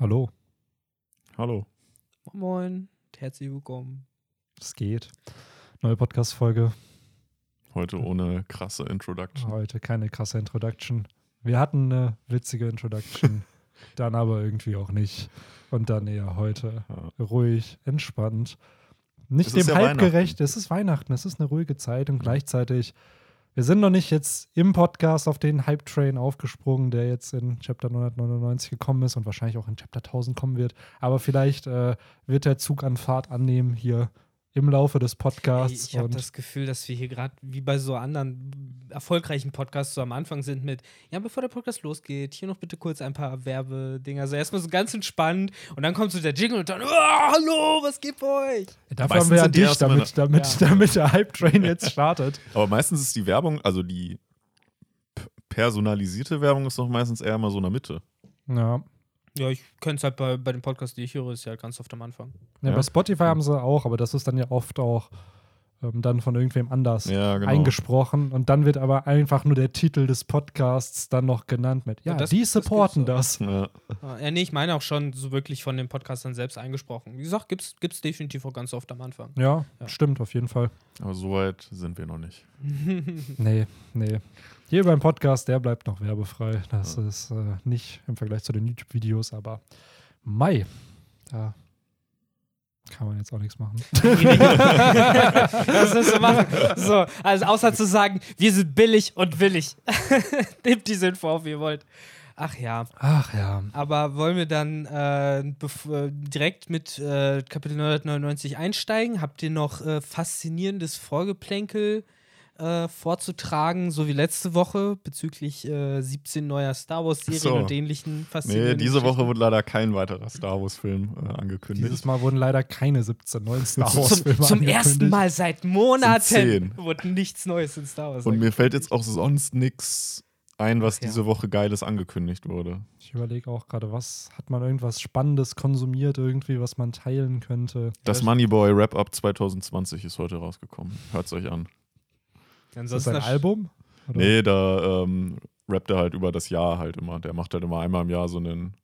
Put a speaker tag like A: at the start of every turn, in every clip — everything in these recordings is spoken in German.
A: Hallo,
B: Hallo.
C: Moin, herzlich willkommen.
A: es geht. Neue Podcast-Folge.
B: Heute ohne krasse Introduction.
A: Heute keine krasse Introduction. Wir hatten eine witzige Introduction, dann aber irgendwie auch nicht. Und dann eher heute
B: Ja.
A: ruhig, entspannt. Nicht
B: Es
A: dem
B: ja
A: Hype gerecht. Es ist Weihnachten, es ist eine ruhige Zeit und gleichzeitig, wir sind noch nicht jetzt im Podcast auf den Hype-Train aufgesprungen, der jetzt in Chapter 999 gekommen ist und wahrscheinlich auch in Chapter 1000 kommen wird. Aber vielleicht äh, wird der Zug an Fahrt annehmen hier im Laufe des Podcasts.
C: ich habe das Gefühl, dass wir hier gerade wie bei so anderen erfolgreichen Podcasts so am Anfang sind mit, ja, bevor der Podcast losgeht, hier noch bitte kurz ein paar Werbedinger. Also erstmal so ganz entspannt und dann kommt so der Jingle und dann, oh, hallo, was geht bei euch?
A: Dafür
B: Meistens
A: haben wir ja dich,
B: immer
A: damit, damit,
C: Ja.
A: damit der Hype-Train jetzt startet.
B: Aber meistens ist die Werbung, also die personalisierte Werbung ist doch meistens eher mal so in der Mitte.
A: Ja.
C: Ja, ich kenne es halt bei, bei dem Podcast, die ich höre, ist ja halt ganz oft am Anfang.
A: ja.
B: Ja.
A: Bei Spotify haben sie auch, aber das ist dann ja oft auch ähm, dann von irgendwem anders
B: Ja, genau.
A: eingesprochen. Und dann wird aber einfach nur der Titel des Podcasts dann noch genannt mit, ja,
C: Ja, das-
A: die
C: das
A: supporten
C: gibt's
A: das.
B: Ja.
C: Ah, Ja, nee, ich meine auch schon so wirklich von den Podcastern selbst eingesprochen. Wie gesagt, gibt's, gibt's definitiv auch ganz oft am Anfang.
A: Ja,
C: Ja.
A: stimmt, auf jeden Fall.
B: Aber so weit sind wir noch nicht.
A: Nee, nee. Hier beim Podcast, der bleibt noch werbefrei. Das ist äh, nicht im Vergleich zu den YouTube-Videos, aber Mai, da kann man jetzt auch nichts machen.
C: Was willst du machen? So, also außer zu sagen, wir sind billig und willig. Nehmt die Info auf, wie ihr wollt. Ach ja,
A: Ach ja.
C: aber wollen wir dann äh, äh, direkt mit äh, Kapitel 999 einsteigen? Habt ihr noch äh, faszinierendes Vorgeplänkel äh, vorzutragen, so wie letzte Woche bezüglich äh, 17 neuer Star Wars-Serien
B: So.
C: und ähnlichen
B: Nee, diese Woche wurde leider kein weiterer Star Wars-Film äh, angekündigt.
A: Dieses Mal wurden leider keine 17 neuen Star
C: zum,
A: Wars-Filme
C: zum ersten
A: angekündigt.
C: Mal seit Monaten wurde nichts Neues in Star Wars.
B: Und mir fällt jetzt auch sonst nichts ein, was
C: Ach ja.
B: diese Woche Geiles angekündigt wurde.
A: Ich überlege auch gerade, was hat man irgendwas Spannendes konsumiert irgendwie, was man teilen könnte.
B: Das Moneyboy Wrap-Up 2020 ist heute rausgekommen. Hört's euch an.
A: Ist das ein Album? Oder?
B: Nee, da ähm, rappt er halt über das Jahr halt immer. Der macht halt immer einmal im Jahr so einen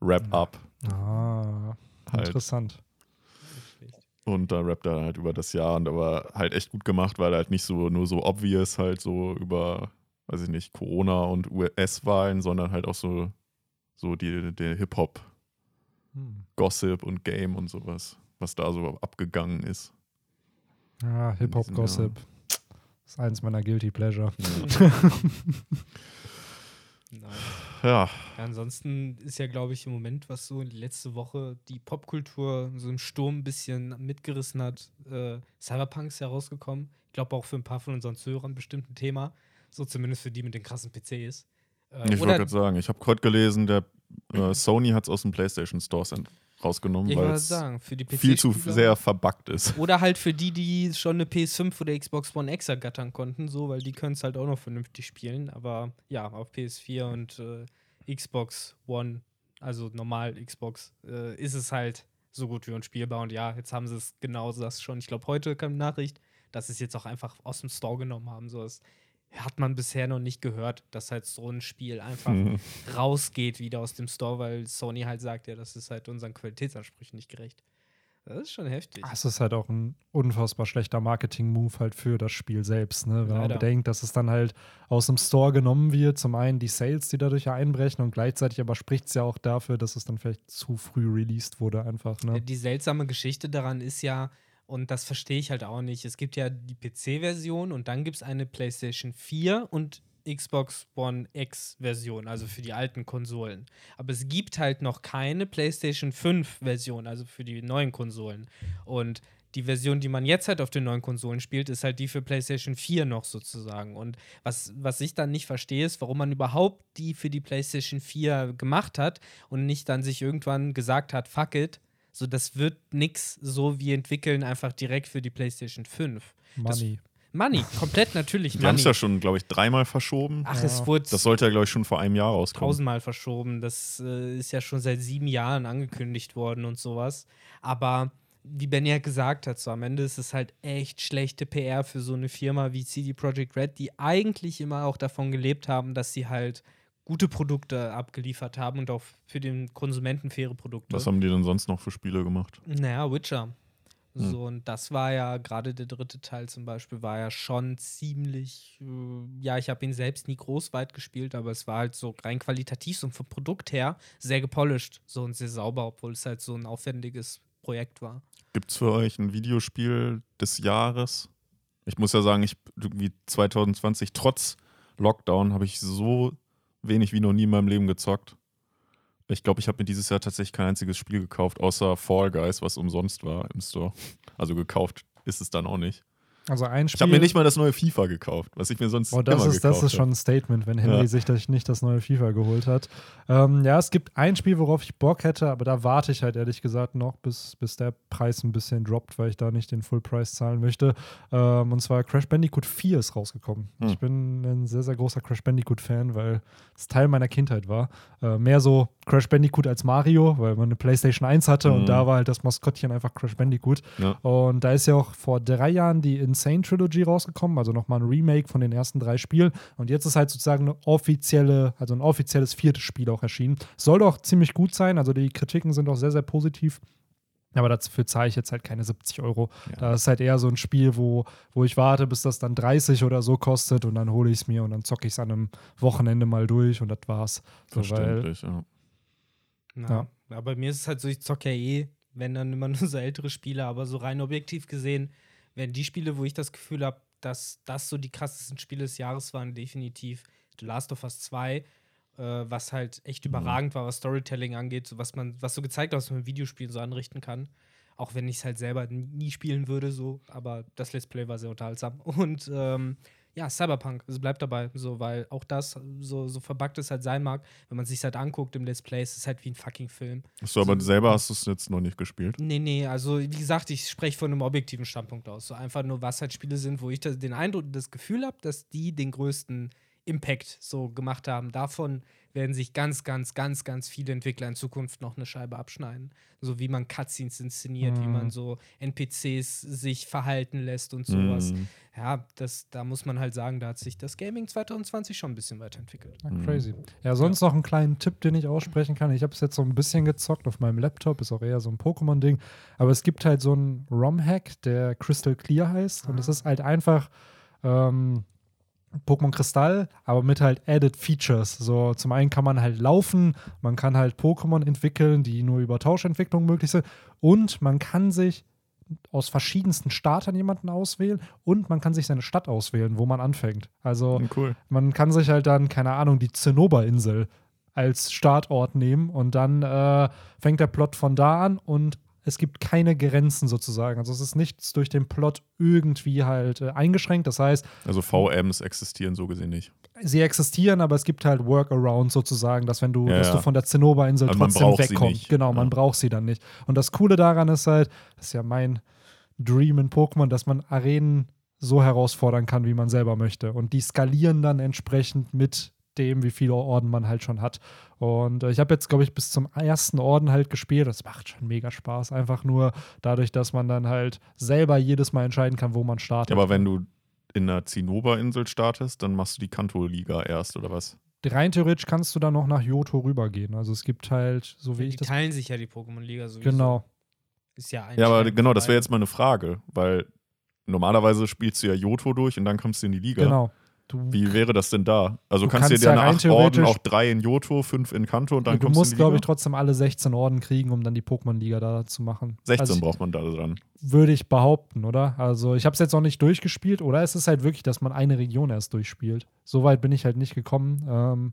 B: Wrap-Up
A: Ah,
B: halt.
A: interessant.
B: Und da rappt er halt über das Jahr und aber halt echt gut gemacht, weil er halt nicht so nur so obvious halt so über, weiß ich nicht, Corona und US-Wahlen, sondern halt auch so, so die, der Hip-Hop,
A: Hm.
B: Gossip und Game und sowas, was da so abgegangen ist.
A: Ah, Hip-Hop-Gossip. Das ist eins meiner Guilty Pleasure.
C: Nein.
B: Ja,
C: Ja, ansonsten ist ja, glaube ich, im Moment, was so letzte Woche die Popkultur so im Sturm ein bisschen mitgerissen hat. Äh, Cyberpunk ist ja rausgekommen. Ich glaube auch für ein paar von unseren Zuhörern bestimmt ein Thema. So zumindest für die mit den krassen PCs. Äh,
B: ich wollte gerade sagen, ich habe heute gelesen, der äh, Sony hat es aus dem PlayStation Stores ent- rausgenommen,
C: ich
B: weil es viel zu sehr verbuggt ist.
C: Oder halt für die, die schon eine PS5 oder Xbox One X ergattern konnten, so, weil die können es halt auch noch vernünftig spielen. Aber ja, auf PS4 und äh, Xbox One, also normal Xbox, äh, ist es halt so gut wie unspielbar. Und ja, jetzt haben sie es genau das schon. Ich glaube, heute kam Nachricht, dass sie es jetzt auch einfach aus dem Store genommen haben. So, das hat man bisher noch nicht gehört, dass halt so ein Spiel einfach
B: Mhm.
C: rausgeht wieder aus dem Store, weil Sony halt sagt, ja, das ist halt unseren Qualitätsansprüchen nicht gerecht. Das ist schon heftig.
A: Es ist halt auch ein unfassbar schlechter Marketing-Move halt für das Spiel selbst, ne? Wenn man
C: Leider.
A: bedenkt, dass es dann halt aus dem Store genommen wird, zum einen die Sales, die dadurch einbrechen und gleichzeitig aber spricht es ja auch dafür, dass es dann vielleicht zu früh released wurde einfach, ne?
C: Die seltsame Geschichte daran ist ja, und das verstehe ich halt auch nicht, es gibt ja die PC-Version und dann gibt es eine PlayStation 4 und Xbox One X-Version, also für die alten Konsolen. Aber es gibt halt noch keine PlayStation 5-Version, also für die neuen Konsolen. Und die Version, die man jetzt halt auf den neuen Konsolen spielt, ist halt die für PlayStation 4 noch sozusagen. Und was, was ich dann nicht verstehe, ist, warum man überhaupt die für die PlayStation 4 gemacht hat und nicht dann sich irgendwann gesagt hat, fuck it, so das wird nix so wie entwickeln einfach direkt für die PlayStation 5.
A: Money.
C: Money, komplett natürlich
B: Die haben es ja schon, glaube ich, dreimal verschoben.
C: Ach,
A: Ja.
C: es wurde
B: Das sollte ja, glaube ich, schon vor einem Jahr rauskommen.
C: tausendmal verschoben. Das äh, ist ja schon seit sieben Jahren angekündigt worden und sowas. Aber wie Benny ja gesagt hat, so am Ende ist es halt echt schlechte PR für so eine Firma wie CD Projekt Red, die eigentlich immer auch davon gelebt haben, dass sie halt gute Produkte abgeliefert haben und auch für den Konsumenten faire Produkte.
B: Was haben die denn sonst noch für Spiele gemacht?
C: Naja, Witcher.
B: Hm.
C: So, und das war ja, gerade der dritte Teil zum Beispiel, war ja schon ziemlich, äh, ja, ich habe ihn selbst nie groß weit gespielt, aber es war halt so rein qualitativ und vom Produkt her sehr gepolished, so und sehr sauber, obwohl es halt so ein aufwendiges Projekt war.
B: Gibt es für euch ein Videospiel des Jahres? Ich muss ja sagen, ich irgendwie 2020 trotz Lockdown habe ich so wenig wie noch nie in meinem Leben gezockt. Ich glaube, ich habe mir dieses Jahr tatsächlich kein einziges Spiel gekauft, außer Fall Guys, was umsonst war im Store. Also gekauft ist es dann auch nicht.
A: Also ein Spiel.
B: Ich habe mir nicht mal das neue FIFA gekauft, was ich mir sonst
A: Oh, das
B: immer
A: ist,
B: gekauft
A: das ist schon ein Statement, wenn Henry
B: Ja.
A: sich das nicht das neue FIFA geholt hat. Ähm, ja, es gibt ein Spiel, worauf ich Bock hätte, aber da warte ich halt ehrlich gesagt noch, bis, bis der Preis ein bisschen droppt, weil ich da nicht den Full Price zahlen möchte. Ähm, und zwar Crash Bandicoot 4 ist rausgekommen.
B: Hm.
A: Ich bin ein sehr, sehr großer Crash Bandicoot-Fan, weil es Teil meiner Kindheit war. Äh, mehr so Crash Bandicoot als Mario, weil man eine PlayStation 1 hatte
B: Mhm.
A: und da war halt das Maskottchen einfach Crash Bandicoot.
B: Ja.
A: Und da ist ja auch vor drei Jahren die Insane Trilogy rausgekommen, also nochmal ein Remake von den ersten drei Spielen. Und jetzt ist halt sozusagen eine offizielle, also ein offizielles viertes Spiel auch erschienen. Soll doch ziemlich gut sein, also die Kritiken sind auch sehr, sehr positiv. Aber dafür zahle ich jetzt halt keine 70 Euro.
B: Ja.
A: Das ist halt eher so ein Spiel, wo, wo ich warte, bis das dann 30 oder so kostet und dann hole ich es mir und dann zocke ich es an einem Wochenende mal durch und das war's. So, weil,
B: Verständlich, ja.
C: Ja.
A: Ja.
C: ja. Bei mir ist es halt so, ich zocke ja eh, wenn dann immer nur so ältere Spiele, aber so rein objektiv gesehen, werden die Spiele, wo ich das Gefühl habe, dass das so die krassesten Spiele des Jahres waren, definitiv The Last of Us 2, äh, was halt echt
B: Mhm.
C: überragend war, was Storytelling angeht, so was man, was so gezeigt hat, was man mit Videospielen so anrichten kann. Auch wenn ich es halt selber nie spielen würde, so, aber das Let's Play war sehr unterhaltsam. Und ähm, ja, Cyberpunk, es bleibt dabei, so, weil auch das, so, so verbuggt es halt sein mag, wenn man sich halt anguckt im Let's Play, es ist halt wie ein fucking Film.
B: Achso, aber selber hast du es jetzt noch nicht gespielt.
C: Nee, nee, also wie gesagt, ich spreche von einem objektiven Standpunkt aus. So einfach nur, was halt Spiele sind, wo ich das, den Eindruck, das Gefühl habe, dass die den größten Impact so gemacht haben. Davon werden sich ganz, ganz, ganz, ganz viele Entwickler in Zukunft noch eine Scheibe abschneiden. So wie man Cutscenes inszeniert, wie
A: Mhm.
C: man so NPCs sich verhalten lässt und sowas.
B: Mhm.
C: Ja, das, da muss man halt sagen, da hat sich das Gaming 2020 schon ein bisschen weiterentwickelt.
A: Ja,
B: Mhm.
A: crazy. Ja, sonst noch einen kleinen Tipp, den ich aussprechen kann. Ich habe es jetzt so ein bisschen gezockt auf meinem Laptop, ist auch eher so ein Pokémon-Ding. Aber es gibt halt so einen ROM-Hack, der Crystal Clear heißt. Und es
C: Ah.
A: ist halt einfach ähm, Pokémon Kristall, aber mit halt added Features. So, zum einen kann man halt laufen, man kann halt Pokémon entwickeln, die nur über Tauschentwicklung möglich sind. Und man kann sich aus verschiedensten Startern jemanden auswählen und man kann sich seine Stadt auswählen, wo man anfängt. Also
B: Mhm, Cool.
A: man kann sich halt dann, keine Ahnung, die Zinnoberinsel als Startort nehmen und dann äh, fängt der Plot von da an und es gibt keine Grenzen sozusagen. Also es ist nichts durch den Plot irgendwie halt äh, eingeschränkt. Das heißt,
B: Also VMs existieren so gesehen nicht.
A: sie existieren, aber es gibt halt Workarounds sozusagen, dass wenn du,
B: Ja,
A: dass
B: ja.
A: du von der Zinnoberinsel
B: Also
A: trotzdem wegkommst. Genau, man
B: Ja.
A: braucht sie dann nicht. Und das Coole daran ist halt, das ist ja mein Dream in Pokémon, dass man Arenen so herausfordern kann, wie man selber möchte. Und die skalieren dann entsprechend mit dem, wie viele Orden man halt schon hat. Und äh, ich habe jetzt, glaube ich, bis zum ersten Orden halt gespielt. Das macht schon mega Spaß. Einfach nur dadurch, dass man dann halt selber jedes Mal entscheiden kann, wo man startet.
B: Aber wenn du in einer Zinnoberinsel startest, dann machst du die Kanto-Liga erst, oder was?
A: rein theoretisch kannst du dann noch nach Johto rübergehen. Also es gibt halt, so wie
C: die
A: ich das.
C: teilen sich ja die Pokémon-Liga sowieso.
A: Genau.
C: Ist ja ein
B: Ja, aber genau, das wäre jetzt mal eine Frage, weil normalerweise spielst du ja Joto durch und dann kommst du in die Liga.
A: Genau. Du,
B: Wie wäre das denn da? Also
A: Du
B: kannst,
A: kannst
B: du dir
A: ja
B: acht Orden auch drei in Joto, fünf in Kanto und dann
A: du
B: kommst
A: musst,
B: du die
A: glaube ich, trotzdem alle 16 Orden kriegen, um dann die Pokémon-Liga da zu machen.
B: 16
A: also,
B: braucht man da dran.
A: Würde ich behaupten, oder? Also ich habe es jetzt noch nicht durchgespielt, oder es ist halt wirklich, dass man eine Region erst durchspielt. So weit bin ich halt nicht gekommen. Ähm,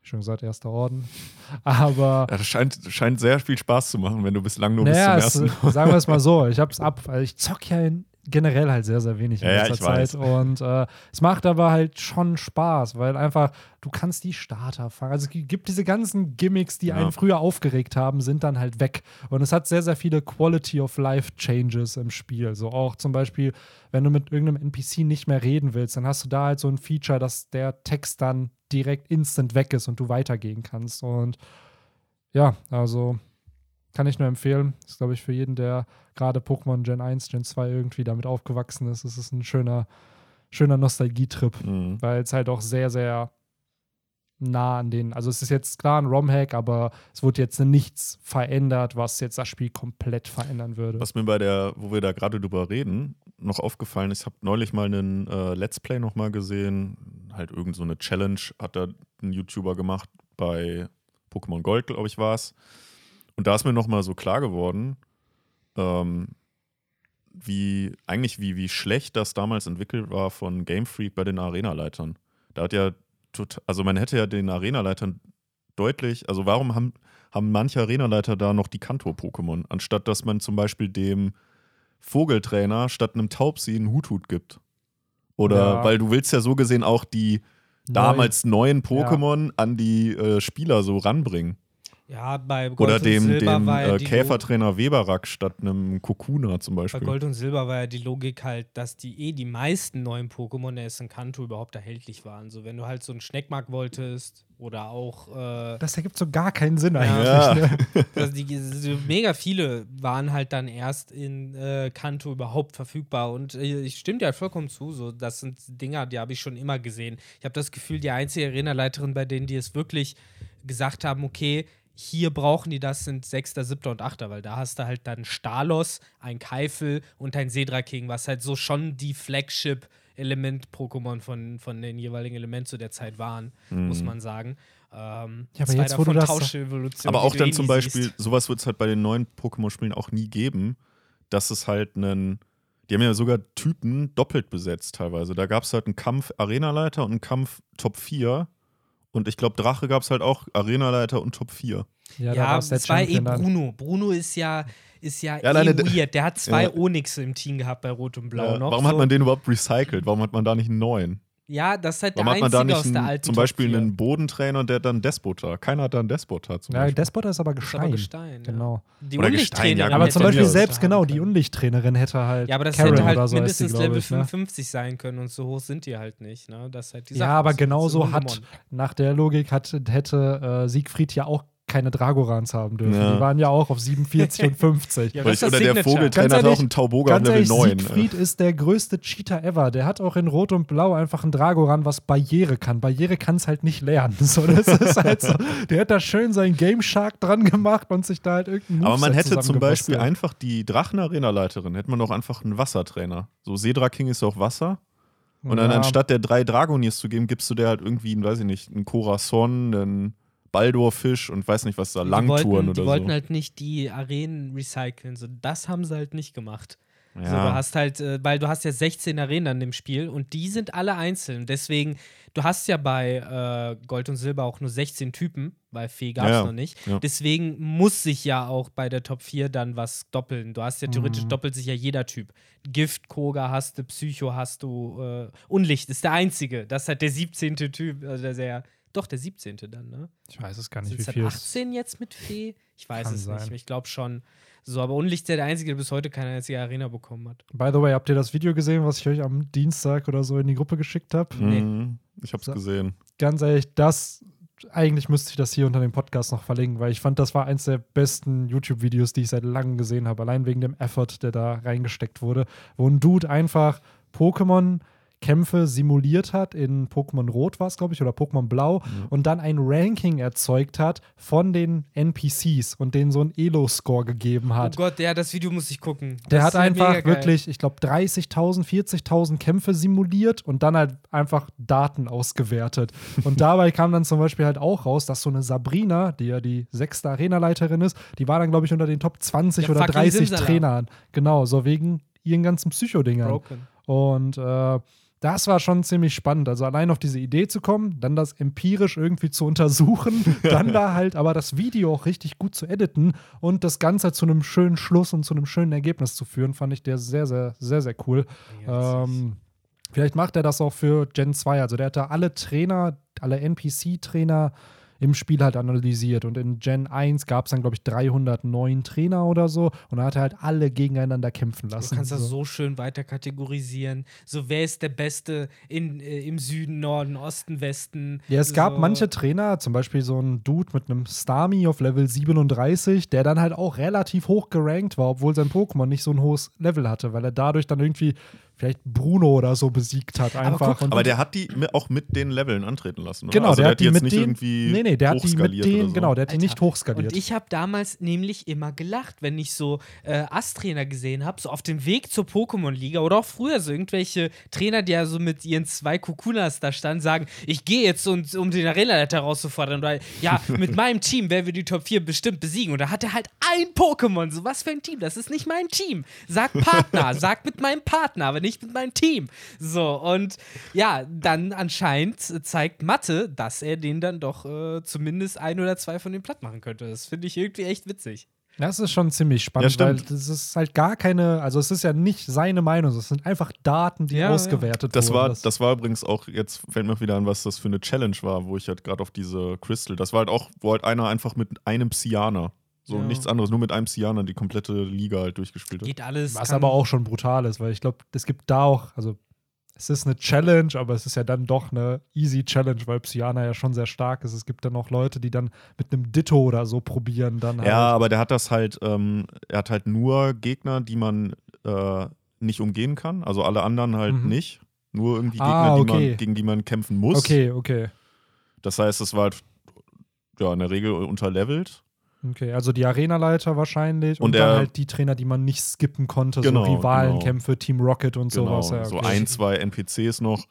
A: schon gesagt, erster Orden. Aber
B: Ja, das scheint, scheint sehr viel Spaß zu machen, wenn du bislang nur
A: naja,
B: bis
A: es,
B: zum ersten.
A: sagen wir es mal so, ich habe es ab, also ich zock ja in, generell halt sehr, sehr wenig in
B: Ja, ja,
A: letzter
B: ich
A: Zeit.
B: weiß.
A: Und äh, es macht aber halt schon Spaß, weil einfach, du kannst die Starter fangen. Also es gibt diese ganzen Gimmicks, die
B: Ja.
A: einen früher aufgeregt haben, sind dann halt weg. Und es hat sehr, sehr viele Quality of Life Changes im Spiel. So auch zum Beispiel, wenn du mit irgendeinem NPC nicht mehr reden willst, dann hast du da halt so ein Feature, dass der Text dann direkt instant weg ist und du weitergehen kannst. Und ja, also kann ich nur empfehlen. Ist, glaube ich, für jeden, der gerade Pokémon Gen 1, Gen 2 irgendwie damit aufgewachsen ist, ist es ein schöner, schöner Nostalgietrip,
B: Mhm.
A: weil es halt auch sehr, sehr nah an den. Also es ist jetzt klar ein ROM-Hack, aber es wurde jetzt nichts verändert, was jetzt das Spiel komplett verändern würde.
B: Was mir bei der, wo wir da gerade drüber reden, noch aufgefallen ist, ich habe neulich mal einen äh, Let's Play nochmal gesehen, halt irgend so eine Challenge hat da ein YouTuber gemacht bei Pokémon Gold, glaube ich, war es. Und da ist mir nochmal so klar geworden, ähm, wie eigentlich wie, wie schlecht das damals entwickelt war von Game Freak bei den Arena-Leitern. Da hat ja total, also man hätte ja den Arena-Leitern deutlich, also warum haben, haben manche Arena-Leiter da noch die Kanto-Pokémon, anstatt dass man zum Beispiel dem Vogeltrainer statt einem Taubsi einen Huthut gibt? Oder
A: Ja.
B: weil du willst ja so gesehen auch die damals neuen Pokémon an die äh, Spieler so ranbringen.
C: Ja, bei Gold
B: Oder
C: und
B: dem,
C: Silber
B: dem
C: war ja
B: äh,
C: die
B: Käfertrainer Weberak statt einem Kokuna zum
C: Bei
B: Beispiel.
C: Gold und Silber war ja die Logik halt, dass die eh die meisten neuen Pokémon der in Kanto überhaupt erhältlich waren. So, wenn du halt so einen Schneckmark wolltest oder auch äh,
A: Das ergibt so gar keinen Sinn
C: Ja.
A: eigentlich.
B: Ja.
A: Ne?
C: also die, so mega viele waren halt dann erst in äh, Kanto überhaupt verfügbar. Und äh, ich stimme dir halt vollkommen zu. So, das sind Dinger, die habe ich schon immer gesehen. Ich habe das Gefühl, die einzige Arenaleiterin, bei denen die es wirklich gesagt haben, okay, hier brauchen die das, sind Sechster, Siebter und Achter, weil da hast du halt dann Stalos, ein Keifel und ein Sedra King, was halt so schon die Flagship-Element-Pokémon von, von den jeweiligen Elementen zu der Zeit waren, muss man sagen. Ähm,
A: Ja, aber jetzt, wo du das-
B: Aber auch dann
C: eh
B: zum Beispiel,
C: siehst.
B: sowas wird es halt bei den neuen Pokémon-Spielen auch nie geben, dass es halt einen. Die haben ja sogar Typen doppelt besetzt teilweise. Da gab es halt einen Kampf Arenaleiter und einen Kampf Top 4. Und ich glaube, Drache gab es halt auch Arenaleiter und Top 4.
A: Ja,
C: Ja, es war eh. Bruno. Bruno ist ja, ist ja,
B: Ja,
C: eh weird. Der hat zwei
B: Ja.
C: Onyx im Team gehabt bei Rot und Blau
B: Ja,
C: noch.
B: warum
C: so.
B: hat man den überhaupt recycelt? Warum hat man da nicht einen neuen?
C: Ja, das ist halt der
B: Warum hat man da
C: einzige
B: nicht
C: aus der alten
B: zum
C: Top
B: Beispiel
C: 4.
B: einen Bodentrainer und der dann Despota? Keiner hat da einen Despota zum
A: Ja,
B: Beispiel.
A: Despoter ist aber
C: Ist
A: Gestein.
C: aber Gestein.
A: Genau.
C: Die
B: Oder
C: Unlichttrainerin
B: Gestein, ja,
A: Aber zum Beispiel selbst genau, die. Unlichttrainerin hätte halt.
C: Ja, aber das
A: Karen
C: hätte halt
A: so die,
C: mindestens
A: glaub
C: Level
A: ich, ne?
C: 55 sein können und so hoch sind die halt nicht. Ne? Das ist halt die Sache.
A: Ja, aber
C: ist
A: genauso
C: so
A: hat, nach der Logik hat, hätte äh, Siegfried ja auch keine Dragorans haben dürfen.
B: Ja.
A: Die waren ja auch auf 47 und 50.
C: Ja, das
B: oder
C: das
B: der
C: Signature.
B: Vogeltrainer hat auch einen Tauboga auf Level
A: ehrlich,
B: 9.
A: Siegfried ist der größte Cheater ever. Der hat auch in Rot und Blau einfach einen Dragoran, was Barriere kann. Barriere kann es halt nicht lernen. So, das ist halt so. Der hat da schön seinen Game Shark dran gemacht und sich da halt irgendeinen
B: Aber man hätte zum Beispiel einfach die Drachen-Arena-Leiterin, hätte man auch einfach einen Wassertrainer. So Sedra King ist auch Wasser. Und dann
A: Ja.
B: anstatt der drei Dragoniers zu geben, gibst du der halt irgendwie, einen, weiß ich nicht, einen Corazon, einen Baldorfisch und weiß nicht was da, Langtouren
C: wollten,
B: oder
C: Die wollten
B: so.
C: halt nicht die Arenen recyceln. So, das haben sie halt nicht gemacht. So,
B: Ja.
C: du hast halt, äh, weil du hast ja 16 Arenen an dem Spiel und die sind alle einzeln. Deswegen, du hast ja bei äh, Gold und Silber auch nur 16 Typen, weil Fee gab es
B: Ja,
C: noch nicht.
B: ja.
C: Deswegen muss sich ja auch bei der Top 4 dann was doppeln. Du hast ja theoretisch
A: Mhm.
C: doppelt sich ja jeder Typ. Gift, Koga hast du, Psycho hast du, äh, Unlicht ist der einzige. Das ist halt der 17. Typ, also der, der doch der 17. dann, ne?
A: Ich weiß es gar nicht,
C: Sind
A: wie
C: es
A: viel es
C: 18 jetzt mit Fee? Ich weiß
A: Kann
C: es nicht.
A: sein.
C: Ich glaube schon. So, aber Unlicht ist ja der Einzige, der bis heute keine einzige Arena bekommen hat.
A: By the way, habt ihr das Video gesehen, was ich euch am Dienstag oder so in die Gruppe geschickt habe?
C: Nee.
B: Mhm. Ich hab's
A: So.
B: gesehen.
A: Ganz ehrlich, das eigentlich müsste ich das hier unter dem Podcast noch verlinken, weil ich fand, das war eins der besten YouTube-Videos, die ich seit langem gesehen habe. Allein wegen dem Effort, der da reingesteckt wurde, wo ein Dude einfach Pokémon Kämpfe simuliert hat. In Pokémon Rot war es, glaube ich, oder Pokémon Blau. Und dann ein Ranking erzeugt hat von den NPCs und denen so einen Elo-Score gegeben hat.
C: Oh Gott, ja, das Video muss ich gucken.
A: Der
C: Das
A: hat einfach wirklich, ich glaube, 30.000, 40.000 Kämpfe simuliert und dann halt einfach Daten ausgewertet. Und dabei kam dann zum Beispiel halt auch raus, dass so eine Sabrina, die ja die sechste Arenaleiterin ist, die war dann, glaube ich, unter den Top 20
C: Ja,
A: oder
C: fucking
A: 30
C: Simsala.
A: Trainern. Genau, so wegen ihren ganzen Psychodingern.
C: Broken.
A: Und äh, das war schon ziemlich spannend. Also allein auf diese Idee zu kommen, dann das empirisch irgendwie zu untersuchen, dann da halt aber das Video auch richtig gut zu editen und das Ganze zu einem schönen Schluss und zu einem schönen Ergebnis zu führen, fand ich der sehr, sehr, sehr, sehr cool.
C: Ja,
A: Ähm, vielleicht macht er das auch für Gen 2. Also der hat da alle Trainer, alle NPC-Trainer im Spiel halt analysiert. Und in Gen 1 gab es dann, glaube ich, 309 Trainer oder so. Und da hat er halt alle gegeneinander kämpfen lassen.
C: Du kannst das so schön weiter kategorisieren. So, wer ist der Beste in, äh, im Süden, Norden, Osten, Westen?
A: Ja, es gab
C: so.
A: manche Trainer, zum Beispiel so ein Dude mit einem Starmie auf Level 37, der dann halt auch relativ hoch gerankt war, obwohl sein Pokémon nicht so ein hohes Level hatte, weil er dadurch dann irgendwie vielleicht Bruno oder so besiegt hat einfach.
C: guck,
A: und
B: Aber der hat die auch mit den Leveln antreten lassen. Oder?
A: Genau,
B: also
A: der,
B: der
A: hat die
B: jetzt
A: mit
B: nicht
A: den,
B: irgendwie
A: nee, nee, der hat die mit
B: oder so.
A: genau, der hat die nicht
C: Alter,
A: hochskaliert.
C: Und ich habe damals nämlich immer gelacht, wenn ich so äh, Ass-Trainer gesehen habe, so auf dem Weg zur Pokémon-Liga oder auch früher so irgendwelche Trainer, die ja so mit ihren zwei Kukunas da standen, sagen, ich gehe jetzt, und, um den Arena-Leiter herauszufordern. Oder ja, mit meinem Team werden wir die Top 4 bestimmt besiegen. Und da hat er halt ein Pokémon. So, was für ein Team? Das ist nicht mein Team. Sag Partner, sag mit meinem Partner, aber nicht mit meinem Team. So, und ja, dann anscheinend zeigt Mathe, dass er den dann doch äh, zumindest ein oder zwei von den platt machen könnte. Das finde ich irgendwie echt witzig.
A: Das ist schon ziemlich spannend,
B: Ja,
A: weil das ist halt gar keine, also es ist ja nicht seine Meinung, es sind einfach Daten, die
C: Ja,
A: ausgewertet
B: Das war,
A: wurden.
B: das war übrigens auch, jetzt fällt mir wieder an, was das für eine Challenge war, wo ich halt gerade auf diese Crystal, das war halt auch, wo halt einer einfach mit einem Psyaner, so
C: Ja.
B: nichts anderes, nur mit einem Psyaner die komplette Liga halt durchgespielt hat.
C: Geht alles.
A: Was aber auch schon brutal ist, weil ich glaube, es gibt da auch, also es ist eine Challenge, aber es ist ja dann doch eine easy Challenge, weil Psyana ja schon sehr stark ist. Es gibt dann auch Leute, die dann mit einem Ditto oder so probieren, dann halt.
B: Ja, aber der hat das halt, ähm, er hat halt nur Gegner, die man äh, nicht umgehen kann, also alle anderen halt
A: Mhm.
B: nicht. Nur irgendwie Gegner,
A: Ah,
B: die
A: okay.
B: man, gegen die man kämpfen muss.
A: Okay, okay.
B: Das heißt, es war halt ja, in der Regel unterlevelt.
A: Okay, also die Arenaleiter wahrscheinlich und,
B: Und
A: dann
B: er-
A: halt die Trainer, die man nicht skippen konnte,
B: Genau,
A: so Rivalenkämpfe, Team Rocket und
B: Genau,
A: sowas. Ja,
B: so
A: okay.
B: ein, zwei NPCs noch,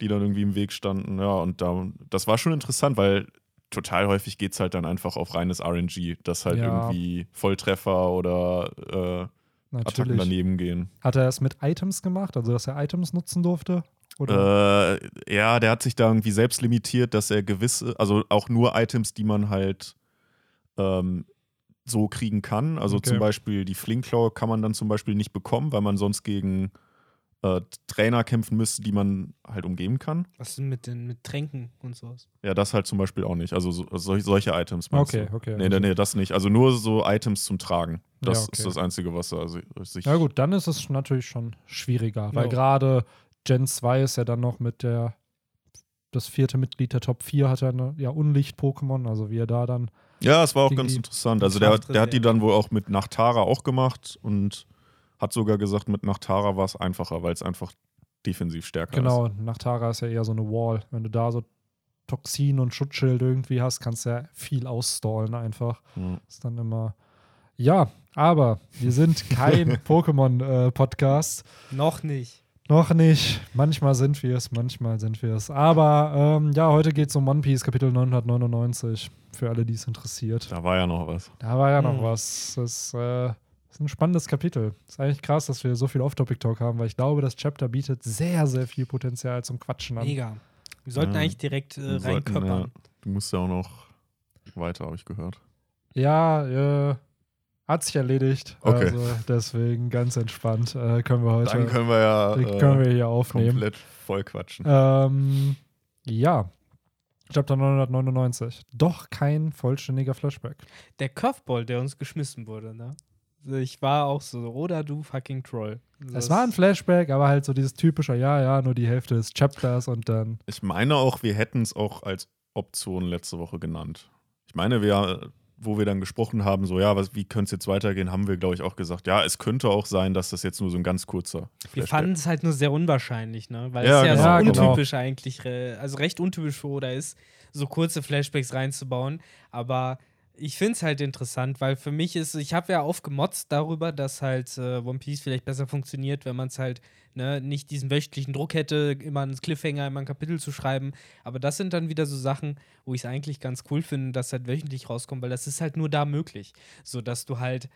B: die dann irgendwie im Weg standen. Ja, und da, das war schon interessant, weil total häufig geht es halt dann einfach auf reines RNG, dass halt
A: Ja.
B: irgendwie Volltreffer oder äh, Attacken daneben gehen.
A: Hat er es mit Items gemacht, also dass er Items nutzen durfte? Oder?
B: Äh, ja, der hat sich da irgendwie selbst limitiert, dass er gewisse, also auch nur Items, die man halt ähm, so kriegen kann. Also
A: Okay.
B: zum Beispiel die Flinkclaw kann man dann zum Beispiel nicht bekommen, weil man sonst gegen äh, Trainer kämpfen müsste, die man halt umgeben kann.
C: Was denn mit den mit Tränken und sowas?
B: Ja, das halt zum Beispiel auch nicht. Also so, solche, solche Items meinst
A: Okay,
B: du?
A: okay,
B: Nee,
A: also-
B: nee, nee, das nicht. Also nur so Items zum Tragen. Das
A: Ja, okay.
B: ist das Einzige, was also sich.
A: Ja gut, dann ist es natürlich schon schwieriger, weil
C: Ja.
A: gerade Gen 2 ist ja dann noch mit der das vierte Mitglied der Top 4 hat ja eine ja Unlicht-Pokémon, also wie er da dann
B: Ja, es war auch ganz interessant. Also der, der hat die dann wohl auch mit Nachtara auch gemacht und hat sogar gesagt, mit Nachtara war es einfacher, weil es einfach defensiv stärker ist.
A: Genau, nach Tara ist ja eher so eine Wall. Wenn du da so Toxin und Schutzschild irgendwie hast, kannst du ja viel ausstallen einfach.
B: Ja.
A: Ist dann immer. Ja, aber wir sind kein Pokémon-Podcast.
C: Noch nicht.
A: Noch nicht. Manchmal sind wir es, manchmal sind wir es. Aber ähm, ja, heute geht es um One Piece, Kapitel 999. Für alle, die es interessiert.
B: Da war ja noch was.
A: Da war ja noch
C: Hm.
A: was. Das äh, ist ein spannendes Kapitel. Ist eigentlich krass, dass wir so viel Off-Topic-Talk haben, weil ich glaube, das Chapter bietet sehr, sehr viel Potenzial zum Quatschen an.
C: Mega. Wir sollten
B: Ja.
C: eigentlich direkt äh, reinköppern.
B: ja, du musst ja auch noch weiter, habe ich gehört.
A: Ja, äh, hat sich erledigt.
B: Okay.
A: Also deswegen ganz entspannt äh, können wir heute
B: Dann können wir ja
A: äh, können wir hier aufnehmen.
B: komplett voll quatschen.
A: Ähm, ja. Chapter 999. Doch kein vollständiger Flashback.
C: Der Curveball, der uns geschmissen wurde, ne? Ich war auch so, oder du fucking Troll.
A: Es
C: Das-
A: war ein Flashback, aber halt so dieses typische, ja, ja, nur die Hälfte des Chapters und dann.
B: Ich meine auch, wir hätten es auch als Option letzte Woche genannt. Ich meine, wir, wo wir dann gesprochen haben, so, ja, was, wie könnte es jetzt weitergehen, haben wir, glaube ich, auch gesagt, ja, es könnte auch sein, dass das jetzt nur so ein ganz kurzer
C: Wir fanden es halt nur sehr unwahrscheinlich, ne? Weil
B: Ja,
C: es ja
B: genau.
C: so
A: genau.
C: untypisch eigentlich, äh, also recht untypisch für Oda ist, so kurze Flashbacks reinzubauen. Aber ich finde es halt interessant, weil für mich ist, ich habe ja aufgemotzt darüber, dass halt äh, One Piece vielleicht besser funktioniert, wenn man es halt ne, nicht diesen wöchentlichen Druck hätte, immer einen Cliffhanger, immer ein Kapitel zu schreiben. Aber das sind dann wieder so Sachen, wo ich es eigentlich ganz cool finde, dass halt wöchentlich rauskommt, weil das ist halt nur da möglich. So dass du halt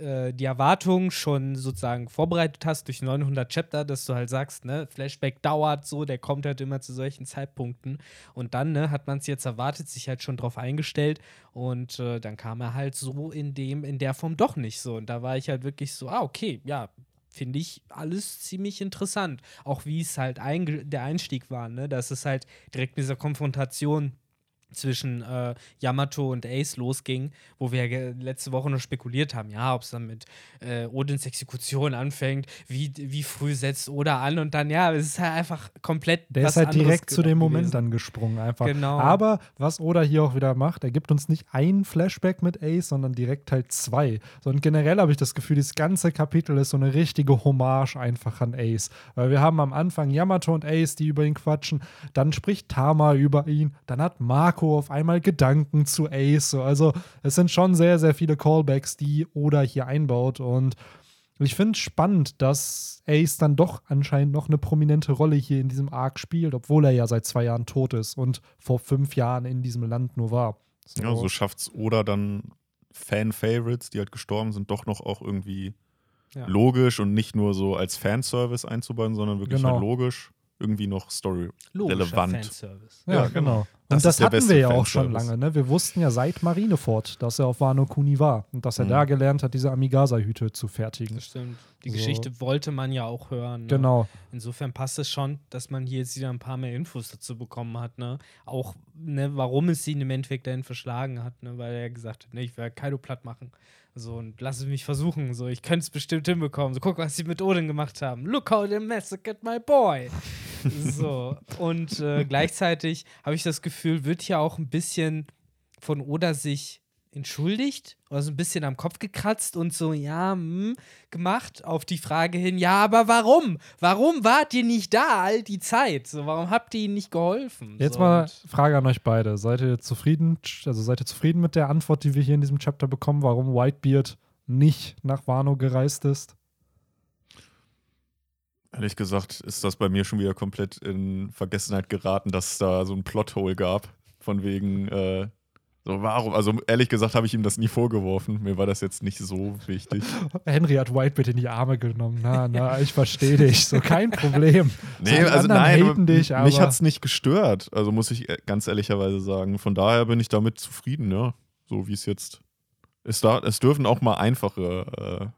C: äh, die Erwartungen schon sozusagen vorbereitet hast durch 900 Chapter, dass du halt sagst, ne, Flashback dauert so, der kommt halt immer zu solchen Zeitpunkten. Und dann ne, hat man es jetzt erwartet, sich halt schon drauf eingestellt und äh, dann kam er halt so in dem in der Form doch nicht so. Und da war ich halt wirklich so, ah okay, ja, finde ich alles ziemlich interessant, auch wie es halt einge der Einstieg war, ne, dass es halt direkt mit dieser Konfrontation zwischen äh, Yamato und Ace losging, wo wir ja letzte Woche noch spekuliert haben, ja, ob es dann mit äh, Odins Exekution anfängt, wie, wie früh setzt Oda an und dann, ja, es ist halt einfach komplett.
A: Der ist halt direkt zu dem Moment dann gesprungen, einfach.
C: Genau.
A: Aber was Oda hier auch wieder macht, er gibt uns nicht ein Flashback mit Ace, sondern direkt halt zwei. So, und generell habe ich das Gefühl, das ganze Kapitel ist so eine richtige Hommage einfach an Ace. Weil wir haben am Anfang Yamato und Ace, die über ihn quatschen, dann spricht Tama über ihn, dann hat Marco auf einmal Gedanken zu Ace. So. Also es sind schon sehr, sehr viele Callbacks, die Oda hier einbaut. Und ich finde es spannend, dass Ace dann doch anscheinend noch eine prominente Rolle hier in diesem Arc spielt, obwohl er ja seit zwei Jahren tot ist und vor fünf Jahren in diesem Land nur war.
B: So. Ja, so schafft es Oda dann Fan-Favorites, die halt gestorben sind, doch noch auch irgendwie ja. logisch und nicht nur so als Fanservice einzubauen, sondern wirklich genau. halt logisch irgendwie noch story-relevant.
A: Ja, ja, genau. Das und das hatten wir ja auch schon lange. Ne? Wir wussten ja seit Marineford, dass er auf Wano Kuni war und dass er mhm. da gelernt hat, diese Amigasa-Hüte zu fertigen.
C: Das stimmt. Die so. Geschichte wollte man ja auch hören.
A: Ne? Genau.
C: Insofern passt es schon, dass man hier jetzt wieder ein paar mehr Infos dazu bekommen hat. Ne? Auch, ne, warum es ihn im Endeffekt dahin verschlagen hat, ne? weil er gesagt hat, ne, ich werde Kaido platt machen. So, und lass es mich versuchen. So, ich könnte es bestimmt hinbekommen. So, guck, was sie mit Odin gemacht haben. Look how they massacred my boy. so, und äh, gleichzeitig habe ich das Gefühl, wird hier auch ein bisschen von Oda sich entschuldigt oder so ein bisschen am Kopf gekratzt und so, ja, hm, gemacht auf die Frage hin, ja, aber warum? Warum wart ihr nicht da all die Zeit? So, warum habt ihr ihnen nicht geholfen?
A: Jetzt
C: so,
A: mal Frage an euch beide. Seid ihr zufrieden, also seid ihr zufrieden mit der Antwort, die wir hier in diesem Chapter bekommen, warum Whitebeard nicht nach Wano gereist ist?
B: Ehrlich gesagt ist das bei mir schon wieder komplett in Vergessenheit geraten, dass es da so ein Plothole gab. Von wegen, äh, so, warum? Also ehrlich gesagt habe ich ihm das nie vorgeworfen. Mir war das jetzt nicht so wichtig.
A: Henry hat Whitebeard in die Arme genommen. Na, na, ich verstehe dich. So, kein Problem.
B: nee, also nein, dich, mich hat es nicht gestört. Also muss ich ganz ehrlicherweise sagen. Von daher bin ich damit zufrieden, ja. So wie es jetzt ist. Da, es dürfen auch mal einfache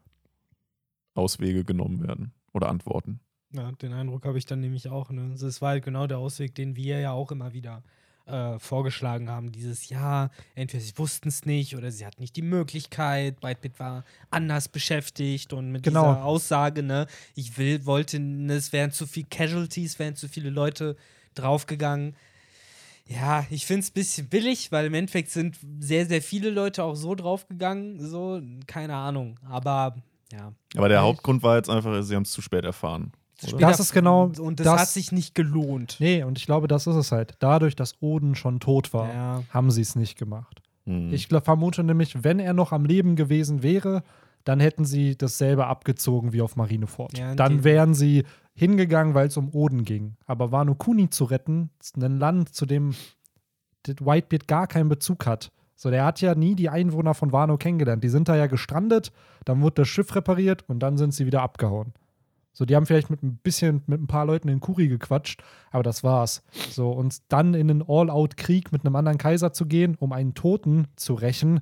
B: äh, Auswege genommen werden oder Antworten.
C: Ja, den Eindruck habe ich dann nämlich auch. Ne? Es war halt genau der Ausweg, den wir ja auch immer wieder äh, vorgeschlagen haben, dieses Jahr, entweder sie wussten es nicht oder sie hatten nicht die Möglichkeit, Whitebit war anders beschäftigt und mit genau. dieser Aussage, ne, ich will, wollte, es wären zu viele Casualties, wären zu viele Leute draufgegangen. Ja, ich finde es ein bisschen billig, weil im Endeffekt sind sehr, sehr viele Leute auch so draufgegangen, so, keine Ahnung, aber ja.
B: Aber der Hauptgrund war jetzt einfach, sie haben es zu spät erfahren.
A: Das ist genau.
C: Und das, das, hat sich nicht gelohnt.
A: Nee, und ich glaube, das ist es halt. Dadurch, dass Oden schon tot war, ja. haben sie es nicht gemacht. Hm. Ich vermute nämlich, wenn er noch am Leben gewesen wäre, dann hätten sie dasselbe abgezogen wie auf Marineford. Ja, dann wären sie hingegangen, weil es um Oden ging. Aber Wano Kuni zu retten, ein Land, zu dem Whitebeard gar keinen Bezug hat. So, der hat ja nie die Einwohner von Wano kennengelernt. Die sind da ja gestrandet, dann wurde das Schiff repariert und dann sind sie wieder abgehauen. So, die haben vielleicht mit ein bisschen, mit ein paar Leuten in Kuri gequatscht, aber das war's. So, und dann in einen All-Out-Krieg mit einem anderen Kaiser zu gehen, um einen Toten zu rächen,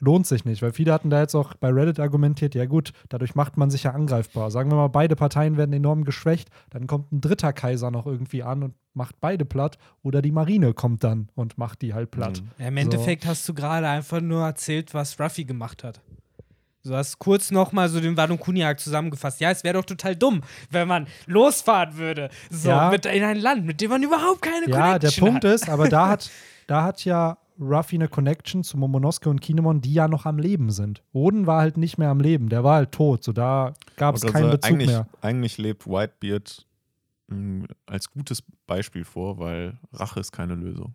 A: lohnt sich nicht, weil viele hatten da jetzt auch bei Reddit argumentiert, ja gut, dadurch macht man sich ja angreifbar. Sagen wir mal, beide Parteien werden enorm geschwächt, dann kommt ein dritter Kaiser noch irgendwie an und macht beide platt oder die Marine kommt dann und macht die halt platt.
C: Mhm. Ja, Im Endeffekt so. hast du gerade einfach nur erzählt, was Ruffy gemacht hat. Du hast kurz nochmal so den Wano Kuniak zusammengefasst. Ja, es wäre doch total dumm, wenn man losfahren würde. So, ja. mit in ein Land, mit dem man überhaupt keine ja, Connection
A: hat. Ja, der Punkt hat. ist, aber da hat, da hat ja Ruffy eine Connection zu Momonosuke und Kinemon, die ja noch am Leben sind. Oden war halt nicht mehr am Leben, der war halt tot. So, da gab es keinen Bezug
B: eigentlich,
A: mehr.
B: Eigentlich lebt Whitebeard mh, hm, als gutes Beispiel vor, weil Rache ist keine Lösung.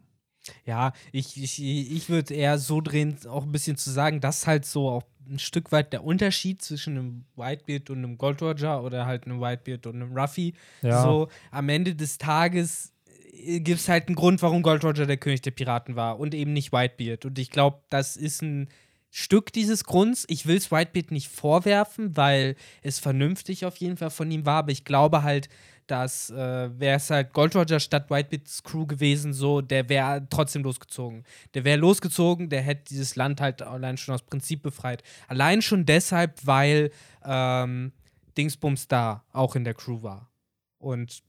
C: Ja, ich, ich, ich würde eher so drehen, auch ein bisschen zu sagen, dass halt so auch ein Stück weit der Unterschied zwischen einem Whitebeard und einem Gold Roger oder halt einem Whitebeard und einem Ruffy. Ja. So am Ende des Tages äh, gibt es halt einen Grund, warum Gold Roger der König der Piraten war und eben nicht Whitebeard. Und ich glaube, das ist ein Stück dieses Grunds. Ich will es Whitebeard nicht vorwerfen, weil es vernünftig auf jeden Fall von ihm war, aber ich glaube halt, dass äh, wäre es halt Gold Roger statt Whitebits Crew gewesen, so, der wäre trotzdem losgezogen. Der wäre losgezogen, der hätte dieses Land halt allein schon aus Prinzip befreit. Allein schon deshalb, weil ähm, Dingsbums da auch in der Crew war und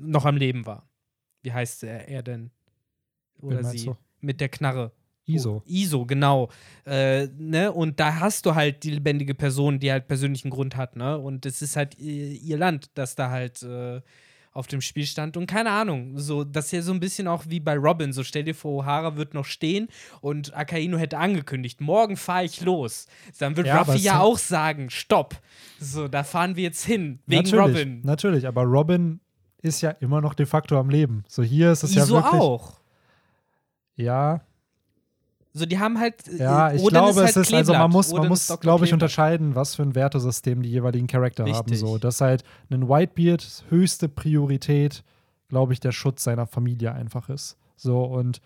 C: noch am Leben war. Wie heißt er, er denn? Oder sie? mit der Knarre.
A: ISO.
C: Oh, ISO, genau. Äh, ne? Und da hast du halt die lebendige Person, die halt persönlichen Grund hat, ne? Und es ist halt ihr, ihr Land, das da halt äh, auf dem Spiel stand. Und keine Ahnung, so, das ist ja so ein bisschen auch wie bei Robin. So, stell dir vor, O'Hara wird noch stehen und Akainu hätte angekündigt, morgen fahre ich los. Dann wird
A: Ja,
C: Ruffy ja auch sagen, stopp. So, da fahren wir jetzt hin. Wegen
A: natürlich,
C: Robin.
A: Natürlich, aber Robin ist ja immer noch de facto am Leben. So hier ist es ja
C: ISO
A: wirklich.
C: auch.
A: Ja,
C: So, die haben halt.
A: ja,
C: äh,
A: ich
C: Oden
A: glaube,
C: halt
A: es ist, also man muss, man muss
C: ist
A: glaube ich, unterscheiden, was für ein Wertesystem die jeweiligen Charakter haben.
C: Richtig.
A: So, dass halt ein Whitebeard höchste Priorität, glaube ich, der Schutz seiner Familie einfach ist. So, und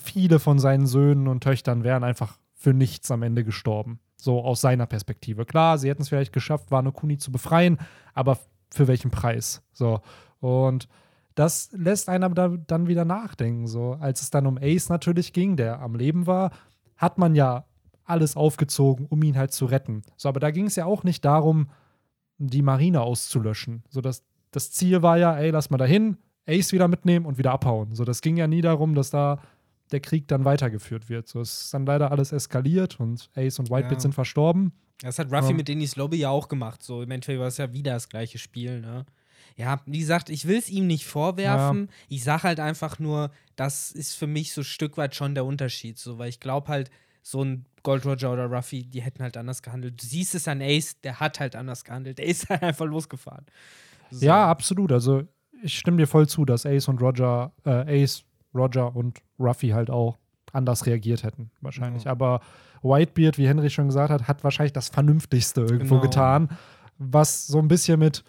A: viele von seinen Söhnen und Töchtern wären einfach für nichts am Ende gestorben. So aus seiner Perspektive. Klar, sie hätten es vielleicht geschafft, Wano Kuni zu befreien, aber für welchen Preis? So. Und das lässt einen aber da, dann wieder nachdenken. So, als es dann um Ace natürlich ging, der am Leben war, hat man ja alles aufgezogen, um ihn halt zu retten. So, aber da ging es ja auch nicht darum, die Marine auszulöschen. So, das, das Ziel war ja, ey, lass mal dahin, Ace wieder mitnehmen und wieder abhauen. So, das ging ja nie darum, dass da der Krieg dann weitergeführt wird. So, es ist dann leider alles eskaliert und Ace und Whitebeard
C: Ja.
A: sind verstorben.
C: Das hat Ruffy
A: Ja.
C: mit Denis Lobby ja auch gemacht. So, im Endeffekt war es ja wieder das gleiche Spiel, ne? Ja, wie gesagt, ich will es ihm nicht vorwerfen. Ich sage halt einfach nur, das ist für mich so ein Stück weit schon der Unterschied. So, weil ich glaube halt, so ein Gold Roger oder Ruffy, die hätten halt anders gehandelt. Du siehst es an Ace, der hat halt anders gehandelt. Der ist halt einfach losgefahren. So.
A: Ja, absolut. Also ich stimme dir voll zu, dass Ace und Roger, äh, Ace, Roger und Ruffy halt auch anders reagiert hätten, wahrscheinlich.
C: Ja.
A: Aber Whitebeard, wie Henry schon gesagt hat, hat wahrscheinlich das Vernünftigste irgendwo
C: Genau.
A: getan, was so ein bisschen mit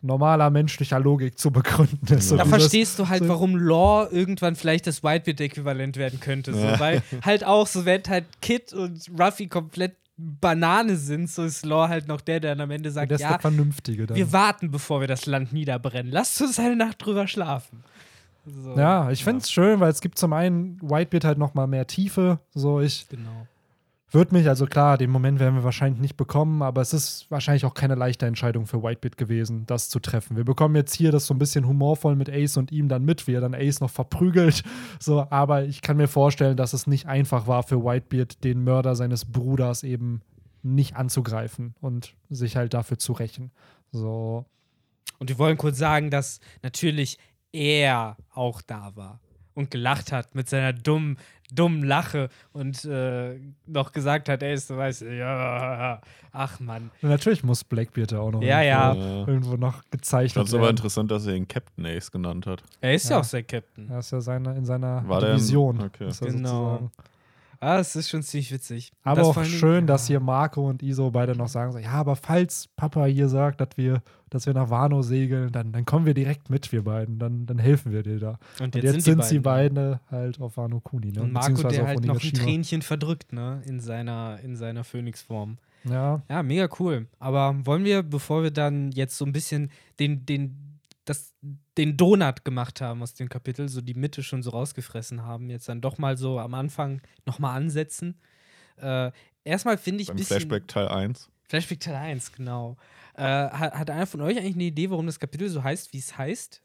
A: normaler menschlicher Logik zu begründen ist. So
C: Da verstehst du halt,
A: so-
C: warum Law irgendwann vielleicht das Whitebeard-Äquivalent werden könnte. So,
B: Ja.
C: weil halt auch so, wenn halt Kid und Ruffy komplett Banane sind, so ist Law halt noch der, der dann am Ende sagt,
A: der ist
C: ja,
A: der Vernünftige dann.
C: wir warten, bevor wir das Land niederbrennen. Lasst uns eine Nacht drüber schlafen. So.
A: ja, ich finde es schön, weil es gibt zum einen Whitebeard halt noch mal mehr Tiefe. So, ich
C: Genau.
A: Wird mich, also klar, den Moment werden wir wahrscheinlich nicht bekommen, aber es ist wahrscheinlich auch keine leichte Entscheidung für Whitebeard gewesen, das zu treffen. Wir bekommen jetzt hier das so ein bisschen humorvoll mit Ace und ihm dann mit, wie er dann Ace noch verprügelt. So, aber ich kann mir vorstellen, dass es nicht einfach war für Whitebeard, den Mörder seines Bruders eben nicht anzugreifen und sich halt dafür zu rächen. So,
C: Und wir wollen kurz sagen, dass natürlich er auch da war und gelacht hat mit seiner dummen, dummen Lache und äh, noch gesagt hat, ey, du weißt, ja, ach Mann.
A: und natürlich muss Blackbeard da auch noch
C: Ja, ja.
A: irgendwo,
B: Ja.
A: irgendwo noch
B: Ich
A: gezeichnet
B: fand es aber
A: werden.
B: interessant, dass er ihn Captain Ace genannt hat.
C: Er ist ja,
A: Ja.
C: auch sein Captain.
A: Das ist ja seine, in seiner
B: War der
A: Division.
B: okay.
A: ist er
C: Genau.
A: sozusagen.
C: Ah, es ist schon ziemlich witzig.
A: Aber
C: Das
A: auch schön, dass hier Marco und Iso beide noch sagen, so, ja, aber falls Papa hier sagt, dass wir, dass wir nach Wano segeln, dann, dann kommen wir direkt mit, wir beiden. Dann, dann helfen wir dir da.
C: Und
A: Und
C: jetzt,
A: jetzt, sind,
C: die
A: sie
C: beiden.
A: beide halt auf Wano Kuni. Ne?
C: Und Marco, der halt noch ein. Tränchen verdrückt, ne? In seiner, in seiner Phönixform.
A: Ja,
C: Ja, mega cool. Aber wollen wir, bevor wir dann jetzt so ein bisschen den, den, das, den Donut gemacht haben aus dem Kapitel, so die Mitte schon so rausgefressen haben, jetzt dann doch mal so am Anfang nochmal ansetzen. Äh, erstmal finde ich
B: Beim
C: bisschen.
B: Flashback Teil 1.
C: Flashback Teil 1, genau. Äh, hat, hat einer von euch eigentlich eine Idee, warum das Kapitel so heißt, wie es heißt?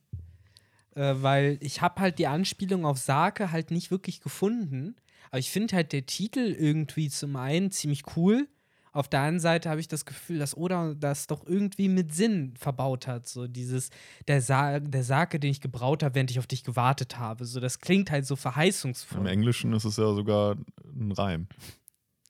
C: Äh, weil ich habe halt die Anspielung auf Sake halt nicht wirklich gefunden. Aber ich finde halt der Titel irgendwie zum einen ziemlich cool. Auf der anderen Seite habe ich das Gefühl, dass Oda das doch irgendwie mit Sinn verbaut hat. So dieses, der, Sa der Sake, den ich gebraut habe, während ich auf dich gewartet habe. So, das klingt halt so
B: Im
C: verheißungsvoll.
B: Englischen ist es ja sogar ein Reim.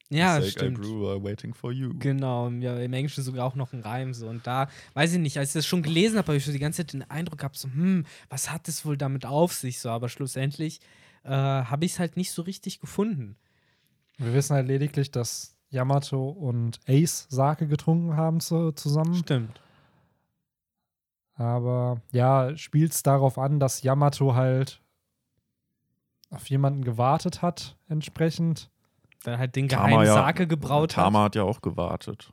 C: Ja,
B: Sake
C: stimmt.
B: I grew while waiting for you.
C: Genau, ja, im Englischen sogar auch noch ein Reim so. Und da, weiß ich nicht, als ich das schon gelesen habe, habe ich so die ganze Zeit den Eindruck gehabt, so, hm, was hat es wohl damit auf sich so? Aber schlussendlich äh, habe ich es halt nicht so richtig gefunden.
A: wir wissen halt lediglich, dass Yamato und Ace Sake getrunken haben zu, zusammen.
C: Stimmt.
A: Aber ja, spielt es darauf an, dass Yamato halt auf jemanden gewartet hat, entsprechend.
C: Dann halt den
B: Tama
C: geheimen
B: ja-
C: Sake gebraut
B: Tama
C: hat.
B: hat ja auch gewartet.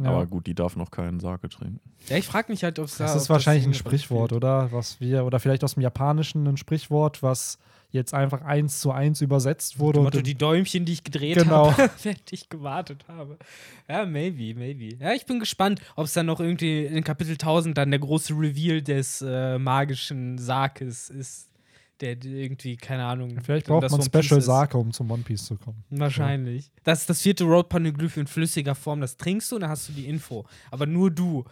A: Ja.
B: Aber gut, die darf noch keinen Sake trinken.
C: Ja, ich frage mich halt, ob es da.
A: Das ist wahrscheinlich ein
C: irgendwie
A: Sprichwort, oder? Was wir, oder vielleicht aus dem Japanischen ein Sprichwort, was jetzt einfach eins zu eins übersetzt wurde.
C: Oder
A: und
C: die Däumchen, die ich gedreht
A: Genau.
C: habe, während ich gewartet habe. Ja, maybe, maybe. Ja, ich bin gespannt, ob es dann noch irgendwie in Kapitel 1000 dann der große Reveal des äh, magischen Sakes ist, der irgendwie, keine Ahnung.
A: Vielleicht braucht
C: das
A: man Special. Sake, um zum One Piece zu kommen.
C: Wahrscheinlich. Das ist das vierte Road Poneglyph in flüssiger Form. Das trinkst du und dann hast du die Info. Aber nur du.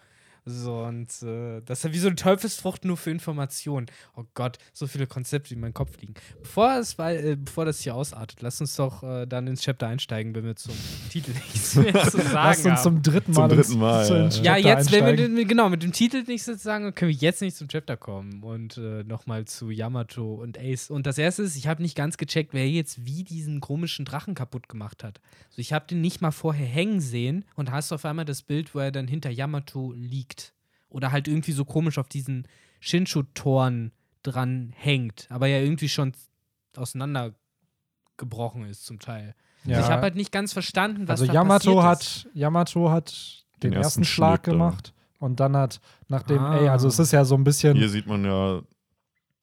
C: So, und äh, das ist ja wie so eine Teufelsfrucht nur für Informationen. Oh Gott, so viele Konzepte, die in meinem Kopf liegen. Bevor, es, äh, bevor das hier ausartet, lass uns doch äh, dann ins Chapter einsteigen, wenn wir zum Titel nichts mehr zu sagen
A: Lass uns zum dritten
B: Zum
A: Mal,
B: dritten Mal,
A: zu-
B: ja.
A: ins
C: Ja,
A: Chapter
C: jetzt, wenn wir
A: einsteigen.
C: genau mit dem Titel nichts zu sagen, haben, können wir jetzt nicht zum Chapter kommen und äh, nochmal zu Yamato und Ace. Und das erste ist, ich habe nicht ganz gecheckt, wer jetzt wie diesen komischen Drachen kaputt gemacht hat. Also ich habe den nicht mal vorher hängen sehen und hast auf einmal das Bild, wo er dann hinter Yamato liegt. Oder halt irgendwie so komisch auf diesen Shinshu-Toren dran hängt, aber ja irgendwie schon auseinandergebrochen ist zum Teil.
A: Ja.
C: Ich habe halt nicht ganz verstanden, was
A: also
C: da
A: Yamato
C: passiert ist.
A: hat, Yamato hat den,
B: Den
A: ersten
B: ersten
A: Schlag
B: Schnitt
A: gemacht und dann hat nachdem,
C: Ah.
A: ey, also es ist ja so ein bisschen,
B: Hier sieht man ja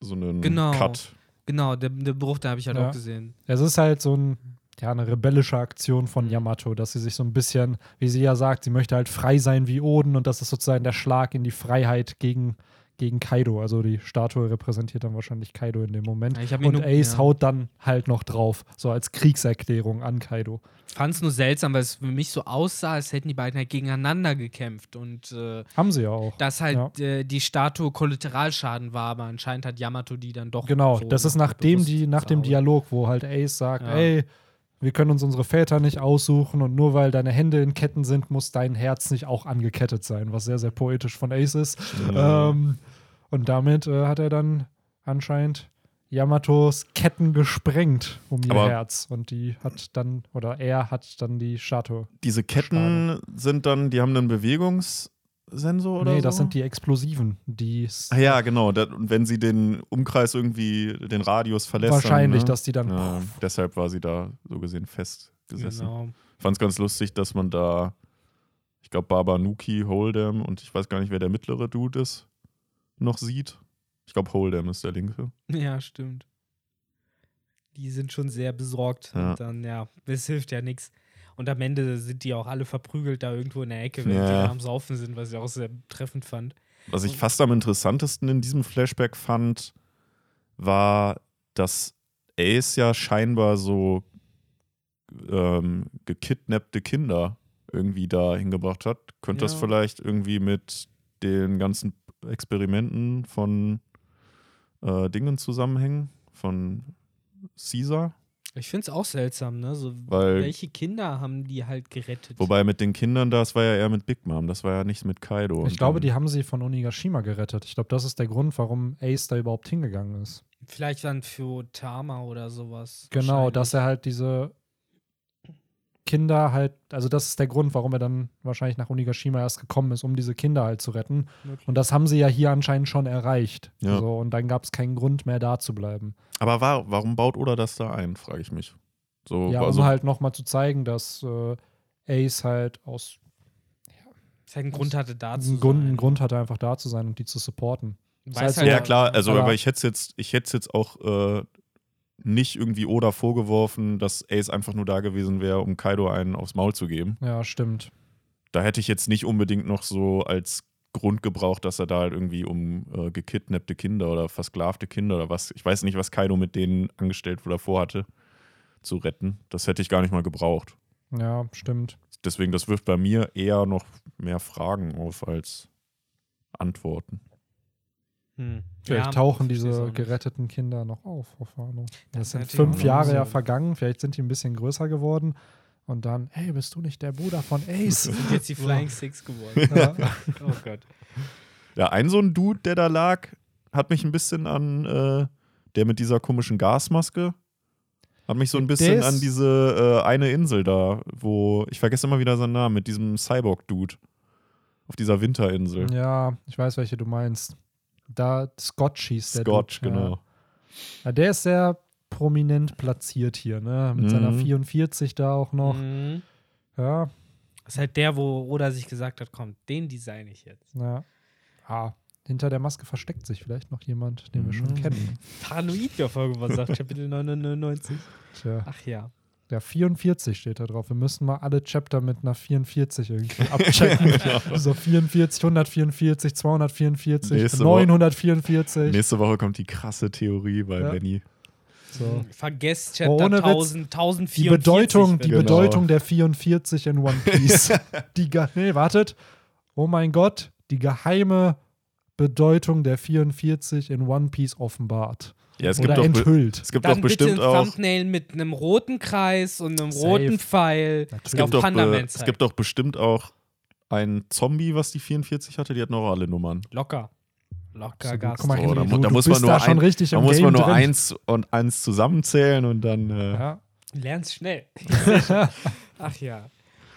B: so einen
C: Genau.
B: Cut.
C: Genau, der, der Bruch, da habe ich halt
A: Ja.
C: auch gesehen.
A: es ist halt so ein, ja, eine rebellische Aktion von Yamato, dass sie sich so ein bisschen, wie sie ja sagt, sie möchte halt frei sein wie Oden und das ist sozusagen der Schlag in die Freiheit gegen, gegen Kaido. Also die Statue repräsentiert dann wahrscheinlich Kaido in dem Moment.
C: Ja, ich
A: Und
C: nur-
A: Ace
C: ja.
A: haut dann halt noch drauf, so als Kriegserklärung an Kaido.
C: fand es nur seltsam, weil es für mich so aussah, als hätten die beiden halt gegeneinander gekämpft und äh,
A: Haben sie ja auch.
C: dass halt äh, die Statue Kollateralschaden war, aber anscheinend hat Yamato die dann doch.
A: Genau,
C: so
A: das ist nachdem die, nach dem. Dialog, wo halt Ace sagt,
C: Ja.
A: ey, wir können uns unsere Väter nicht aussuchen und nur weil deine Hände in Ketten sind, muss dein Herz nicht auch angekettet sein, was sehr, sehr poetisch von Ace ist.
B: Ja.
A: Ähm, und damit äh, hat er dann anscheinend Yamatos Ketten gesprengt um ihr
B: Aber-
A: Herz und die hat dann, oder er hat dann die Statue.
B: Diese Ketten sind dann, die haben einen Bewegungssensor oder
A: nee,
B: so?
A: das sind die Explosiven, die
B: Ah ja, genau. Da, und wenn sie den Umkreis irgendwie, den Radius verlässt.
A: wahrscheinlich,
B: dann, ne?
A: dass die dann
B: ja, deshalb war sie da so gesehen festgesessen.
C: Genau.
B: Fand es ganz lustig, dass man da, ich glaube, Baba Nuki, Hold'em und ich weiß gar nicht, wer der mittlere Dude ist, noch sieht. Ich glaube, Hold'em ist der linke.
C: Ja, stimmt. Die sind schon sehr besorgt.
B: Ja.
C: Und dann, ja, das hilft ja nichts. Und am Ende sind die auch alle verprügelt da irgendwo in der Ecke, wenn
B: Ja.
C: die da am Saufen sind, was ich auch sehr treffend fand.
B: Was ich fast am interessantesten in diesem Flashback fand, war, dass Ace ja scheinbar so ähm, gekidnappte Kinder irgendwie da hingebracht hat. Könnte das
C: Ja.
B: vielleicht irgendwie mit den ganzen Experimenten von äh, Dingen zusammenhängen? Von Caesar?
C: Ich finde es auch seltsam, ne? So,
B: Weil-
C: welche Kinder haben die halt gerettet?
B: Wobei mit den Kindern, das war ja eher mit Big Mom, das war ja nicht mit Kaido.
A: Ich glaube, die haben sie von Onigashima gerettet. Ich glaube, das ist der Grund, warum Ace da überhaupt hingegangen ist.
C: Vielleicht dann für Tama oder sowas.
A: Genau, dass er halt diese Kinder halt, also das ist der Grund, warum er dann wahrscheinlich nach Onigashima erst gekommen ist, um diese Kinder halt zu retten.
C: Möglich.
A: Und das haben sie ja hier anscheinend schon erreicht.
B: Ja.
A: So, und dann gab es keinen Grund mehr da zu bleiben.
B: Aber war, warum baut Oda das da ein, frage ich mich. So,
A: Ja,
B: also,
A: um halt nochmal zu zeigen, dass äh, Ace halt aus
C: Dass er einen Grund hatte, da zu
A: Grund,
C: sein.
A: einen Grund hatte, einfach da zu sein und die zu supporten.
C: Weiß
A: halt
B: Ja, klar, also
A: aber-
B: aber ich hätte es jetzt, ich hätte es jetzt auch äh, nicht irgendwie Oda vorgeworfen, dass Ace einfach nur da gewesen wäre, um Kaido einen aufs Maul zu geben.
A: Ja, stimmt.
B: Da hätte ich jetzt nicht unbedingt noch so als Grund gebraucht, dass er da halt irgendwie um äh, gekidnappte Kinder oder versklavte Kinder oder was, ich weiß nicht, was Kaido mit denen angestellt oder vorhatte, zu retten. Das hätte ich gar nicht mal gebraucht.
A: Ja, stimmt.
B: Deswegen, das wirft bei mir eher noch mehr Fragen auf als Antworten.
C: Hm.
A: Vielleicht
C: Ja,
A: tauchen diese geretteten Kinder noch auf, auf Wano.
C: Das
A: Das sind fünf Jahre ja vergangen, vielleicht sind die ein bisschen größer geworden. Und dann, hey, bist du nicht der Bruder von Ace?
C: sind jetzt die Flying Six geworden.
A: ja.
C: oh Gott.
B: Ja, ein so ein Dude, der da lag, hat mich ein bisschen an äh, der mit dieser komischen Gasmaske. Hat mich so ein bisschen an diese äh, eine Insel da, wo, ich vergesse immer wieder seinen Namen, mit diesem Cyborg-Dude. Auf dieser Winterinsel.
A: ja, ich weiß, welche du meinst. Da Scotch hieß der.
B: Scotch,
A: Dude.
B: genau.
A: Ja. Ja, der ist sehr prominent platziert hier, ne? Mit
B: Mhm.
A: seiner 44 da auch noch.
C: Mhm.
A: Ja,
C: Das ist halt der, wo Oda sich gesagt hat, komm, den design ich jetzt.
A: ja. Ah, hinter der Maske versteckt sich vielleicht noch jemand, den wir schon
B: Mhm.
A: kennen.
C: Paranoid, wie auf Folge was sagt, Kapitel 99.
A: Tja.
C: Ach ja.
A: Ja, 44 steht da drauf. Wir müssen mal alle Chapter mit einer 44 irgendwie abchecken. so 44, 144, 244,
B: Nächste Woche-
A: 944.
B: Nächste Woche kommt die krasse Theorie bei
A: Ja.
B: Benny.
A: So.
C: Vergesst Chapter
A: Ohne Witz,
C: 1000, 1044.
A: Die Bedeutung, die
B: Genau.
A: Bedeutung der 44 in One Piece. die, ge- nee, wartet. Oh mein Gott, die geheime Bedeutung der 44 in One Piece offenbart.
B: Ja, es
A: Oder
B: gibt, doch, be-
A: enthüllt.
B: es gibt
C: Dann
B: doch
C: bitte
B: bestimmt
C: ein
B: auch.
C: Thumbnail mit einem roten Kreis und einem
A: Safe.
C: roten Pfeil.
B: Es gibt, doch be,
C: Pandament
B: es gibt doch bestimmt auch einen Zombie, was die 44 hatte. Die hatten auch alle Nummern.
C: Locker. Locker
A: So,
C: Gast.
A: guck mal,
B: So,
A: Henry,
B: da mu-
A: du,
B: da
A: du
B: muss man nur
A: da schon
B: ein-
A: richtig
B: Da muss man nur
A: drin.
B: eins und eins zusammenzählen und dann. Äh,
A: Ja.
C: Lern's schnell. Ach ja.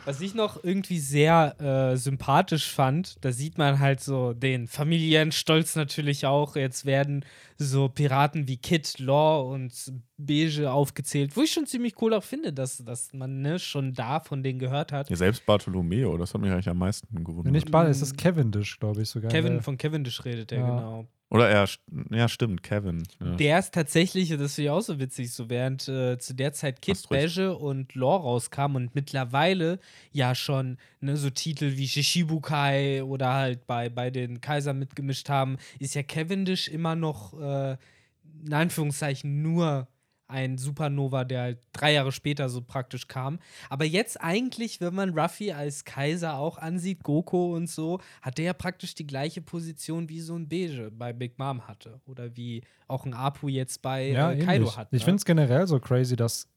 C: Was ich noch irgendwie sehr äh, sympathisch fand, da sieht man halt so den Familienstolz natürlich auch. Jetzt werden so Piraten wie Kid, Law und Beige aufgezählt, wo ich schon ziemlich cool auch finde, dass, dass man ne, schon da von denen gehört hat.
B: Ja, selbst Bartolomeo, das hat mich eigentlich am meisten gewundert.
A: Nicht Ball, es ist Cavendish, glaube ich sogar.
C: Kevin von Cavendish redet er,
A: Ja.
C: genau.
B: Oder er, ja, stimmt, Kevin. Ja.
C: Der ist tatsächlich, das finde ich auch so witzig, so während äh, zu der Zeit Kid. Beige und Lore rauskamen und mittlerweile ja schon ne, so Titel wie Shishibukai oder halt bei, bei den Kaiser mitgemischt haben, ist ja Cavendish immer noch äh, in Anführungszeichen nur ein Supernova, der halt drei Jahre später so praktisch kam. Aber jetzt eigentlich, wenn man Ruffy als Kaiser auch ansieht, Goku und so, hat der ja praktisch die gleiche Position wie so ein Beige bei Big Mom hatte. Oder wie auch ein Apu jetzt bei
A: ja,
C: äh, Kaido
A: ähnlich.
C: hat.
A: Ich
C: ne?
A: finde es generell so crazy, dass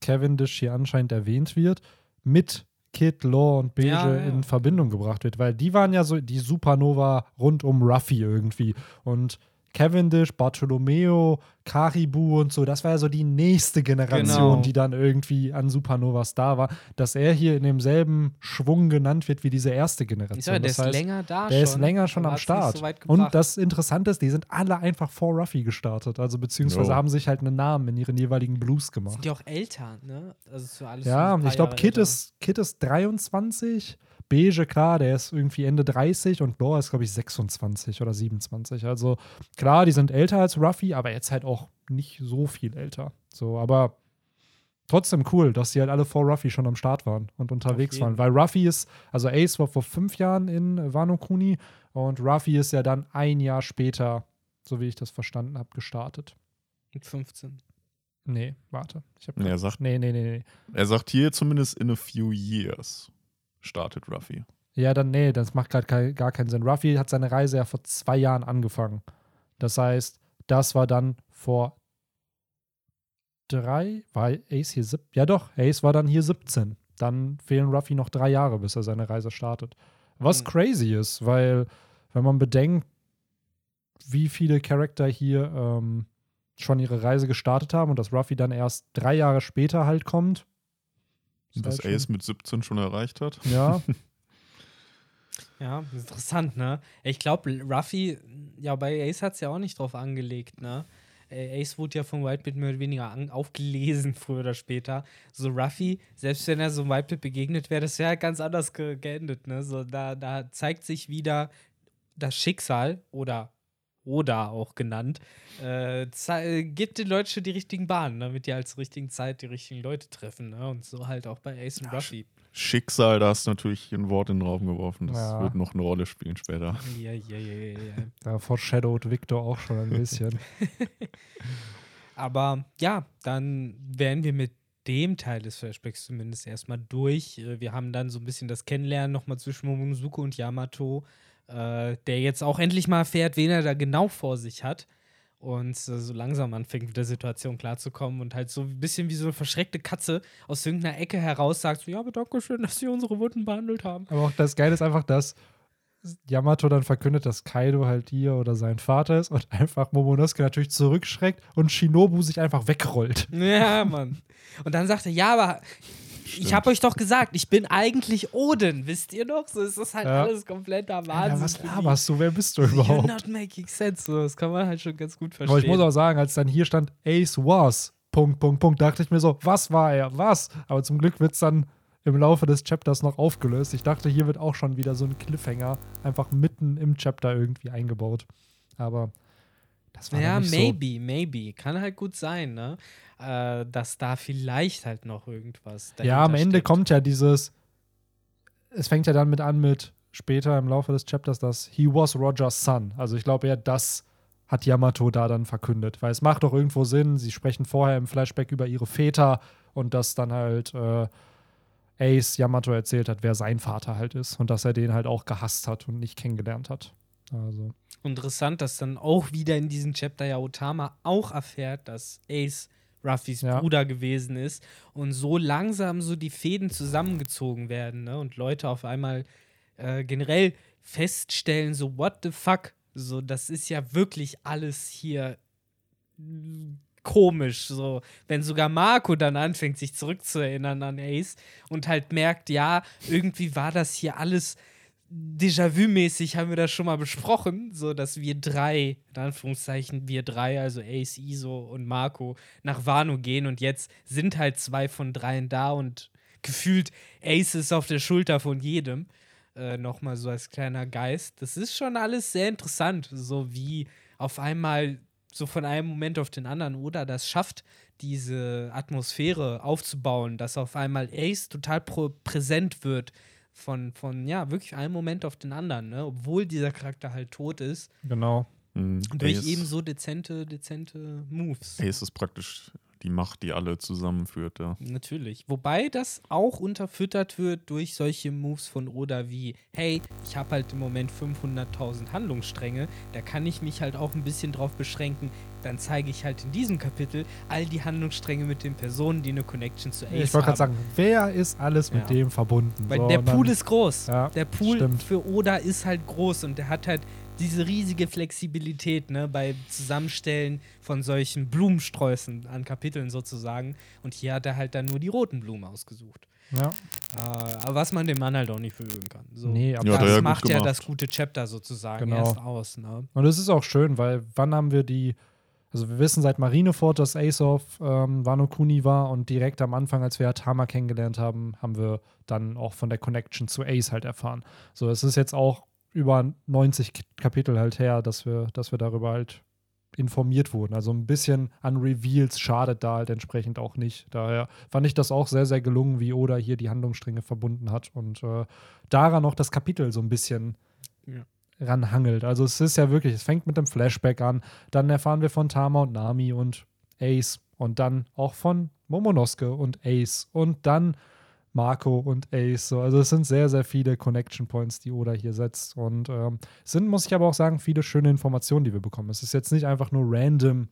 A: Cavendish hier anscheinend erwähnt wird, mit Kid, Law und Beige
C: Ja, ja.
A: in Verbindung gebracht wird, weil die waren ja so die Supernova rund um Ruffy irgendwie. Und Cavendish, Bartolomeo, Caribou und so, das war ja so die nächste Generation,
C: Genau.
A: die dann irgendwie an Supernovas da war. Dass er hier in demselben Schwung genannt wird wie diese erste Generation.
C: Ich sag, der
A: das
C: ist
A: heißt,
C: länger da
A: der
C: schon.
A: ist länger schon am Start.
C: So
A: und das Interessante ist, die sind alle einfach vor Ruffy gestartet. Also beziehungsweise
B: Jo.
A: haben sich halt einen Namen in ihren jeweiligen Blues gemacht.
C: sind ja auch älter, ne? Also
A: Ja, ich glaube, Kid
C: älter.
A: ist, Kid ist 23. Beige, klar, der ist irgendwie Ende 30 und Law ist, glaube ich, 26 oder 27. Also klar, die sind älter als Ruffy, aber jetzt halt auch nicht so viel älter. So, aber trotzdem cool, dass die halt alle vor Ruffy schon am Start waren und unterwegs waren. Weil Ruffy ist, also Ace war vor fünf Jahren in Wano Kuni und Ruffy ist ja dann ein Jahr später, so wie ich das verstanden habe, gestartet.
C: Mit 15.
A: Nee, warte. Ich hab
B: Nee, er sagt-
A: nee, nee, nee, nee.
B: Er sagt hier zumindest in a few years startet Ruffy.
A: Ja, dann, nee, das macht gerade gar keinen Sinn. Ruffy hat seine Reise ja vor zwei Jahren angefangen. Das heißt, das war dann vor drei, war Ace hier sieb, ja doch, Ace war dann hier 17. Dann fehlen Ruffy noch drei Jahre, bis er seine Reise startet. Was
C: Mhm.
A: crazy ist, weil, wenn man bedenkt, wie viele Charakter hier ähm, schon ihre Reise gestartet haben und dass Ruffy dann erst drei Jahre später halt kommt. Schon-
B: Ace mit 17 schon erreicht hat.
A: Ja,
C: Ja, interessant, ne? Ich glaube, Ruffy, ja, bei Ace hat es ja auch nicht drauf angelegt, ne? Äh, Ace wurde ja von Whitebeard mehr oder weniger an, aufgelesen, früher oder später. So Ruffy, selbst wenn er so einem Whitebeard begegnet wäre, das wäre halt ganz anders ge geendet, ne? So, da, da zeigt sich wieder das Schicksal oder oder auch genannt, äh, gibt den Leuten schon die richtigen Bahnen, damit die halt zur richtigen Zeit die richtigen Leute treffen. Ne? Und so halt auch bei Ace und Ruffy.
B: Schicksal, da hast du natürlich ein Wort in den Raum geworfen. Das
A: Ja.
B: wird noch eine Rolle spielen später.
C: Ja, ja, ja, ja, ja.
A: da foreshadowed Victor auch schon ein bisschen.
C: Aber ja, dann wären wir mit dem Teil des Flashbacks zumindest erstmal durch. Äh, Wir haben dann so ein bisschen das Kennenlernen nochmal zwischen Momonosuke und Yamato, äh, der jetzt auch endlich mal erfährt, wen er da genau vor sich hat. Und äh, so langsam anfängt mit der Situation klarzukommen und halt so ein bisschen wie so eine verschreckte Katze aus irgendeiner Ecke heraus sagt: so, Ja, aber danke schön, dass Sie unsere Wunden behandelt haben.
A: Aber auch das Geile ist einfach, dass Yamato dann verkündet, dass Kaido halt ihr oder sein Vater ist und einfach Momonosuke natürlich zurückschreckt und Shinobu sich einfach wegrollt.
C: Ja, Mann. Und dann sagt er: Ja, aber ich habe euch doch gesagt, ich bin eigentlich Odin, wisst ihr noch? So ist das halt
A: Ja.
C: alles kompletter
A: Ja,
C: Wahnsinn.
A: was
C: für die.
A: laberst du? Wer bist du
C: You're
A: überhaupt?
C: not making sense. So, das kann man halt schon ganz gut verstehen.
A: Aber ich muss auch sagen, als dann hier stand, Ace was, Punkt, Punkt, Punkt, dachte ich mir so, was war er? Was? Aber zum Glück wird es dann im Laufe des Chapters noch aufgelöst. Ich dachte, hier wird auch schon wieder so ein Cliffhanger einfach mitten im Chapter irgendwie eingebaut. Aber das war
C: ja, maybe, maybe. Kann halt gut sein, ne? Äh, dass da vielleicht halt noch irgendwas.
A: Ja, am Ende
C: steckt.
A: kommt ja dieses. Es fängt ja dann mit an mit später im Laufe des Chapters, dass he was Rogers son. Also ich glaube eher, das hat Yamato da dann verkündet. Weil es macht doch irgendwo Sinn, sie sprechen vorher im Flashback über ihre Väter und dass dann halt äh, Ace Yamato erzählt hat, wer sein Vater halt ist und dass er den halt auch gehasst hat und nicht kennengelernt hat. Also,
C: Interessant, dass dann auch wieder in diesem Chapter ja Otama auch erfährt, dass Ace Ruffys
A: Ja.
C: Bruder gewesen ist und so langsam so die Fäden zusammengezogen werden ne? und Leute auf einmal äh, generell feststellen, so what the fuck, so das ist ja wirklich alles hier mm, komisch, so wenn sogar Marco dann anfängt, sich zurückzuerinnern an Ace und halt merkt, ja, irgendwie war das hier alles Déjà-vu-mäßig haben wir das schon mal besprochen, so dass wir drei, in Anführungszeichen, wir drei, also Ace, Iso und Marco, nach Wano gehen und jetzt sind halt zwei von dreien da und gefühlt Ace ist auf der Schulter von jedem. Äh, Nochmal so als kleiner Geist. Das ist schon alles sehr interessant, so wie auf einmal so von einem Moment auf den anderen oder das schafft, diese Atmosphäre aufzubauen, dass auf einmal Ace total präsent wird von, von, ja, wirklich einem Moment auf den anderen, ne? obwohl dieser Charakter halt tot ist,
A: genau.
B: Mhm.
C: durch
B: Ace,
C: eben so dezente, dezente Moves.
B: Ace ist praktisch die Macht, die alle zusammenführt, ja.
C: Natürlich. Wobei das auch unterfüttert wird durch solche Moves von Oda wie, hey, ich habe halt im Moment 500.000 Handlungsstränge, da kann ich mich halt auch ein bisschen drauf beschränken. Dann zeige ich halt in diesem Kapitel all die Handlungsstränge mit den Personen, die eine Connection zu Ace
A: Ich wollte gerade
C: haben.
A: sagen, wer ist alles mit
C: Ja.
A: dem verbunden?
C: Weil
A: So,
C: der
A: und dann-
C: Pool ist groß.
A: Ja,
C: der Pool
A: stimmt.
C: für Oda ist halt groß und der hat halt diese riesige Flexibilität ne, bei Zusammenstellen von solchen Blumensträußen an Kapiteln sozusagen. Und hier hat er halt dann nur die roten Blumen ausgesucht.
A: Ja.
C: Äh, aber was man dem Mann halt auch nicht verüben kann. So.
A: Nee,
B: Ja,
A: aber
B: er
C: das
B: ja
C: macht ja das gute Chapter sozusagen
A: Genau.
C: erst aus. Ne?
A: Und es ist auch schön, weil wann haben wir die, also wir wissen seit Marineford, dass Ace of ähm, Wano Kuni war und direkt am Anfang, als wir Hatama kennengelernt haben, haben wir dann auch von der Connection zu Ace halt erfahren. So, es ist jetzt auch über 90 K- Kapitel halt her, dass wir, dass wir darüber halt informiert wurden. Also ein bisschen an Reveals schadet da halt entsprechend auch nicht. Daher fand ich das auch sehr, sehr gelungen, wie Oda hier die Handlungsstränge verbunden hat und äh, daran auch das Kapitel so ein bisschen
C: Ja.
A: ranhangelt. Also es ist ja wirklich, es fängt mit dem Flashback an, dann erfahren wir von Tama und Nami und Ace und dann auch von Momonosuke und Ace und dann Marco und Ace. So, also es sind sehr, sehr viele Connection Points, die Oda hier setzt. Und ähm, sind, muss ich aber auch sagen, viele schöne Informationen, die wir bekommen. Es ist jetzt nicht einfach nur random,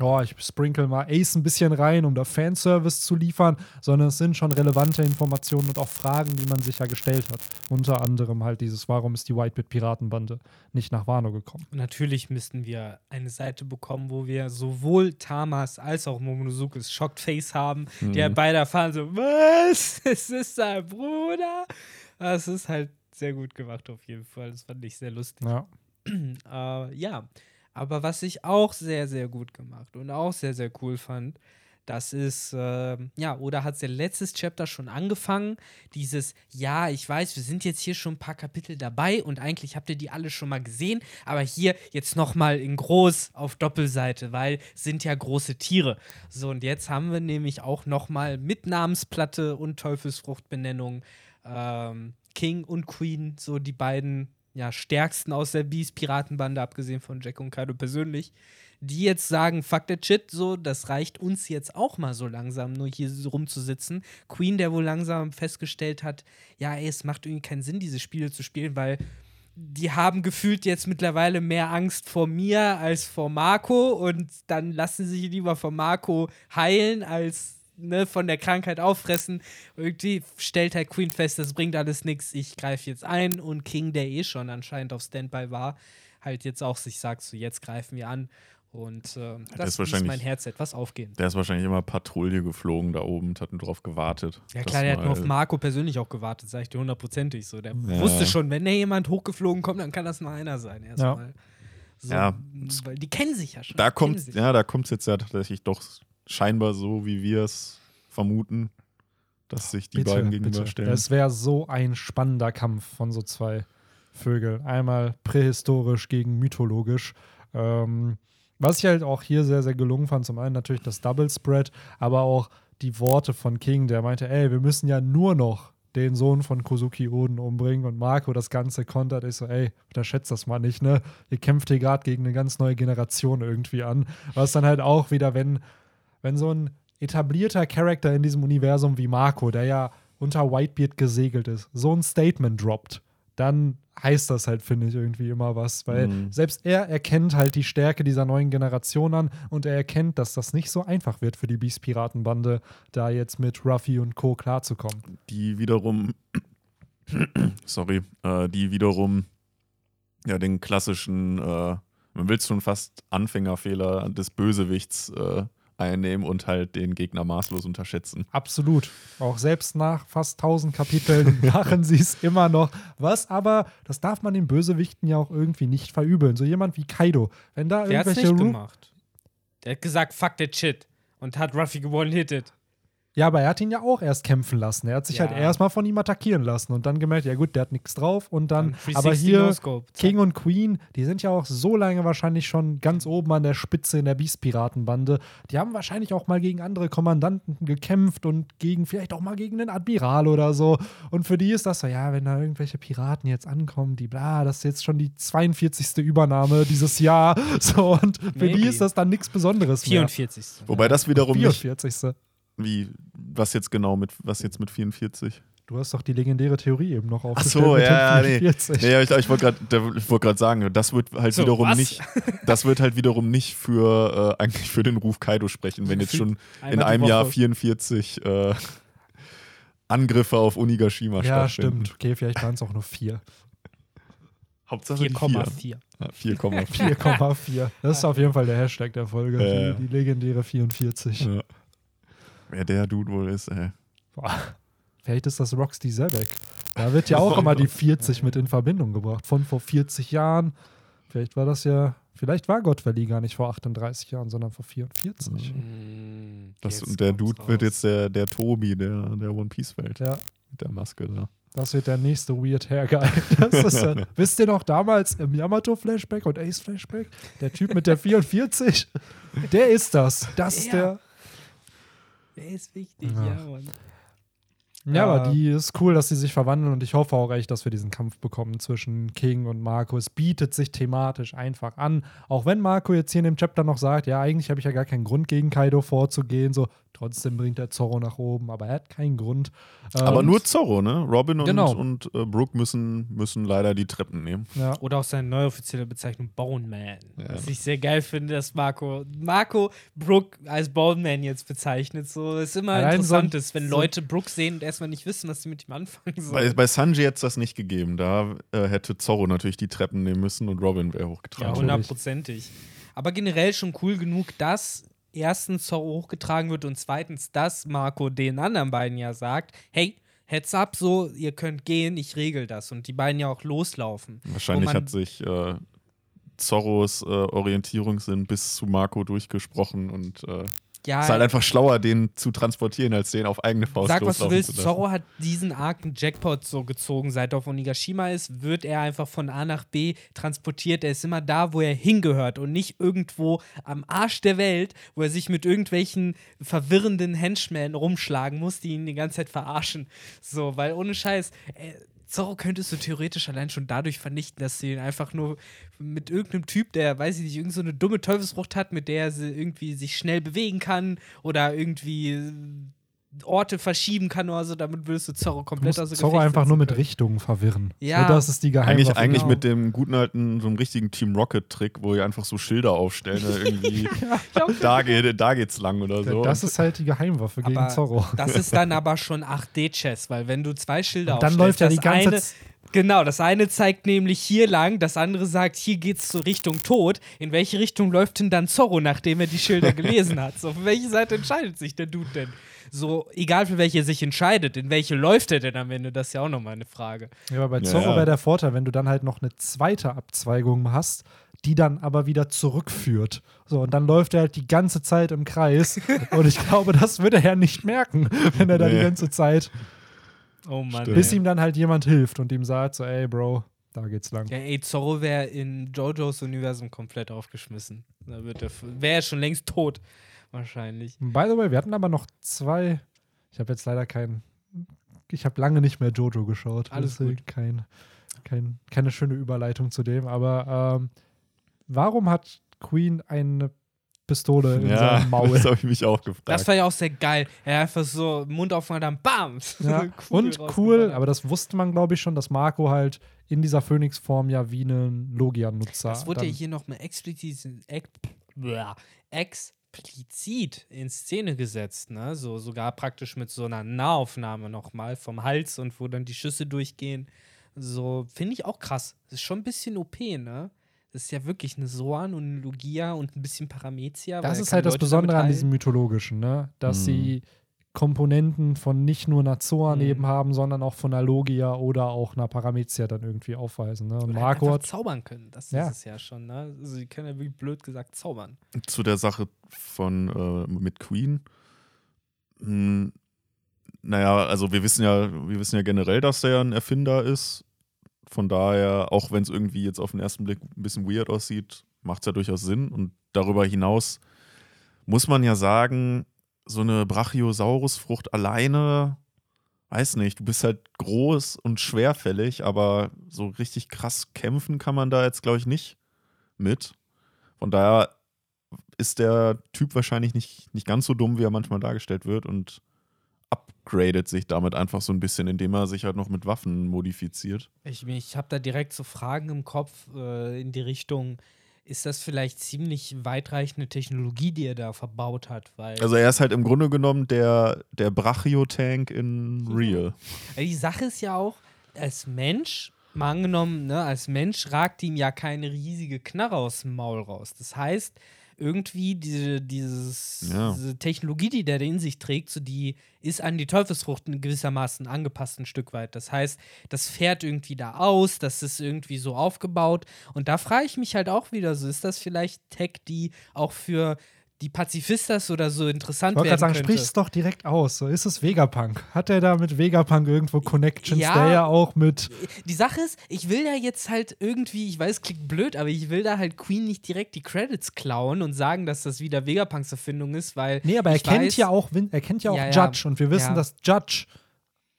A: oh, ich sprinkle mal Ace ein bisschen rein, um da Fanservice zu liefern, sondern es sind schon relevante Informationen und auch Fragen, die man sich ja gestellt hat. Unter anderem halt dieses, warum ist die Whitebit Piratenbande nicht nach Wano gekommen?
C: Natürlich müssten wir eine Seite bekommen, wo wir sowohl Tamas als auch Momonozukes Shocked Face haben, die halt beide erfahren so, was? Es ist sein Bruder? Das ist halt sehr gut gemacht auf jeden Fall. Das fand ich sehr lustig.
A: Ja.
C: äh, ja, aber was ich auch sehr, sehr gut gemacht und auch sehr, sehr cool fand, das ist, äh, ja, oder hat der letztes Chapter schon angefangen? Dieses, ja, ich weiß, wir sind jetzt hier schon ein paar Kapitel dabei und eigentlich habt ihr die alle schon mal gesehen, aber hier jetzt nochmal in groß auf Doppelseite, weil sind ja große Tiere. So, und jetzt haben wir nämlich auch nochmal mit Namensplatte und Teufelsfruchtbenennung ähm, King und Queen, so die beiden ja, stärksten aus der Beast-Piratenbande, abgesehen von Jack und Kaido persönlich, die jetzt sagen, fuck that shit, so, das reicht uns jetzt auch mal so langsam, nur hier rumzusitzen. Queen, der wohl langsam festgestellt hat, ja, ey, es macht irgendwie keinen Sinn, diese Spiele zu spielen, weil die haben gefühlt jetzt mittlerweile mehr Angst vor mir als vor Marco und dann lassen sie sich lieber von Marco heilen als ne, von der Krankheit auffressen. Irgendwie stellt halt Queen fest, das bringt alles nichts, ich greife jetzt ein und King, der eh schon anscheinend auf Standby war, halt jetzt auch sich sagt, so jetzt greifen wir an und äh, das
B: wahrscheinlich-
C: mein Herz etwas aufgehen.
B: Der ist wahrscheinlich immer Patrouille geflogen da oben und hat nur drauf gewartet.
C: Ja klar, der hat nur auf Marco persönlich auch gewartet, sag ich dir hundertprozentig so. Der
B: Ja.
C: wusste schon, wenn da jemand hochgeflogen kommt, dann kann das nur einer sein erstmal. So,
B: Ja.
C: Weil die kennen sich ja schon.
B: Da kommt ja, da kommt es jetzt ja tatsächlich doch scheinbar so, wie wir es vermuten, dass sich die beiden gegenüberstellen.
A: Es wäre so ein spannender Kampf von so zwei Vögeln. Einmal prähistorisch gegen mythologisch. Ähm, Was ich halt auch hier sehr, sehr gelungen fand, zum einen natürlich das Double Spread, aber auch die Worte von King, der meinte, ey, wir müssen ja nur noch den Sohn von Kozuki Oden umbringen und Marco das Ganze kontert. Ich so, ey, unterschätzt das mal nicht, ne? Ihr kämpft hier gerade gegen eine ganz neue Generation irgendwie an. Was dann halt auch wieder, wenn, wenn so ein etablierter Charakter in diesem Universum wie Marco, der ja unter Whitebeard gesegelt ist, so ein Statement droppt, dann heißt das halt, finde ich, irgendwie immer was. Weil
B: Mhm.
A: selbst er erkennt halt die Stärke dieser neuen Generation an und er erkennt, dass das nicht so einfach wird für die Beast-Piratenbande, da jetzt mit Ruffy und Co. klarzukommen.
B: die wiederum, sorry, äh, die wiederum ja den klassischen, äh, man will schon fast Anfängerfehler des Bösewichts äh, einnehmen und halt den Gegner maßlos unterschätzen.
A: Absolut. Auch selbst nach fast 1000 Kapiteln machen sie es immer noch. Was aber, das darf man den Bösewichten ja auch irgendwie nicht verübeln. So jemand wie Kaido, wenn da
C: Der hat's
A: irgendwelche
C: nicht
A: Ru-
C: gemacht. Der hat gesagt, fuck that shit. Und hat Ruffy gewone-hitted.
A: Ja, aber er hat ihn ja auch erst kämpfen lassen. Er hat sich
C: Ja.
A: halt erstmal von ihm attackieren lassen und dann gemerkt, ja gut, der hat nichts drauf und dann,
C: Dann
A: aber
C: 360
A: hier.
C: Zack.
A: King und Queen, die sind ja auch so lange wahrscheinlich schon ganz oben an der Spitze in der Beast-Piratenbande. Die haben wahrscheinlich auch mal gegen andere Kommandanten gekämpft und gegen vielleicht auch mal gegen den Admiral oder so. Und für die ist das so, ja, wenn da irgendwelche Piraten jetzt ankommen, die bla, das ist jetzt schon die 42. Übernahme dieses Jahr. So, und für die
C: Maybe.
A: ist das dann nichts Besonderes mehr.
C: 44.
B: Wobei das wiederum nicht,
A: 44.
B: wie, was jetzt genau mit, was jetzt mit 44?
A: Du hast doch die legendäre Theorie eben noch
B: Ach
A: aufgestellt.
B: so,
A: mit den
B: ja, nee.
A: 44.
B: Nee, ich, ich wollte gerade wollt sagen, das wird halt
C: So,
B: wiederum
C: was?
B: nicht, das wird halt wiederum nicht für äh, eigentlich für den Ruf Kaido sprechen, wenn jetzt schon
C: Einmal
B: in einem Jahr
C: Woche.
B: 44 äh, Angriffe auf Onigashima
A: Ja,
B: stattfinden.
A: stimmt. Okay, vielleicht waren es auch nur 4.
B: Hauptsache die
C: 4,4.
B: Ja, 4,4.
A: 4,4. Das ist auf jeden Fall der Hashtag der Folge.
B: Ja, ja.
A: Die, die legendäre 44.
B: ja. Wer der Dude wohl ist, ey.
A: Boah. Vielleicht ist das Roxy Zebek. Da wird ja auch immer die 40 mit in Verbindung gebracht. Von vor 40 Jahren. Vielleicht war das ja, vielleicht war God Valley gar nicht vor 38 Jahren, sondern vor 44.
C: Mm,
B: Das,
C: jetzt
B: und der Dude wird
C: raus.
B: jetzt der, der Tobi der, der One Piece Welt.
A: Ja,
B: Mit der Maske da.
A: das wird der nächste Weird Hair Guy. Das ist, äh, wisst ihr noch damals im Yamato Flashback und Ace Flashback? Der Typ mit der 44? Der ist das. Das ist der.
C: Der ist wichtig,
A: Ja.
C: ja, Mann.
A: Ja,
C: Ja.
A: aber die ist cool, dass sie sich verwandeln und ich hoffe auch echt, dass wir diesen Kampf bekommen zwischen King und Marco. Es bietet sich thematisch einfach an. Auch wenn Marco jetzt hier in dem Chapter noch sagt, ja, eigentlich habe ich ja gar keinen Grund gegen Kaido vorzugehen, so trotzdem bringt er Zorro nach oben, aber er hat keinen Grund.
B: Aber
A: Ähm,
B: nur Zorro, ne? Robin und,
A: Genau.
B: und äh, Brooke müssen, müssen leider die Treppen nehmen.
A: ja.
C: Oder auch seine neue offizielle Bezeichnung Bone Man.
B: Ja.
C: Was ich sehr geil finde, dass Marco, Marco Brooke als Bone Man jetzt bezeichnet. So ist immer
A: Allein
C: interessant ist, wenn
A: so-
C: Leute Brooke sehen und erstmal nicht wissen, was sie mit ihm anfangen
B: Bei,
C: sollen.
B: bei Sanji hätte es das nicht gegeben. Da äh, hätte Zorro natürlich die Treppen nehmen müssen und Robin wäre
C: Ja,
B: hochgetragen.
A: Natürlich.
C: hundertprozentig. Aber generell schon cool genug, dass erstens Zorro hochgetragen wird und zweitens, dass Marco den anderen beiden ja sagt, hey, Heads up, so, ihr könnt gehen, ich regel das. Und die beiden ja auch loslaufen.
B: Wahrscheinlich hat sich äh, Zorros äh, Orientierungssinn bis zu Marco durchgesprochen und äh,
C: Ja,
B: ist halt einfach schlauer, den zu transportieren, als den auf eigene Faust
C: Sag, was du willst. Zorro hat diesen Arc einen Jackpot so gezogen, seit er auf Onigashima ist, wird er einfach von A nach B transportiert. Er ist immer da, wo er hingehört und nicht irgendwo am Arsch der Welt, wo er sich mit irgendwelchen verwirrenden Henchmen rumschlagen muss, die ihn die ganze Zeit verarschen. So, weil ohne Scheiß, äh, Zorro könntest du theoretisch allein schon dadurch vernichten, dass du ihn einfach nur mit irgendeinem Typ, der, weiß ich nicht, irgendeine so dumme Teufelsfrucht hat, mit der sie irgendwie sich schnell bewegen kann oder irgendwie äh, Orte verschieben kann oder so, damit würdest du Zorro
A: Du
C: komplett
A: musst
C: aus dem
A: Zorro einfach nur mit
C: können.
A: Richtungen verwirren.
C: Ja.
A: So, das ist die Geheimwaffe.
B: Eigentlich, eigentlich
C: genau.
B: mit dem guten alten, so einem richtigen Team Rocket-Trick, wo ihr einfach so Schilder aufstellen, ne, irgendwie da, geht, da geht's lang oder so.
A: Das ist halt die Geheimwaffe gegen
C: Aber
A: Zorro.
C: Das ist dann aber schon 8D-Chess, weil wenn du zwei Schilder
A: Und dann
C: aufstellst,
A: läuft ja die ganze
C: eine, Genau, das eine zeigt nämlich hier lang, das andere sagt, hier geht's zur Richtung Tod. In welche Richtung läuft denn dann Zorro, nachdem er die Schilder gelesen hat? So, für welche Seite entscheidet sich der Dude denn? So, egal für welche er sich entscheidet, in welche läuft er denn am Ende? Das ist ja auch nochmal eine Frage.
A: Ja, aber bei Zorro
B: ja.
A: wäre der Vorteil, wenn du dann halt noch eine zweite Abzweigung hast, die dann aber wieder zurückführt. So, und dann läuft er halt die ganze Zeit im Kreis. und ich glaube, das würde er ja nicht merken, wenn er da die
B: Nee.
A: ganze Zeit,
C: Oh Mann.
B: Stimmt.
A: bis ihm dann halt jemand hilft und ihm sagt, so, ey, Bro, Da geht's lang.
C: Ja, ey, Zorro wäre in JoJos Universum komplett aufgeschmissen. Da wird er wäre schon längst tot, wahrscheinlich.
A: By the way, wir hatten aber noch zwei. Ich habe jetzt leider keinen. Ich habe lange nicht mehr Jojo geschaut.
C: Alles gut.
A: Kein, kein, keine schöne Überleitung zu dem. Aber ähm, warum hat Queen eine Pistole in
B: Ja,
A: seinem Maul?
B: das habe ich mich auch gefragt.
C: Das war ja auch sehr geil. Er einfach so Mund aufmacht, dann BAM!
A: Ja, und cool, aber das wusste man, glaube ich, schon, dass Marco halt in dieser Phoenix-Form ja wie ein Logia-Nutzer.
C: Das wurde ja
A: dann-
C: hier nochmal explizit, ex, explizit in Szene gesetzt, ne? So sogar praktisch mit so einer Nahaufnahme nochmal vom Hals und wo dann die Schüsse durchgehen. So, finde ich auch krass. Das ist schon ein bisschen OP, ne? Das ist ja wirklich eine Soan und eine Logia und ein bisschen Paramezia.
A: Das ist halt das
C: Leute
A: Besondere
C: damit
A: an diesem. Mythologischen, ne? Dass
B: Mhm.
A: sie Komponenten von nicht nur einer Zoan
C: Mhm.
A: eben haben, sondern auch von einer Logia oder auch einer Paramezia dann irgendwie aufweisen. Ne? Und
C: Oder
A: Marco
C: einfach
A: hat.
C: zaubern können. Das
A: Ja.
C: ist es ja schon, ne? Also, sie können ja wirklich blöd gesagt zaubern.
B: zu der Sache von äh, mit Queen. Hm, naja, also wir wissen ja, wir wissen ja generell, dass er ein Erfinder ist. Von daher, auch wenn es irgendwie jetzt auf den ersten Blick ein bisschen weird aussieht, macht es ja durchaus Sinn. Und darüber hinaus muss man ja sagen, so eine Brachiosaurusfrucht alleine, weiß nicht, du bist halt groß und schwerfällig, aber so richtig krass kämpfen kann man da jetzt, glaube ich, nicht mit. Von daher ist der Typ wahrscheinlich nicht, nicht ganz so dumm, wie er manchmal dargestellt wird und upgradet sich damit einfach so ein bisschen, indem er sich halt noch mit Waffen modifiziert.
C: Ich, ich habe da direkt so Fragen im Kopf äh, in die Richtung, ist das vielleicht ziemlich weitreichende Technologie, die er da verbaut hat? Weil
B: Also er ist halt im Grunde genommen der, der Brachio-Tank in Real.
C: Die Sache ist ja auch, als Mensch, mal angenommen, ne, als Mensch ragt ihm ja keine riesige Knarre aus dem Maul raus. Das heißt, irgendwie diese, dieses,
B: Ja.
C: diese Technologie, die der in sich trägt, so die ist an die Teufelsfrucht in gewissermaßen angepasst ein Stück weit. Das heißt, das fährt irgendwie da aus, das ist irgendwie so aufgebaut. Und da frage ich mich halt auch wieder so, ist das vielleicht Tech, die auch für die Pazifistas oder so interessant
A: Ich wollte
C: werden
A: gerade sagen,
C: könnte?
A: sprich es doch direkt aus. So ist es Vegapunk. Hat er da mit Vegapunk irgendwo Connections,
C: Ja.
A: der ja auch mit.
C: Die Sache ist, ich will ja jetzt halt irgendwie, ich weiß, es klingt blöd, aber ich will da halt Queen nicht direkt die Credits klauen und sagen, dass das wieder Vegapunks Erfindung ist, weil.
A: Nee, aber er kennt
C: weiß,
A: ja auch, er kennt ja auch
C: Ja.
A: Judge und wir wissen, dass Judge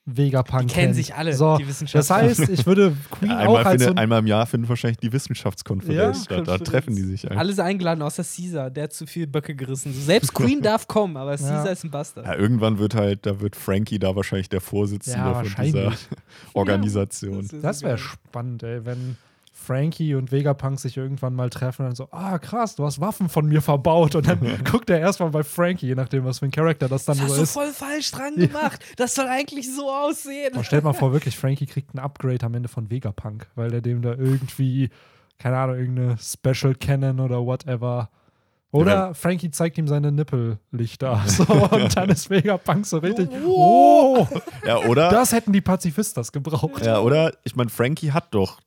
A: Vegapunk
C: Die kennen
A: kennt.
C: sich alle,
A: So,
C: die
A: das
C: Wissenschaftler.
A: heißt, ich würde Queen
B: Ja,
A: auch
B: einmal,
A: als so ein
B: einmal im Jahr findet wahrscheinlich die Wissenschaftskonferenz
A: Ja,
B: statt. Da
C: Konferenz.
B: treffen die sich ein.
C: Alles eingeladen, außer Caesar, der hat zu viel Böcke gerissen. Selbst Queen darf kommen, aber Caesar ist ein Bastard.
B: Ja, irgendwann wird halt, da wird Frankie da wahrscheinlich der Vorsitzende
A: Ja,
B: von dieser. Organisation.
A: Das wäre spannend, ey, wenn Frankie und Vegapunk sich irgendwann mal treffen und dann so, ah krass, du hast Waffen von mir verbaut. Und dann guckt er erstmal bei Frankie, je nachdem, was für ein Charakter das dann
C: Das hast
A: so
C: du
A: ist.
C: voll falsch dran gemacht. Das soll eigentlich so aussehen.
A: Und stellt mal vor, wirklich, Frankie kriegt ein Upgrade am Ende von Vegapunk, weil er dem da irgendwie, keine Ahnung, irgendeine Special Cannon oder whatever. Oder
B: Ja,
A: Frankie zeigt ihm seine Nippellichter. So, und dann ist Vegapunk so richtig.
C: Oh.
A: Oh,
B: Ja, oder?
A: das hätten die Pazifistas gebraucht.
B: Ja, oder? Ich meine, Frankie hat doch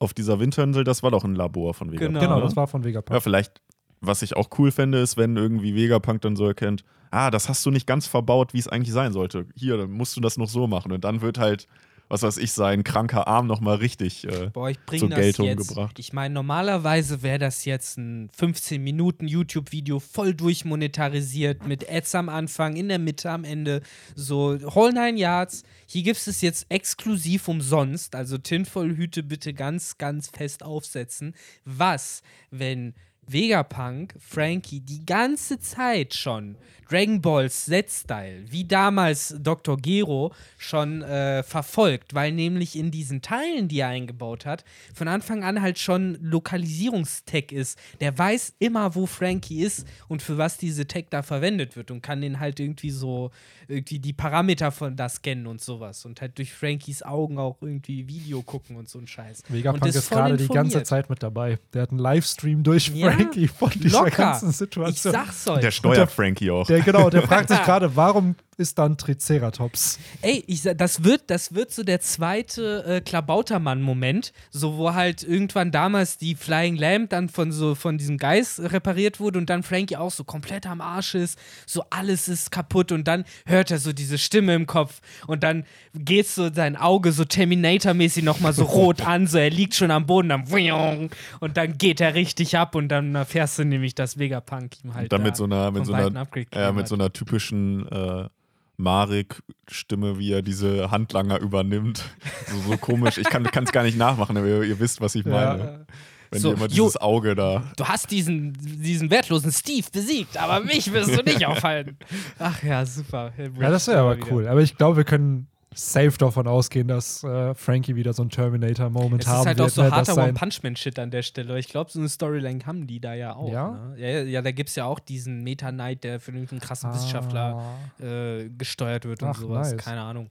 B: auf dieser Winterinsel, das war doch ein Labor von Vegapunk.
C: Genau.
A: Genau, das war von Vegapunk.
B: Ja, vielleicht, was ich auch cool fände, ist, wenn irgendwie Vegapunk dann so erkennt, ah, das hast du nicht ganz verbaut, wie es eigentlich sein sollte. Hier, dann musst du das noch so machen. Und dann wird halt, was weiß ich, sein kranker Arm nochmal richtig. Äh,
C: Boah, ich bringe
B: zur
C: das
B: Geltung
C: jetzt.
B: gebracht.
C: Ich meine, normalerweise wäre das jetzt ein 15 Minuten YouTube-Video voll durchmonetarisiert mit Ads am Anfang, in der Mitte, am Ende. So Whole Nine Yards. Hier gibt es jetzt exklusiv umsonst. Also Tinfoil-Hüte bitte ganz, ganz fest aufsetzen. Was, wenn Vegapunk, Frankie die ganze Zeit schon Dragon Balls Z-Style, wie damals Dr. Gero, schon äh, verfolgt, weil nämlich in diesen Teilen, die er eingebaut hat, von Anfang an halt schon Lokalisierungstech ist. Der weiß immer, wo Frankie ist und für was diese Tech da verwendet wird und kann den halt irgendwie so, irgendwie die Parameter von da scannen und sowas und halt durch Frankies Augen auch irgendwie Video gucken und so ein Scheiß.
A: Vegapunk ist gerade die ganze. Zeit mit dabei. Der hat einen Livestream durch
C: Ja.
A: Frankie von dieser
C: Locker.
A: ganzen
C: Ich
A: Situation.
C: sag's euch.
B: Der steuert Frankie auch.
A: Der, genau, der fragt sich gerade, warum ist da ein Triceratops?
C: Ey, ich, das, wird, das wird so der zweite äh, Klabautermann-Moment, so wo halt irgendwann damals die Flying Lamp dann von so von diesem Geist repariert wurde und dann Frankie auch so komplett am Arsch ist, so alles ist kaputt und dann hört er so diese Stimme im Kopf und dann geht so sein Auge so Terminator-mäßig nochmal so rot an, so er liegt schon am Boden, dann und dann geht er richtig ab und dann erfährst du nämlich, dass Vegapunk ihm halt
B: Und dann
C: da
B: mit so einer, mit so einer, ja, mit so einer typischen äh, Marek-Stimme, wie er diese Handlanger übernimmt. So, so komisch. Ich kann es gar nicht nachmachen, aber ihr, ihr wisst, was ich meine. Wenn
C: So,
B: immer
C: jo-
B: dieses Auge da.
C: du hast diesen, diesen wertlosen Steve besiegt, aber mich wirst du nicht aufhalten. Ach ja, super.
A: Ja, das wäre aber cool. Aber ich glaube, wir können safe davon ausgehen, dass äh, Frankie wieder so einen Terminator-Moment haben
C: ist halt
A: wird.
C: auch so
A: ne,
C: harter One-Punch-Man-Shit an der Stelle. Ich glaube, so eine Storyline haben die da ja auch.
A: Ja?
C: Ne? Ja, ja, da gibt es ja auch diesen Meta-Knight, der für irgendeinen krassen Wissenschaftler
A: Ah.
C: äh, gesteuert wird und
A: Ach,
C: sowas.
A: nice.
C: Keine Ahnung.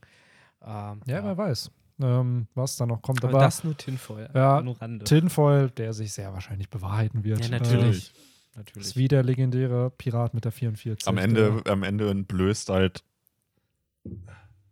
C: Ähm,
A: Ja, wer weiß, ähm, was da noch kommt.
C: Aber,
A: Aber,
C: das nur Tinfoil.
A: Ja,
C: nur Rande.
A: Tinfoil, der sich sehr wahrscheinlich bewahrheiten wird.
C: ja, natürlich.
A: Äh,
C: natürlich.
A: ist wie der legendäre Pirat mit der 44.
B: Am Ende, am Ende entblößt halt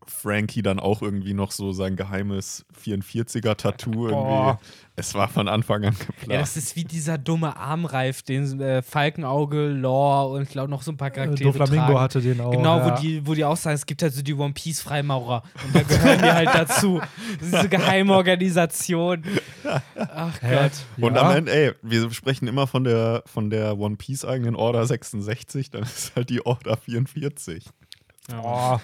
B: Frankie dann auch irgendwie noch so sein geheimes 44er-Tattoo.
A: Boah.
B: Irgendwie. Es war von Anfang an
C: Ja,
B: geplant.
C: das ist wie dieser dumme Armreif, den äh, Falkenauge, Lore und ich glaube noch so ein paar
A: Äh,
C: Charaktere
A: Doflamingo
C: tragen.
A: hatte den auch.
C: Genau,
A: ja.
C: wo, die, wo die auch sagen, es gibt halt so die One Piece Freimaurer und da gehören die halt dazu. Diese geheime Organisation. Ach
A: Hä?
C: Gott.
B: Und
A: ja.
B: am Ende, ey, wir sprechen immer von der, von der One Piece eigenen Order 66, dann ist halt die Order 44.
A: Boah,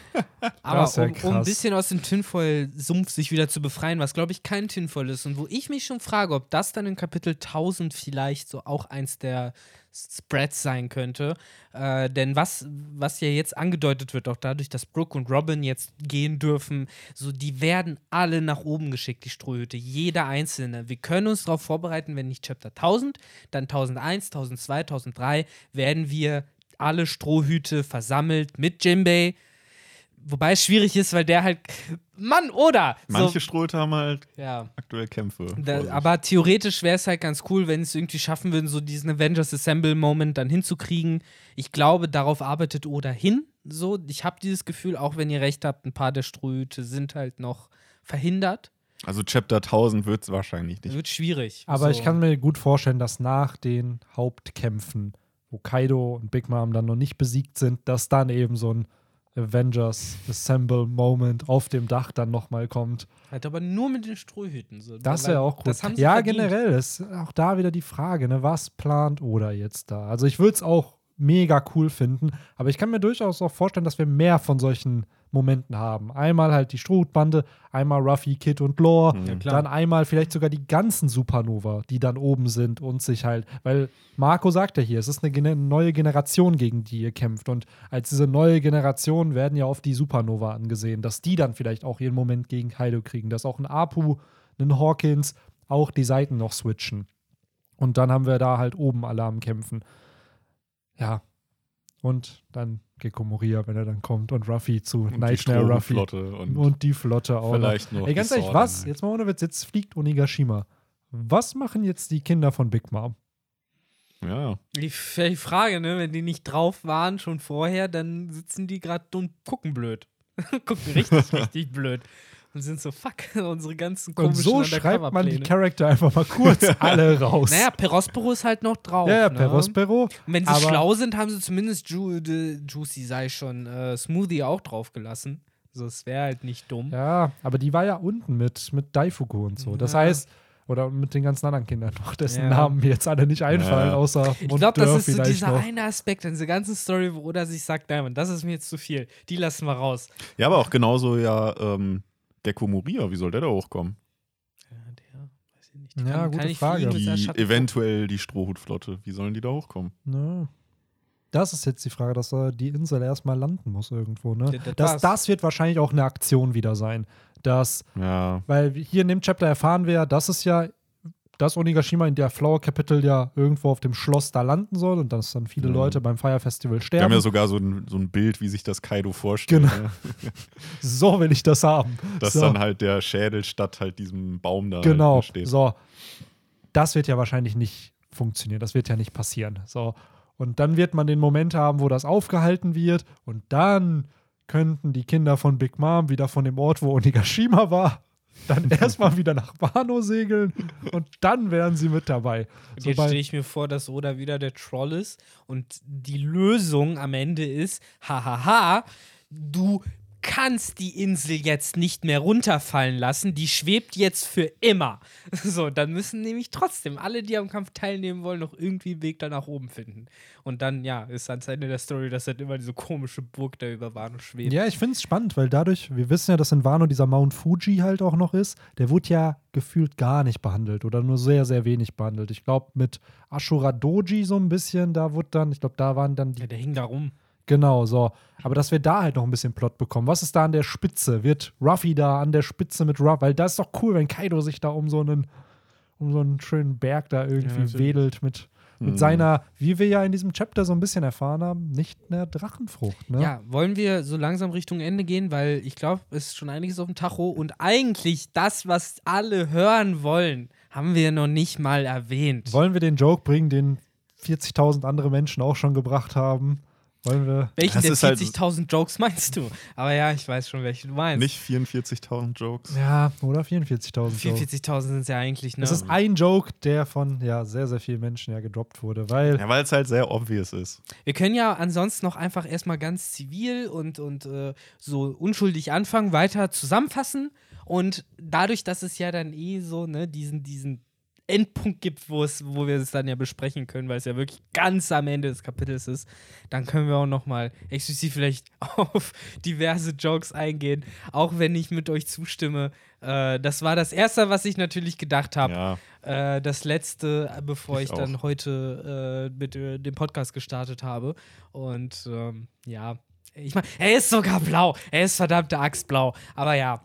C: Aber
A: ja
C: um, um ein bisschen aus dem Tinfoil-Sumpf sich wieder zu befreien, was glaube ich kein Tinfoil ist und wo ich mich schon frage, ob das dann in Kapitel 1000 vielleicht so auch eins der Spreads sein könnte. Äh, denn was, was ja jetzt angedeutet wird, auch dadurch, dass Brooke und Robin jetzt gehen dürfen, so die werden alle nach oben geschickt, die Strohhüte, jeder einzelne. Wir können uns darauf vorbereiten, wenn nicht Chapter 1000, dann 1001, 1002, 1003 werden wir alle Strohhüte versammelt mit Jimbei. Wobei es schwierig ist, weil der halt. Mann, oder?
B: Manche
C: so,
B: Strohhüte haben halt
C: ja.
B: aktuell Kämpfe.
C: Da, aber theoretisch wäre es halt ganz cool, wenn es irgendwie schaffen würden, so diesen Avengers Assemble-Moment dann hinzukriegen. Ich glaube, darauf arbeitet Oda hin. So, ich habe dieses Gefühl, auch wenn ihr recht habt, ein paar der Strohhüte sind halt noch verhindert.
B: also Chapter 1000 wird es wahrscheinlich nicht.
C: Wird schwierig.
A: aber
C: so.
A: ich kann mir gut vorstellen, dass nach den Hauptkämpfen, wo Kaido und Big Mom dann noch nicht besiegt sind, dass dann eben so ein Avengers Assemble Moment auf dem Dach dann nochmal kommt.
C: Halt aber nur mit den Strohhüten. So.
A: Das wäre auch gut.
C: Sie
A: ja,
C: verdient.
A: generell ist auch da wieder die Frage, ne, was plant Oda jetzt da? Also ich würde es auch mega cool finden, aber ich kann mir durchaus auch vorstellen, dass wir mehr von solchen Momenten haben. Einmal halt die Strohhutbande, einmal Ruffy, Kid und Lore,
B: Mhm.
C: Ja,
A: dann einmal vielleicht sogar die ganzen Supernova, die dann oben sind und sich halt, weil Marco sagt ja hier, es ist eine neue Generation, gegen die ihr kämpft und als diese neue Generation werden ja oft die Supernova angesehen, dass die dann vielleicht auch ihren Moment gegen Kaido kriegen, dass auch ein Apu, ein Hawkins auch die Seiten noch switchen. Und dann haben wir da halt oben alle am Kämpfen. Ja. Und dann Gecko Moria, wenn er dann kommt und Ruffy zu
B: Und
A: Nightmare Ruffy.
B: Und,
A: Und die Flotte auch.
B: vielleicht noch.
A: Ey, ganz ehrlich, was? Jetzt mal ohne Witz, jetzt fliegt Onigashima. Was machen jetzt die Kinder von Big Mom?
B: Ja.
C: Die, die Frage, ne, wenn die nicht drauf waren schon vorher, dann sitzen die gerade und gucken blöd. gucken richtig, richtig blöd. Und sind so, fuck, unsere ganzen
A: Und
C: komischen
A: so schreibt man die. Charakter einfach mal kurz alle raus.
C: Naja, Perospero ist halt noch drauf.
A: ja, ja,
C: ne?
A: Perospero.
C: Und wenn sie schlau sind, haben sie zumindest Ju de, Juicy, sei schon, äh, Smoothie auch draufgelassen. So, es wäre halt nicht dumm.
A: Ja, aber die war ja unten mit, mit Daifuku und so. Das
C: Ja.
A: heißt, oder mit den ganzen anderen Kindern noch, dessen
C: Ja.
A: Namen mir jetzt alle nicht einfallen,
B: Ja.
A: außer
C: Ich glaube, das ist so dieser
A: noch.
C: eine Aspekt in dieser ganzen Story, wo Oda sich sagt, nein, Mann, das ist mir jetzt zu viel. Die lassen wir raus.
B: ja, aber auch genauso ja ähm, Gecko Moria, wie soll der da hochkommen?
C: Ja, der, weiß ich nicht.
A: Ja, gute
C: nicht
A: Frage.
B: Die, eventuell die Strohhutflotte, wie sollen die da hochkommen?
A: Ne. Das ist jetzt die Frage, dass äh, die Insel erstmal landen muss irgendwo. Ne?
C: Ja, das
A: das wird wahrscheinlich auch eine Aktion wieder sein. Dass,
B: Ja.
A: weil hier in dem Chapter erfahren wir ja, dass es ja, dass Onigashima in der Flower Capital ja irgendwo auf dem Schloss da landen soll und dass dann viele
B: Mhm.
A: Leute beim Fire Festival
B: Wir haben
A: sterben.
B: ja sogar so ein, so ein Bild, wie sich das Kaido vorstellt.
A: Genau.
B: Ne?
A: so will ich das haben.
B: Dass
A: so.
B: dann halt der Schädel statt halt diesem Baum da
A: Genau.
B: steht.
A: So. Das wird ja wahrscheinlich nicht funktionieren. Das wird ja nicht passieren. So. Und dann wird man den Moment haben, wo das aufgehalten wird. Und dann könnten die Kinder von Big Mom wieder von dem Ort, wo Onigashima war, dann erstmal wieder nach Wano segeln und dann wären sie mit dabei.
C: Und jetzt stelle ich mir vor, dass Oda wieder der Troll ist und die Lösung am Ende ist, hahaha, du kannst die Insel jetzt nicht mehr runterfallen lassen, die schwebt jetzt für immer. So, dann müssen nämlich trotzdem alle, die am Kampf teilnehmen wollen, noch irgendwie einen Weg da nach oben finden. Und dann, ja, ist ans Ende der Story, dass halt immer diese komische Burg da über Wano schwebt.
A: Ja, ich finde es spannend, weil dadurch, wir wissen ja, dass in Wano dieser Mount Fuji halt auch noch ist, der wurde ja gefühlt gar nicht behandelt oder nur sehr, sehr wenig behandelt. Ich glaube, mit Ashura Doji so ein bisschen, da wurde dann, ich glaube, da waren dann die.
C: Ja, der hing da rum.
A: Genau, so. Aber dass wir da halt noch ein bisschen Plot bekommen. Was ist da an der Spitze? Wird Ruffy da an der Spitze mit Ruff? Weil das ist doch cool, wenn Kaido sich da um so einen, um so einen schönen Berg da irgendwie ja, wedelt mit, mit mhm. seiner, wie wir ja in diesem Chapter so ein bisschen erfahren haben, nicht einer Drachenfrucht. Ne?
C: Ja, wollen wir so langsam Richtung Ende gehen, weil ich glaube, es ist schon einiges auf dem Tacho und eigentlich das, was alle hören wollen, haben wir noch nicht mal erwähnt.
A: Wollen wir den Joke bringen, den 40.000 andere Menschen auch schon gebracht haben? Wollen wir.
C: Welchen der 40.000 halt Jokes meinst du? Aber ja, ich weiß schon, welchen du meinst.
B: Nicht 44.000 Jokes.
A: Ja, oder 44.000
C: 44.000 sind es ja eigentlich, ne?
A: Das ist ein Joke, der von ja, sehr, sehr vielen Menschen ja gedroppt wurde, weil.
B: Ja, weil es halt sehr obvious ist.
C: Wir können ja ansonsten noch einfach erstmal ganz zivil und, und äh, so unschuldig anfangen, weiter zusammenfassen. Und dadurch, dass es ja dann eh so, ne, diesen, diesen Endpunkt gibt, wo, es, wo wir es dann ja besprechen können, weil es ja wirklich ganz am Ende des Kapitels ist, dann können wir auch noch mal exklusiv vielleicht auf diverse Jokes eingehen, auch wenn ich mit euch zustimme. Äh, das war das Erste, was ich natürlich gedacht habe. Ja. Äh, das Letzte, bevor ich, ich dann heute äh, mit äh, dem Podcast gestartet habe. Und ähm, ja, ich meine, er ist sogar blau. Er ist verdammte Axt blau. Aber ja,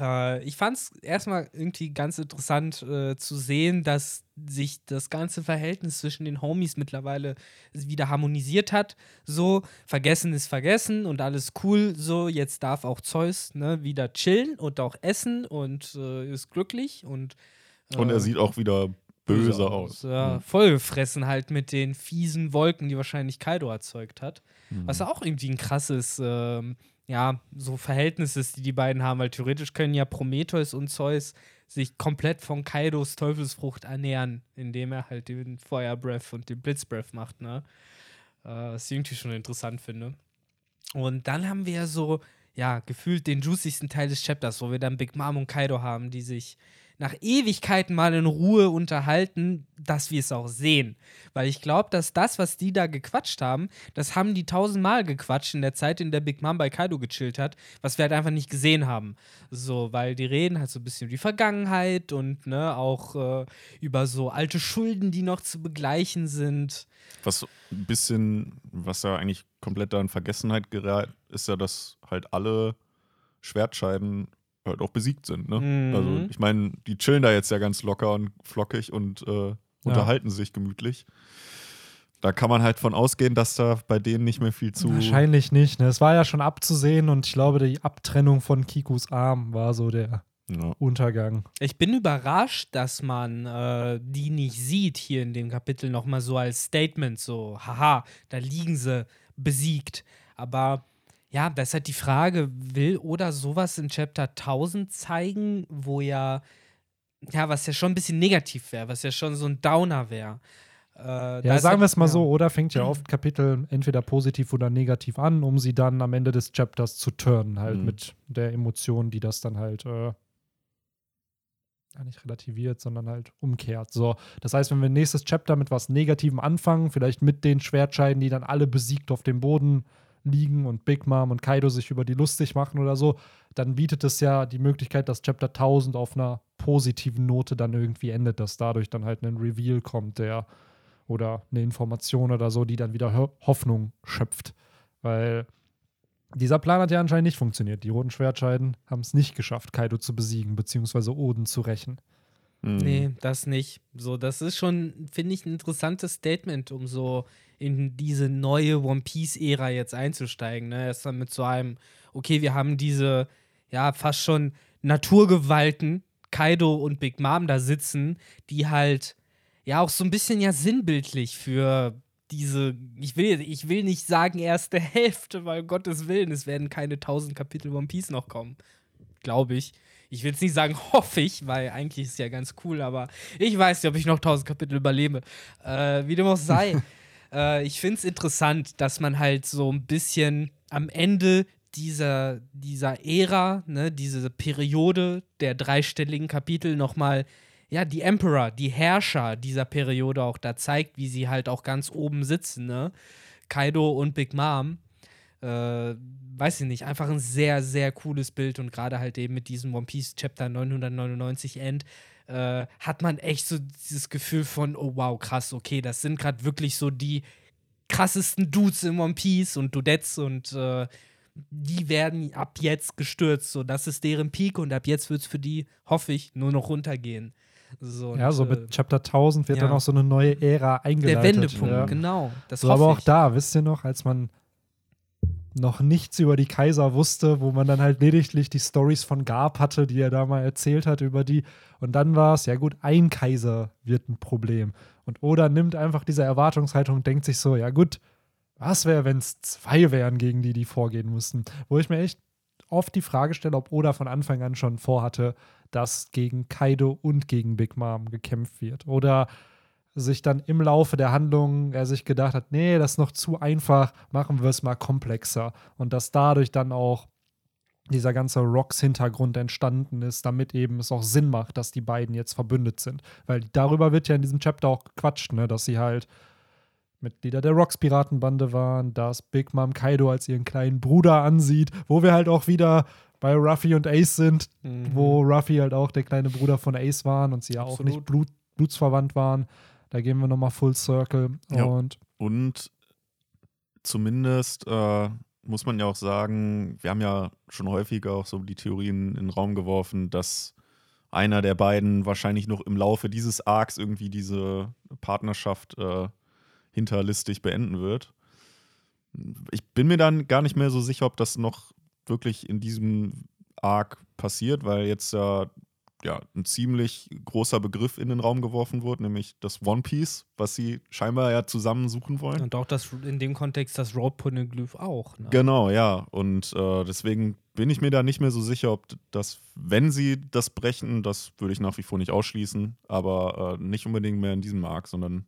C: äh, ich fand es erstmal irgendwie ganz interessant äh, zu sehen, dass sich das ganze Verhältnis zwischen den Homies mittlerweile wieder harmonisiert hat. So, vergessen ist vergessen und alles cool. So, jetzt darf auch Zeus ne, wieder chillen und auch essen und äh, ist glücklich. Und,
B: und er äh, sieht auch wieder böse, böse aus.
C: Ja, mhm. Vollgefressen halt mit den fiesen Wolken, die wahrscheinlich Kaido erzeugt hat. Mhm. Was auch irgendwie ein krasses. Ähm, ja, so Verhältnis ist, die die beiden haben, weil theoretisch können ja Prometheus und Zeus sich komplett von Kaidos Teufelsfrucht ernähren, indem er halt den Feuerbreath und den Blitzbreath macht, ne? Äh, was ich irgendwie schon interessant finde. Und dann haben wir ja so, ja, gefühlt den juicigsten Teil des Chapters, wo wir dann Big Mom und Kaido haben, die sich nach Ewigkeiten mal in Ruhe unterhalten, dass wir es auch sehen. Weil ich glaube, dass das, was die da gequatscht haben, das haben die tausendmal gequatscht in der Zeit, in der Big Mom bei Kaido gechillt hat, was wir halt einfach nicht gesehen haben. So, weil die reden halt so ein bisschen über die Vergangenheit und ne, auch äh, über so alte Schulden, die noch zu begleichen sind.
B: Was ein bisschen, was ja eigentlich komplett da in Vergessenheit gerät, ist ja, dass halt alle Schwertscheiden halt auch besiegt sind. Ne? Mhm. Also ich meine, die chillen da jetzt ja ganz locker und flockig und äh, unterhalten ja. sich gemütlich. Da kann man halt von ausgehen, dass da bei denen nicht mehr viel zu.
A: Wahrscheinlich nicht. Ne? Es war ja schon abzusehen und ich glaube, die Abtrennung von Kikus Arm war so der ja. Untergang.
C: Ich bin überrascht, dass man äh, die nicht sieht hier in dem Kapitel nochmal so als Statement, so, haha, da liegen sie besiegt. Aber ja, das ist halt die Frage, will oder sowas in Chapter 1000 zeigen, wo ja, ja, was ja schon ein bisschen negativ wäre, was ja schon so ein Downer wäre.
A: Äh, ja, sagen halt, wir es mal ja. so, oder fängt ja oft Kapitel entweder positiv oder negativ an, um sie dann am Ende des Chapters zu turnen, halt mhm. mit der Emotion, die das dann halt äh, ja, nicht relativiert, sondern halt umkehrt. So, das heißt, wenn wir nächstes Chapter mit was Negativem anfangen, vielleicht mit den Schwertscheiden, die dann alle besiegt auf dem Boden liegen und Big Mom und Kaido sich über die lustig machen oder so, dann bietet es ja die Möglichkeit, dass Chapter 1000 auf einer positiven Note dann irgendwie endet, dass dadurch dann halt ein Reveal kommt, der oder eine Information oder so, die dann wieder Hoffnung schöpft. Weil dieser Plan hat ja anscheinend nicht funktioniert. Die roten Schwertscheiden haben es nicht geschafft, Kaido zu besiegen, beziehungsweise Oden zu rächen.
C: Mhm. Nee, das nicht. So, das ist schon, finde ich, ein interessantes Statement, um so in diese neue One Piece-Ära jetzt einzusteigen. Ne? Erst dann mit so einem, okay, wir haben diese, ja, fast schon Naturgewalten, Kaido und Big Mom da sitzen, die halt ja auch so ein bisschen ja sinnbildlich für diese, ich will, ich will nicht sagen erste Hälfte, weil Gottes Willen, es werden keine 1000 Kapitel One Piece noch kommen. Glaube ich. Ich will jetzt nicht sagen, hoffe ich, weil eigentlich ist es ja ganz cool, aber ich weiß nicht, ob ich noch 1000 Kapitel überlebe. Äh, wie dem auch sei. äh, ich finde es interessant, dass man halt so ein bisschen am Ende dieser, dieser Ära, ne, diese Periode der dreistelligen Kapitel nochmal, ja, die Emperor, die Herrscher dieser Periode auch da zeigt, wie sie halt auch ganz oben sitzen, ne? Kaido und Big Mom. Äh, weiß ich nicht, einfach ein sehr, sehr cooles Bild und gerade halt eben mit diesem One Piece Chapter 999 End äh, hat man echt so dieses Gefühl von, oh wow, krass, okay, das sind gerade wirklich so die krassesten Dudes in One Piece und Dudettes und äh, die werden ab jetzt gestürzt. So, das ist deren Peak und ab jetzt wird es für die, hoffe ich, nur noch runtergehen.
A: So, ja, so mit äh, Chapter 1000 wird ja. dann auch so eine neue Ära eingeleitet. Der Wendepunkt,
C: ja. genau.
A: Das so, aber auch ich. da, wisst ihr noch, als man noch nichts über die Kaiser wusste, wo man dann halt lediglich die Stories von Garb hatte, die er da mal erzählt hat über die. Und dann war es, ja gut, ein Kaiser wird ein Problem. Und Oda nimmt einfach diese Erwartungshaltung und denkt sich so, ja gut, was wäre, wenn es zwei wären, gegen die die vorgehen mussten? Wo ich mir echt oft die Frage stelle, ob Oda von Anfang an schon vorhatte, dass gegen Kaido und gegen Big Mom gekämpft wird. Oder sich dann im Laufe der Handlung er sich gedacht hat, nee, das ist noch zu einfach, machen wir es mal komplexer. Und dass dadurch dann auch dieser ganze Rocks-Hintergrund entstanden ist, damit eben es auch Sinn macht, dass die beiden jetzt verbündet sind. Weil darüber wird ja in diesem Chapter auch gequatscht, ne? dass sie halt Mitglieder der Rocks-Piratenbande waren, dass Big Mom Kaido als ihren kleinen Bruder ansieht, wo wir halt auch wieder bei Ruffy und Ace sind, mhm. wo Ruffy halt auch der kleine Bruder von Ace waren und sie ja auch nicht Blut, blutsverwandt waren. Da gehen wir nochmal Full Circle. Ja. Und,
B: und zumindest äh, muss man ja auch sagen, wir haben ja schon häufiger auch so die Theorien in den Raum geworfen, dass einer der beiden wahrscheinlich noch im Laufe dieses Arcs irgendwie diese Partnerschaft äh, hinterlistig beenden wird. Ich bin mir dann gar nicht mehr so sicher, ob das noch wirklich in diesem Arc passiert, weil jetzt ja ja, ein ziemlich großer Begriff in den Raum geworfen wurde, nämlich das One Piece, was sie scheinbar ja zusammen suchen wollen.
C: Und auch das in dem Kontext das Road Poneglyph auch. Ne?
B: Genau, ja. Und äh, deswegen bin ich mir da nicht mehr so sicher, ob das, wenn sie das brechen, das würde ich nach wie vor nicht ausschließen, aber äh, nicht unbedingt mehr in diesem Arc, sondern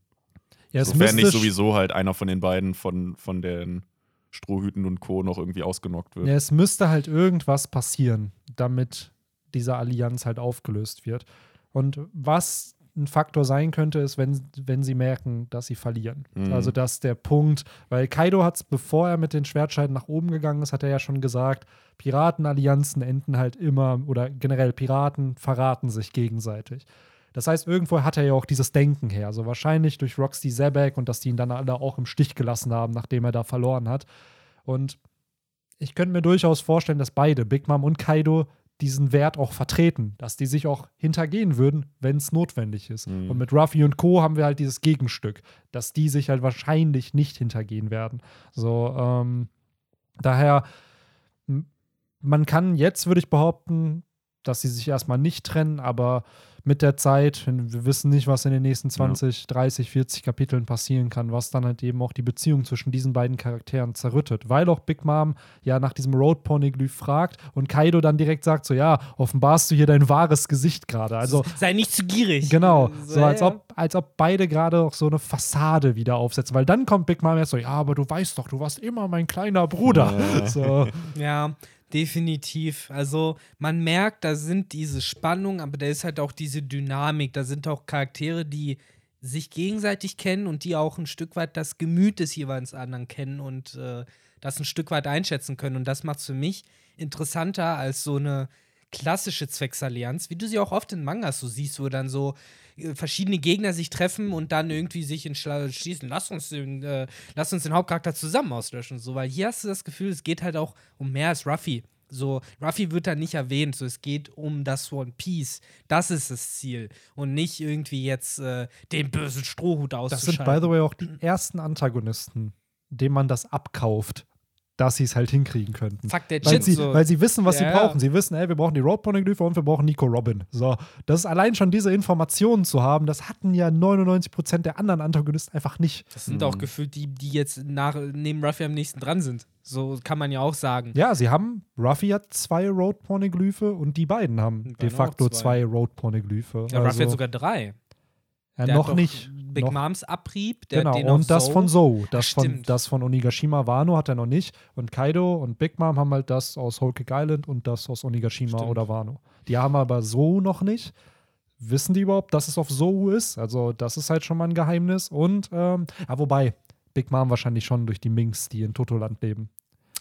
B: ja, sofern nicht sowieso halt einer von den beiden von, von den Strohhüten und Co. noch irgendwie ausgenockt wird.
A: Ja, es müsste halt irgendwas passieren, damit dieser Allianz halt aufgelöst wird. Und was ein Faktor sein könnte, ist, wenn, wenn sie merken, dass sie verlieren. Mhm. Also, dass der Punkt, weil Kaido hat es, bevor er mit den Schwertscheiden nach oben gegangen ist, hat er ja schon gesagt, Piratenallianzen enden halt immer, oder generell Piraten verraten sich gegenseitig. Das heißt, irgendwo hat er ja auch dieses Denken her. Also wahrscheinlich durch Roxy Zebek und dass die ihn dann alle auch im Stich gelassen haben, nachdem er da verloren hat. Und ich könnte mir durchaus vorstellen, dass beide, Big Mom und Kaido, diesen Wert auch vertreten, dass die sich auch hintergehen würden, wenn es notwendig ist. Mhm. Und mit Ruffy und Co. haben wir halt dieses Gegenstück, dass die sich halt wahrscheinlich nicht hintergehen werden. So, ähm, daher, man kann jetzt, würde ich behaupten, dass sie sich erstmal nicht trennen, aber mit der Zeit. Wir wissen nicht, was in den nächsten 20, ja. 30, 40 Kapiteln passieren kann, was dann halt eben auch die Beziehung zwischen diesen beiden Charakteren zerrüttet. Weil auch Big Mom ja nach diesem Road Poneglyph fragt und Kaido dann direkt sagt: So, ja, offenbarst du hier dein wahres Gesicht gerade. Also,
C: Sei nicht zu gierig.
A: Genau. So, als ob, als ob beide gerade auch so eine Fassade wieder aufsetzen. Weil dann kommt Big Mom erst so: Ja, aber du weißt doch, du warst immer mein kleiner Bruder.
C: Ja. So. ja. Definitiv. Also man merkt, da sind diese Spannungen, aber da ist halt auch diese Dynamik. Da sind auch Charaktere, die sich gegenseitig kennen und die auch ein Stück weit das Gemüt des jeweils anderen kennen und äh, das ein Stück weit einschätzen können. Und das macht es für mich interessanter als so eine klassische Zwecksallianz, wie du sie auch oft in Mangas so siehst, wo dann so verschiedene Gegner sich treffen und dann irgendwie sich entschließen, lass uns den, äh, lass uns den Hauptcharakter zusammen auslöschen. So, weil hier hast du das Gefühl, es geht halt auch um mehr als Ruffy. So, Ruffy wird da nicht erwähnt, so es geht um das One Piece. Das ist das Ziel. Und nicht irgendwie jetzt äh, den bösen Strohhut auszuschalten.
A: Das sind, by the way, auch die ersten Antagonisten, denen man das abkauft dass sie es halt hinkriegen könnten.
C: Fuck der
A: Weil
C: Shit
A: sie,
C: so.
A: weil sie wissen, was
C: Ja,
A: sie
C: ja.
A: brauchen. Sie wissen, ey, wir brauchen die Road-Poneglyphe und wir brauchen Nico Robin. So, das ist allein schon diese Informationen zu haben, das hatten ja 99% der anderen Antagonisten einfach nicht.
C: das sind auch gefühlt die, die jetzt nach, neben Ruffy am nächsten dran sind. So kann man ja auch sagen.
A: Ja, sie haben, Ruffy hat zwei Road-Poneglyphe und die beiden haben
C: Und
A: de facto
C: zwei.
A: zwei Road-Poneglyphe.
C: Ja, Ruffy hat sogar drei.
A: Ja,
C: Der
A: noch nicht.
C: Big
A: noch,
C: Moms Abrieb, der
A: genau, und das
C: Zou.
A: von Zou. Das
C: Ach,
A: von, das von Onigashima Wano hat er noch nicht. Und Kaido und Big Mom haben halt das aus Whole Cake Island und das aus Onigashima
C: Stimmt.
A: oder Wano. Die haben aber Zou noch nicht. Wissen die überhaupt, dass es auf Zou ist? Also, das ist halt schon mal ein Geheimnis. Und, ähm, ja, wobei, Big Mom wahrscheinlich schon durch die Minks, die in Totoland leben.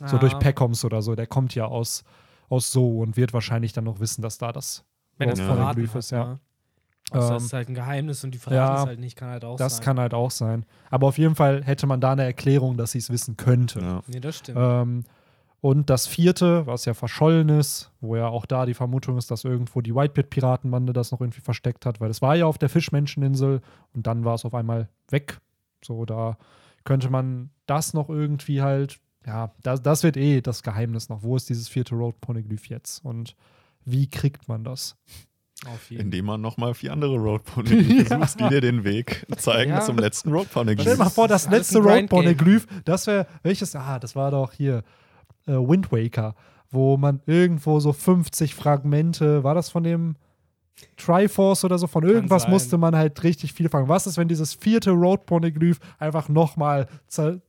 A: So
C: Ah,
A: durch Peckoms oder so. Der kommt ja aus, aus Zou und wird wahrscheinlich dann noch wissen, dass da das
C: Wenn das
B: Ja.
C: hat,
A: ist, ja. Ähm,
C: es ist halt ein Geheimnis und die verraten
A: ja,
C: es halt nicht, kann halt auch
A: Das
C: sein.
A: kann halt auch sein. Aber auf jeden Fall hätte man da eine Erklärung, dass sie es wissen könnte.
B: Ja.
C: Nee, das stimmt.
A: Ähm, und das vierte, was ja verschollen ist, wo ja auch da die Vermutung ist, dass irgendwo die Whitepit-Piratenbande das noch irgendwie versteckt hat, weil es war ja auf der Fischmenscheninsel und dann war es auf einmal weg. So, da könnte man das noch irgendwie halt, ja, das, das wird eh das Geheimnis noch. Wo ist dieses vierte Road Poneglyph jetzt? Und wie kriegt man das?
C: Auf jeden
B: Indem man nochmal vier andere Road Poneglyphe sucht, die dir den Weg zeigen
C: Ja.
B: zum letzten Road Poneglyph.
A: Stell dir mal vor, das
C: alles
A: letzte Road. Poneglyph, das wäre, welches, ah, das war doch hier, äh, Wind Waker, wo man irgendwo so 50 Fragmente, war das von dem Triforce oder so, von irgendwas
C: sein.
A: musste man halt richtig viel fangen. Was ist, wenn dieses vierte Road Poneglyph einfach nochmal zer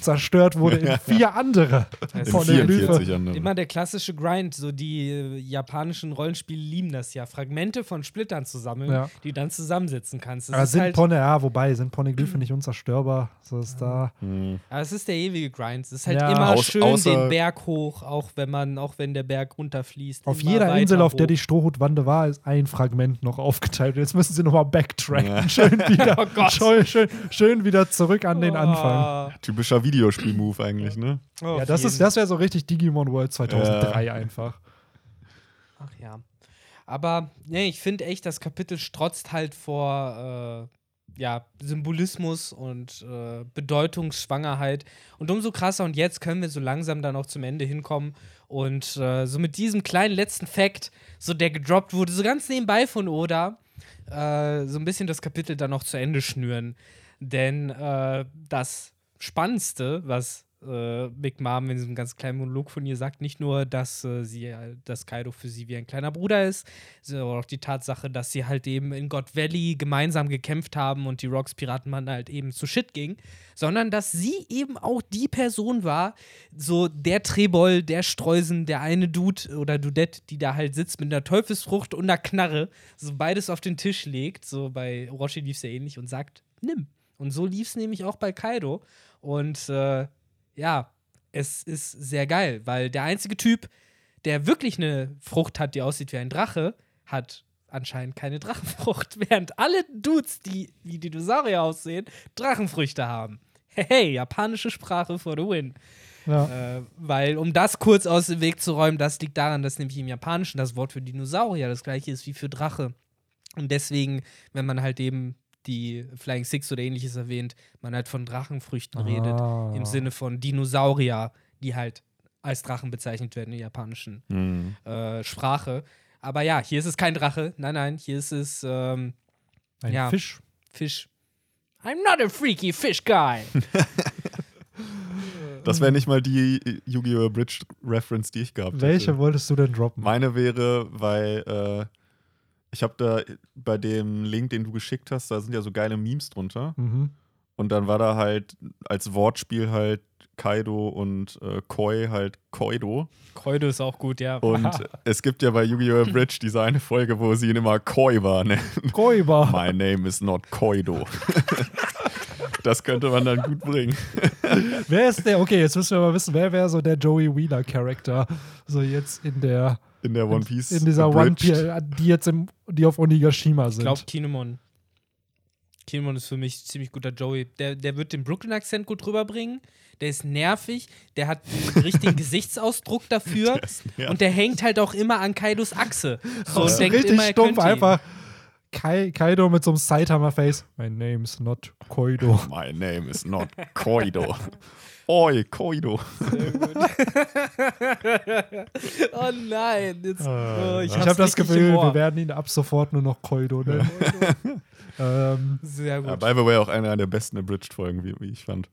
A: zerstört wurde in vier andere Poneglyphe?
B: 44 andere.
C: Immer der klassische Grind, so die äh, japanischen Rollenspiele lieben das ja, Fragmente von Splittern zu sammeln,
A: Ja.
C: die du dann zusammensetzen kannst. Das
A: Aber
C: ist
A: sind
C: halt,
A: Pone, ja, wobei, sind Poneglyphe nicht unzerstörbar? So ist da.
B: Hm.
C: aber es ist der ewige Grind. Es ist halt
A: Ja.
C: immer
B: Aus-
C: schön den Berg hoch, auch wenn man, auch wenn der Berg runterfließt.
A: Auf jeder Insel, auf der
C: hoch.
A: die Strohhutwande war, ist ein Fragment noch aufgeteilt. Jetzt müssen sie nochmal backtracken.
B: Ja.
A: Schön wieder,
C: Oh Gott.
A: schön, schön, schön wieder zurück an den
C: Oh.
A: Anfang.
B: Typischer Videospiel-Move eigentlich, ne?
C: Oh,
A: Ja, das, ist, das wäre so richtig Digimon World 2003 einfach.
C: Ach ja. Aber nee, ich finde echt, das Kapitel strotzt halt vor äh, ja, Symbolismus und äh, Bedeutungsschwangerheit. Und umso krasser, und jetzt können wir so langsam dann auch zum Ende hinkommen. Und äh, so mit diesem kleinen letzten Fact, so der gedroppt wurde, so ganz nebenbei von Oda, äh, so ein bisschen das Kapitel dann noch zu Ende schnüren. Denn äh, das Spannendste, was äh, Big Mom in diesem ganz kleinen Monolog von ihr sagt, nicht nur, dass äh, sie, äh, dass Kaido für sie wie ein kleiner Bruder ist, sondern auch die Tatsache, dass sie halt eben in God Valley gemeinsam gekämpft haben und die Rocks Piratenbande halt eben zu Shit ging, sondern dass sie eben auch die Person war, so der Treboll, der Streusen, der eine Dude oder Dudette, die da halt sitzt mit einer Teufelsfrucht und einer Knarre, so beides auf den Tisch legt, so bei Orochi lief es ja ähnlich und sagt, nimm. Und so lief es nämlich auch bei Kaido. Und äh, ja, es ist sehr geil, weil der einzige Typ, der wirklich eine Frucht hat, die aussieht wie ein Drache, hat anscheinend keine Drachenfrucht, während alle Dudes, die wie Dinosaurier aussehen, Drachenfrüchte haben. Hey, hey japanische Sprache for the win.
A: Ja.
C: Äh, weil, um das kurz aus dem Weg zu räumen, das liegt daran, dass nämlich im Japanischen das Wort für Dinosaurier das gleiche ist wie für Drache. Und deswegen, wenn man halt eben die Flying Six oder ähnliches erwähnt, man halt von Drachenfrüchten redet.
A: Ah.
C: Im Sinne von Dinosaurier, die halt als Drachen bezeichnet werden in der japanischen
B: Hm.
C: äh, Sprache. Aber ja, hier ist es kein Drache. Nein, nein, hier ist es ähm,
A: Ein
C: ja.
A: Fisch.
C: Fisch. I'm not a freaky fish guy.
B: Das wäre nicht mal die Yu-Gi-Oh! Bridge Reference, die ich gehabt hätte.
A: Welche wolltest du denn droppen?
B: Meine wäre, weil äh, ich habe da bei dem Link, den du geschickt hast, da sind ja so geile Memes drunter.
A: Mhm.
B: Und dann war da halt als Wortspiel halt Kaido und äh, Koi halt Koido.
C: Koido ist auch gut, ja.
B: Und es gibt ja bei Yu-Gi-Oh! Bridge diese eine Folge, wo sie ihn immer Koiba nennen.
A: Räuber.
B: My name is not Koido. das könnte man dann gut bringen.
A: Wer ist der? Okay, jetzt müssen wir mal wissen, wer wäre so der Joey Wheeler-Charakter? So jetzt in der
B: In der One Piece.
A: in dieser One
B: Abridged.
A: Piece, die jetzt im, die auf Onigashima
C: Ich
A: sind.
C: glaube, Kinemon. Kinemon ist für mich ziemlich guter Joey. Der, der wird den Brooklyn-Akzent gut rüberbringen. Der ist nervig. Der hat den richtigen Gesichtsausdruck dafür.
B: Der.
C: Und der hängt halt auch immer an Kaidos Achse. So,
A: ist
C: denkt
A: richtig
C: immer, er
A: stumpf,
C: könnte ihn.
A: Kai, Kaido mit so einem Saitama-Face. My name's not Koido.
B: My name is not Koido. Oi, Koido.
C: Sehr gut. oh nein. Jetzt, oh,
A: ich
C: hab's
A: habe das Gefühl, wir werden ihn ab sofort nur noch Koido nennen. ähm,
C: Sehr gut.
B: Ja, by the way, auch einer der besten Abridged-Folgen, wie, wie ich fand.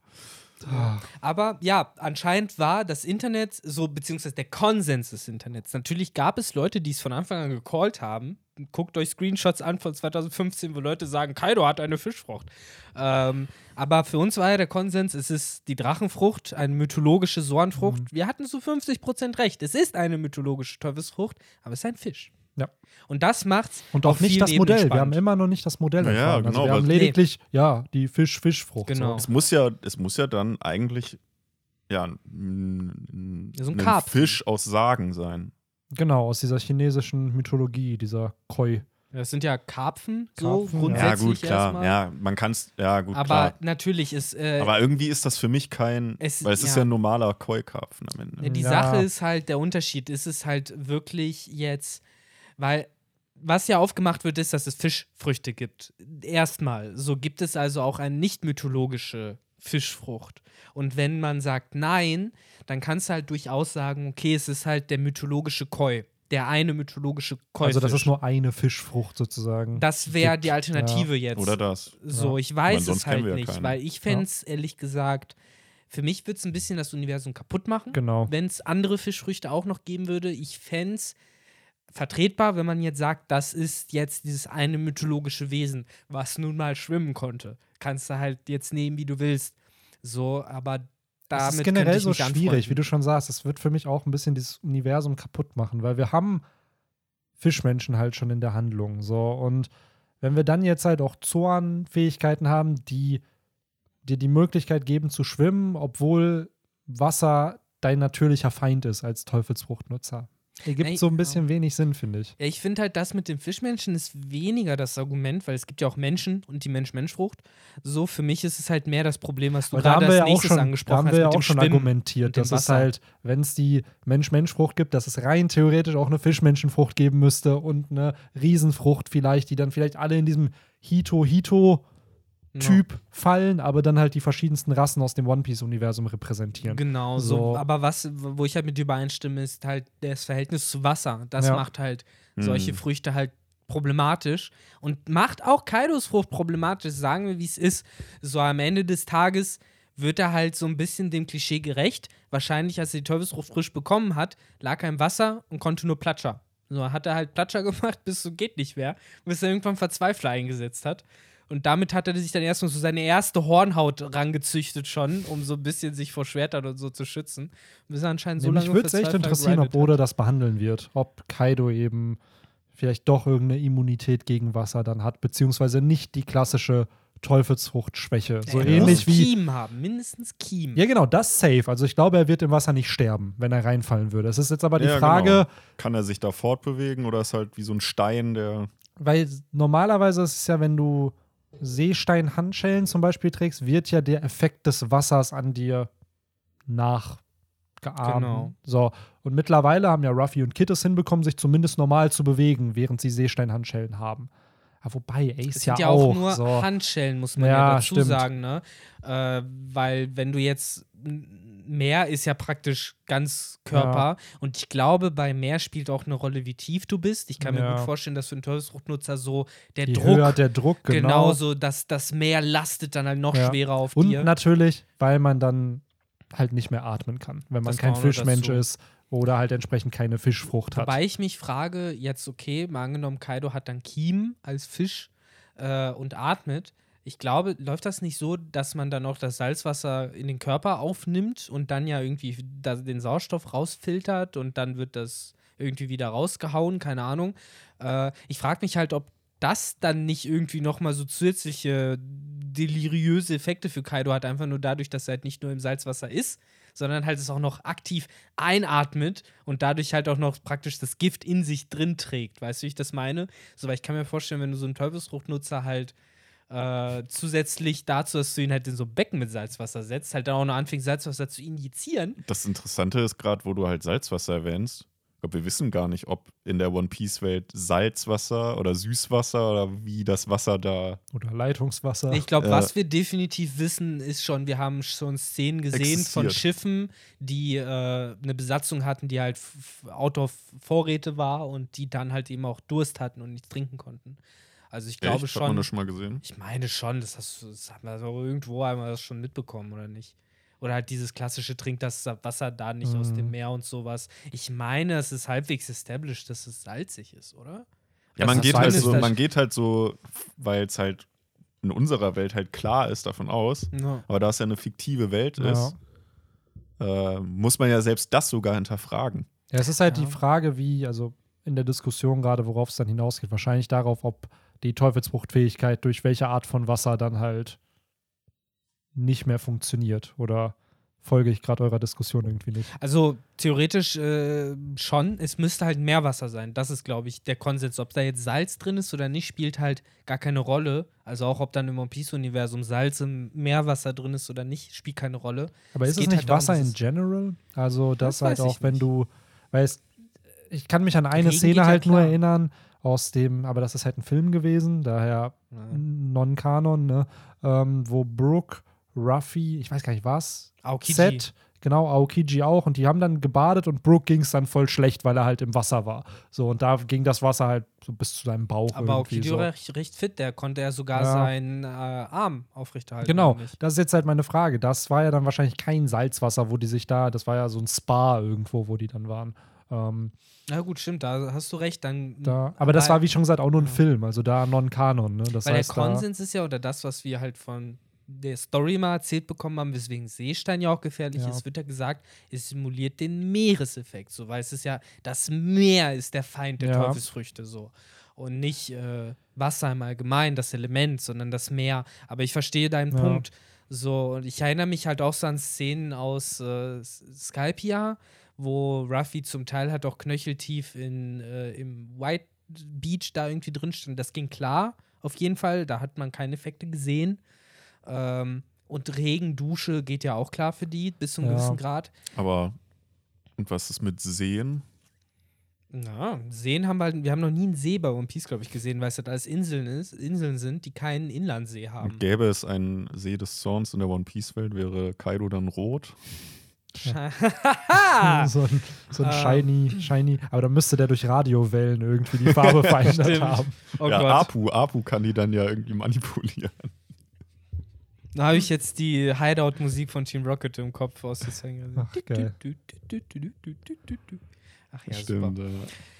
C: Aber ja, anscheinend war das Internet so, beziehungsweise der Konsens des Internets. Natürlich gab es Leute, die es von Anfang an gecallt haben. Guckt euch Screenshots an von 2015, wo Leute sagen, Kaido hat eine Fischfrucht. Ähm, aber für uns war ja der Konsens, es ist die Drachenfrucht, eine mythologische Sorenfrucht.
A: Mhm.
C: Wir hatten zu 50% recht. Es ist eine mythologische Teufelsfrucht, aber es ist ein Fisch.
A: Ja.
C: Und das macht's
A: und auch nicht das
C: Ebenen
A: Modell. Wir
C: spannend.
A: haben immer noch nicht das Modell
B: Ja, ja,
A: erfahren. also
B: genau,
A: wir haben lediglich, ja, die Fisch-Fischfrucht.
C: Genau.
B: Es muss ja, es muss ja dann eigentlich ja, ein,
C: So ein
B: ein
C: Karpfen.
B: Fisch aus Sagen sein.
A: So. Genau, aus dieser chinesischen Mythologie, dieser Koi.
C: Das sind ja Karpfen, so
A: Karpfen, ja.
C: grundsätzlich
B: Ja, gut, klar.
C: erstmal.
B: Ja, man kann es, ja, gut,
C: aber
B: klar.
C: natürlich ist. Äh,
B: Aber irgendwie ist das für mich kein,
C: Es-
B: weil es ist
C: ja.
B: ja ein normaler Koi-Karpfen am Ende.
C: Ja, die
A: Ja.
C: Sache ist halt, der Unterschied ist es halt wirklich jetzt, weil was ja aufgemacht wird, ist, dass es Fischfrüchte gibt. Erstmal. So gibt es also auch eine nicht mythologische Fischfrucht. Und wenn man sagt nein, dann kannst du halt durchaus sagen, okay, es ist halt der mythologische Koi. Der eine mythologische Koi.
A: Also, das ist nur eine Fischfrucht sozusagen.
C: Das wäre die Alternative jetzt.
B: Oder das.
C: So,
A: Ja.
C: ich weiß es halt
B: ja
C: nicht,
B: keine.
C: weil ich fände es ehrlich gesagt, für mich würde es ein bisschen das Universum kaputt machen,
A: Genau.
C: wenn es andere Fischfrüchte auch noch geben würde. Ich fände es vertretbar, wenn man jetzt sagt, das ist jetzt dieses eine mythologische Wesen, was nun mal schwimmen konnte. Kannst du halt jetzt nehmen, wie du willst. So, aber damit
A: Das ist generell so schwierig,
C: anfreunden.
A: wie du schon sagst. Das wird für mich auch ein bisschen dieses Universum kaputt machen, weil wir haben Fischmenschen halt schon in der Handlung. So, und wenn wir dann jetzt halt auch Zornfähigkeiten haben, die dir die Möglichkeit geben zu schwimmen, obwohl Wasser dein natürlicher Feind ist als Teufelsfruchtnutzer. Ergibt
C: Ey,
A: so ein
C: ja.
A: bisschen wenig Sinn, finde ich.
C: Ja, ich finde halt, das mit den Fischmenschen ist weniger das Argument, weil es gibt ja auch Menschen und die Mensch-Mensch-Frucht. So, für mich ist es halt mehr das Problem, was du
A: da haben
C: gerade
A: wir
C: als
A: ja auch
C: nächstes
A: schon, da
C: angesprochen
A: haben
C: hast.
A: wir ja
C: mit dem
A: auch schon
C: Schwimmen.
A: argumentiert,
C: dem
A: dass es halt, wenn es die Mensch-Mensch-Frucht gibt, dass es rein theoretisch auch eine Fischmenschenfrucht geben müsste und eine Riesenfrucht vielleicht, die dann vielleicht alle in diesem Hito-Hito Typ fallen, aber dann halt die verschiedensten Rassen aus dem One Piece-Universum repräsentieren.
C: Genau, so.
A: So.
C: Aber was, wo ich halt mit dir übereinstimme, ist halt das Verhältnis zu Wasser. Das
A: Ja.
C: macht halt solche
B: Hm.
C: Früchte halt problematisch und macht auch Kaidos Frucht problematisch, sagen wir, wie es ist. So am Ende des Tages wird er halt so ein bisschen dem Klischee gerecht. Wahrscheinlich, als er die Teufelsfrucht frisch bekommen hat, lag er im Wasser und konnte nur Platscher. So hat er halt Platscher gemacht, bis so geht nicht mehr, bis er irgendwann Verzweifler eingesetzt hat. Und damit hat er sich dann erstmal so seine erste Hornhaut rangezüchtet schon, um so ein bisschen sich vor Schwertern und so zu schützen. Bis er anscheinend so
A: Mich
C: lange
A: würde es echt interessieren, ob Oda das behandeln wird. Ob Kaido eben vielleicht doch irgendeine Immunität gegen Wasser dann hat, beziehungsweise nicht die klassische Teufelsfruchtschwäche. So
C: Er
A: ähnlich wie.
C: Kiem haben, mindestens Kiem.
A: Ja, genau, das safe. Also ich glaube, er wird im Wasser nicht sterben, wenn er reinfallen würde. Es ist jetzt aber die
B: Ja,
A: Frage,
B: genau. Kann er sich da fortbewegen oder ist halt wie so ein Stein, der.
A: weil normalerweise ist es ja, wenn du Seestein-Handschellen zum Beispiel trägst, wird ja der Effekt des Wassers an dir nachgeahmt.
C: Genau.
A: So, und mittlerweile haben ja Ruffy und Kid es hinbekommen, sich zumindest normal zu bewegen, während sie Seestein-Handschellen haben. Ja, wobei, Ace
C: Es
A: ja,
C: sind ja
A: auch.
C: auch nur
A: so.
C: Handschellen, muss man ja,
A: Ja,
C: dazu
A: stimmt.
C: sagen, ne? Äh, weil wenn du jetzt Meer ist ja praktisch ganz Körper und ich glaube, bei Meer spielt auch eine Rolle, wie tief du bist. Ich kann mir
A: Ja.
C: gut vorstellen, dass für einen Teufelsfruchtnutzer so der
A: Je
C: Druck
A: höher der Druck, genau.
C: genauso, dass das Meer lastet dann halt noch
A: Ja.
C: schwerer auf
A: Und
C: dir.
A: natürlich, weil man dann halt nicht mehr atmen kann, wenn man
C: Das
A: kein Fischmensch ist oder halt entsprechend keine Fischfrucht hat.
C: Wobei ich mich frage, jetzt okay, mal angenommen, Kaido hat dann Kiem als Fisch äh, und atmet. Ich glaube, läuft das nicht so, dass man dann noch das Salzwasser in den Körper aufnimmt und dann ja irgendwie den Sauerstoff rausfiltert und dann wird das irgendwie wieder rausgehauen, keine Ahnung. Äh, ich frage mich halt, ob das dann nicht irgendwie nochmal so zusätzliche deliriöse Effekte für Kaido hat, einfach nur dadurch, dass er halt nicht nur im Salzwasser ist, sondern halt es auch noch aktiv einatmet und dadurch halt auch noch praktisch das Gift in sich drin trägt. Weißt du, wie ich das meine? So, weil ich kann mir vorstellen, wenn du so einen Teufelsfruchtnutzer halt äh, zusätzlich dazu, dass du ihn halt in so ein Becken mit Salzwasser setzt, halt dann auch noch anfängst, Salzwasser zu injizieren.
B: Das Interessante ist gerade, wo du halt Salzwasser erwähnst. Ich glaube, wir wissen gar nicht, ob in der One Piece-Welt Salzwasser oder Süßwasser oder wie das Wasser da.
A: Oder Leitungswasser.
C: Ich glaube,
B: Äh,
C: was wir definitiv wissen, ist schon, wir haben schon Szenen gesehen von
B: Existiert.
C: Schiffen, die äh, eine Besatzung hatten, die halt f- f- out of Vorräte war und die dann halt eben auch Durst hatten und nichts trinken konnten. Also ich glaube
B: Echt? Hat man
C: schon.
B: das schon mal gesehen?
C: Ich meine schon, das, hast, du- das haben wir so irgendwo einmal das schon mitbekommen, oder nicht? Oder halt dieses klassische Trink das Wasser da nicht aus dem
A: Mhm.
C: Meer und sowas. Ich meine, es ist halbwegs established, dass es salzig ist, oder?
B: Ja,
C: Das
B: man geht, halt so, man geht halt so, weil es halt in unserer Welt halt klar ist davon aus.
C: Ja.
B: Aber da es ja eine fiktive Welt
A: Ja.
B: ist, äh, muss man ja selbst das sogar hinterfragen.
A: Ja, es ist halt
C: Ja.
A: die Frage, wie, also in der Diskussion gerade, worauf es dann hinausgeht, wahrscheinlich darauf, ob die Teufelsfruchtfähigkeit durch welche Art von Wasser dann halt nicht mehr funktioniert. Oder folge ich gerade eurer Diskussion irgendwie nicht?
C: Also theoretisch äh, schon. Es müsste halt Meerwasser sein. Das ist, glaube ich, der Konsens. Ob da jetzt Salz drin ist oder nicht, spielt halt gar keine Rolle. Also auch ob dann im One Piece-Universum Salz im Meerwasser drin ist oder nicht, spielt keine Rolle.
A: Aber
C: Es
A: ist es nicht
C: halt darum,
A: Wasser in
C: dieses-
A: general? Also, das
C: Das
A: halt auch, wenn
C: nicht.
A: du, weil es, ich kann mich an eine
C: Regen
A: Szene
C: ja
A: halt nur
C: klar.
A: erinnern, aus dem, aber das ist halt ein Film gewesen, daher
C: Ja.
A: Non-Kanon, ne? Ähm, wo Brooke, Ruffy, ich weiß gar nicht was,
C: Aokiji.
A: Set, genau, Aokiji auch, und die haben dann gebadet und Brooke ging es dann voll schlecht, weil er halt im Wasser war. So, und da ging das Wasser halt so bis zu seinem Bauch.
C: Aber Aokiji
A: so.
C: war recht, recht fit. Der konnte ja sogar
A: Ja.
C: seinen äh, Arm aufrechterhalten.
A: Genau, das ist jetzt halt meine Frage. Das war ja dann wahrscheinlich kein Salzwasser, wo die sich da, das war ja so ein Spa irgendwo, wo die dann waren. Ähm,
C: Na gut, stimmt, da hast du recht. Dann,
A: da, aber das war, wie schon gesagt, auch nur ein
C: ja.
A: Film, also da Non-Kanon. Ne? Das
C: Weil
A: heißt,
C: der Konsens ist ja, oder das, was wir halt von der Story mal erzählt bekommen haben, weswegen Seestein ja auch gefährlich
A: Ja.
C: ist, wird ja gesagt, es simuliert den Meereseffekt. So, weil es ist ja, das Meer ist der Feind der
A: Ja.
C: Teufelsfrüchte so. Und nicht äh, Wasser im Allgemeinen, das Element, sondern das Meer. Aber ich verstehe deinen
A: Ja.
C: Punkt. So, und ich erinnere mich halt auch so an Szenen aus äh, Skypia, wo Ruffy zum Teil halt auch knöcheltief in, äh, im White Beach da irgendwie drin stand. Das ging klar, auf jeden Fall. Da hat man keine Effekte gesehen. Ähm, und Regen, Dusche geht ja auch klar für die, bis zu einem
A: Ja.
C: gewissen Grad.
B: Aber und was ist mit Seen?
C: Na, Seen haben wir halt, wir haben noch nie einen See bei One Piece, glaube ich, gesehen, weil es halt alles Inseln ist, Inseln sind, die keinen Inlandsee haben.
B: Und gäbe es einen See des Zorns in der One Piece Welt, wäre Kaido dann rot?
A: so ein, so ein
C: Ähm.
A: shiny, shiny, aber dann müsste der durch Radiowellen irgendwie die Farbe verändert haben.
C: oh
B: ja,
C: Gott.
B: Apu, Apu kann die dann ja irgendwie manipulieren.
C: Da habe ich jetzt die Hideout-Musik von Team Rocket im Kopf aus der.
A: Ach, geil.
C: Ach ja,
B: Stimmt.
C: super.
B: äh.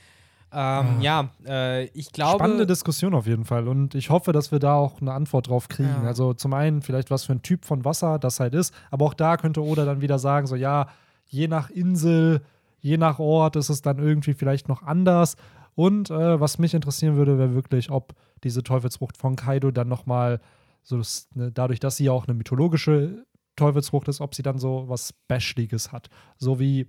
C: Ähm, ja, äh, ich glaube.
A: Spannende Diskussion auf jeden Fall. Und ich hoffe, dass wir da auch eine Antwort drauf kriegen.
C: Ja.
A: Also zum einen vielleicht, was für ein Typ von Wasser das halt ist. Aber auch da könnte Oda dann wieder sagen, so ja, je nach Insel, je nach Ort ist es dann irgendwie vielleicht noch anders. Und äh, was mich interessieren würde, wäre wirklich, ob diese Teufelsfrucht von Kaido dann nochmal so, ne, dadurch, dass sie ja auch eine mythologische Teufelsfrucht ist, ob sie dann so was Specialiges hat. So wie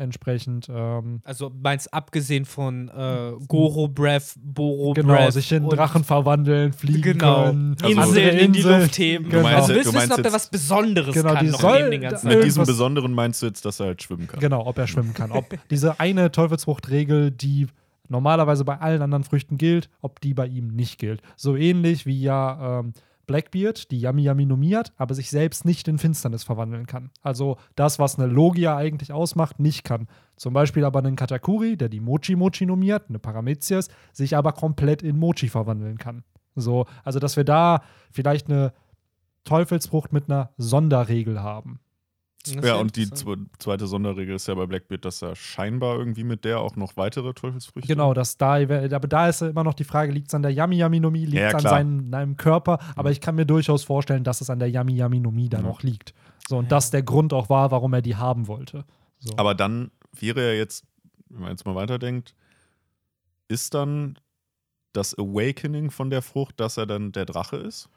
A: entsprechend ähm,
C: Also meinst abgesehen von äh, Goro Breath, Boro
A: Genau,
C: Breath
A: sich in Drachen verwandeln, fliegen
C: Genau.
A: können.
B: Also-
C: Inseln in die. Luft heben.
A: Genau.
C: Also
B: Du
C: willst du
B: meinst
C: wissen, ob
B: jetzt-
C: was Besonderes
A: Genau,
C: kann noch
A: soll-
C: neben den ganzen
B: Mit diesem Besonderen meinst du jetzt, dass er halt schwimmen kann?
A: Genau, ob er schwimmen kann. Ob diese eine Teufelsfruchtregel, die normalerweise bei allen anderen Früchten gilt, ob die bei ihm nicht gilt. So ähnlich wie ja ähm, Blackbeard, die Yami Yami nomiert, aber sich selbst nicht in Finsternis verwandeln kann. Also das, was eine Logia eigentlich ausmacht, nicht kann. Zum Beispiel aber einen Katakuri, der die Mochi Mochi nomiert, eine Paramezias, sich aber komplett in Mochi verwandeln kann. So, also dass wir da vielleicht eine Teufelsfrucht mit einer Sonderregel haben.
B: Ja, und die zweite Sonderregel ist ja bei Blackbeard, dass er scheinbar irgendwie mit der auch noch weitere Teufelsfrüchte.
A: Genau, das da, aber da ist ja immer noch die Frage, liegt es an der Yami Yami Nomi, liegt es
B: Ja, ja,
A: an seinem, seinem Körper, aber ich kann mir durchaus vorstellen, dass es an der Yami Yami Nomi dann
B: Ja.
A: auch liegt. So, und
C: Ja.
A: das der Grund auch war, warum er die haben wollte. So.
B: Aber dann wäre ja jetzt, wenn man jetzt mal weiterdenkt, ist dann das Awakening von der Frucht, dass er dann der Drache ist?